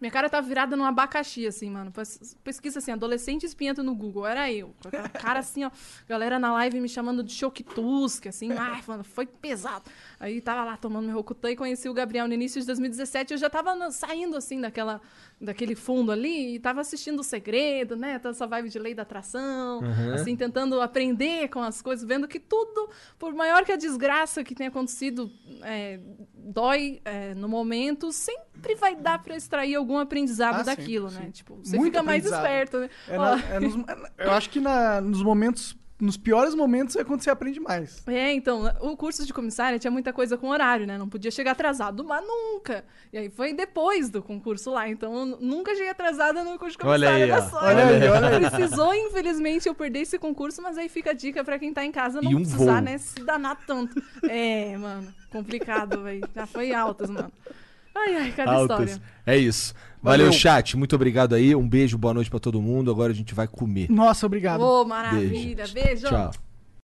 Speaker 5: Minha cara tava virada num abacaxi, assim, mano. Pes- Pesquisa assim, adolescente espinhento no Google. Era eu. Com aquela cara assim, ó. Galera na live me chamando de choquetusque, assim. Ai, mano, foi pesado. Aí tava lá tomando meu Rokutan e conheci o Gabriel no início de 2017. Eu já tava no- saindo, assim, daquela, daquele fundo ali. E tava assistindo O Segredo, né? Toda essa vibe de lei da atração. Assim, tentando aprender com as coisas. Vendo que tudo, por maior que a desgraça que tenha acontecido, é, dói é, no momento, sempre vai dar pra extrair algum aprendizado
Speaker 3: Ah, sim,
Speaker 5: daquilo,
Speaker 3: sim.
Speaker 5: né? Tipo, você
Speaker 3: Muito
Speaker 5: fica mais esperto, né?
Speaker 3: É na- é nos- eu acho que na- nos momentos. Nos piores momentos é quando você aprende mais.
Speaker 5: É, então, o curso de comissária tinha muita coisa com horário, né? Não podia chegar atrasado, mas nunca. E aí foi depois do concurso lá, então eu nunca cheguei atrasada no curso de
Speaker 4: Olha
Speaker 5: comissária
Speaker 4: aí,
Speaker 5: da sorte.
Speaker 3: Olha aí, olha aí.
Speaker 5: Precisou, infelizmente, eu perder esse concurso, mas aí fica a dica pra quem tá em casa não
Speaker 4: E um
Speaker 5: precisar,
Speaker 4: voo.
Speaker 5: né, se danar tanto. É, mano, complicado, velho. Já foi altas, mano. Ai, ai, cada
Speaker 4: Altas.
Speaker 5: história.
Speaker 4: É isso. Valeu,
Speaker 3: Valeu.
Speaker 4: chat. Muito obrigado aí. Um beijo, boa noite pra todo mundo. Agora a gente vai comer.
Speaker 3: Nossa, obrigado.
Speaker 5: Ô, maravilha. Beijo.
Speaker 4: Tchau.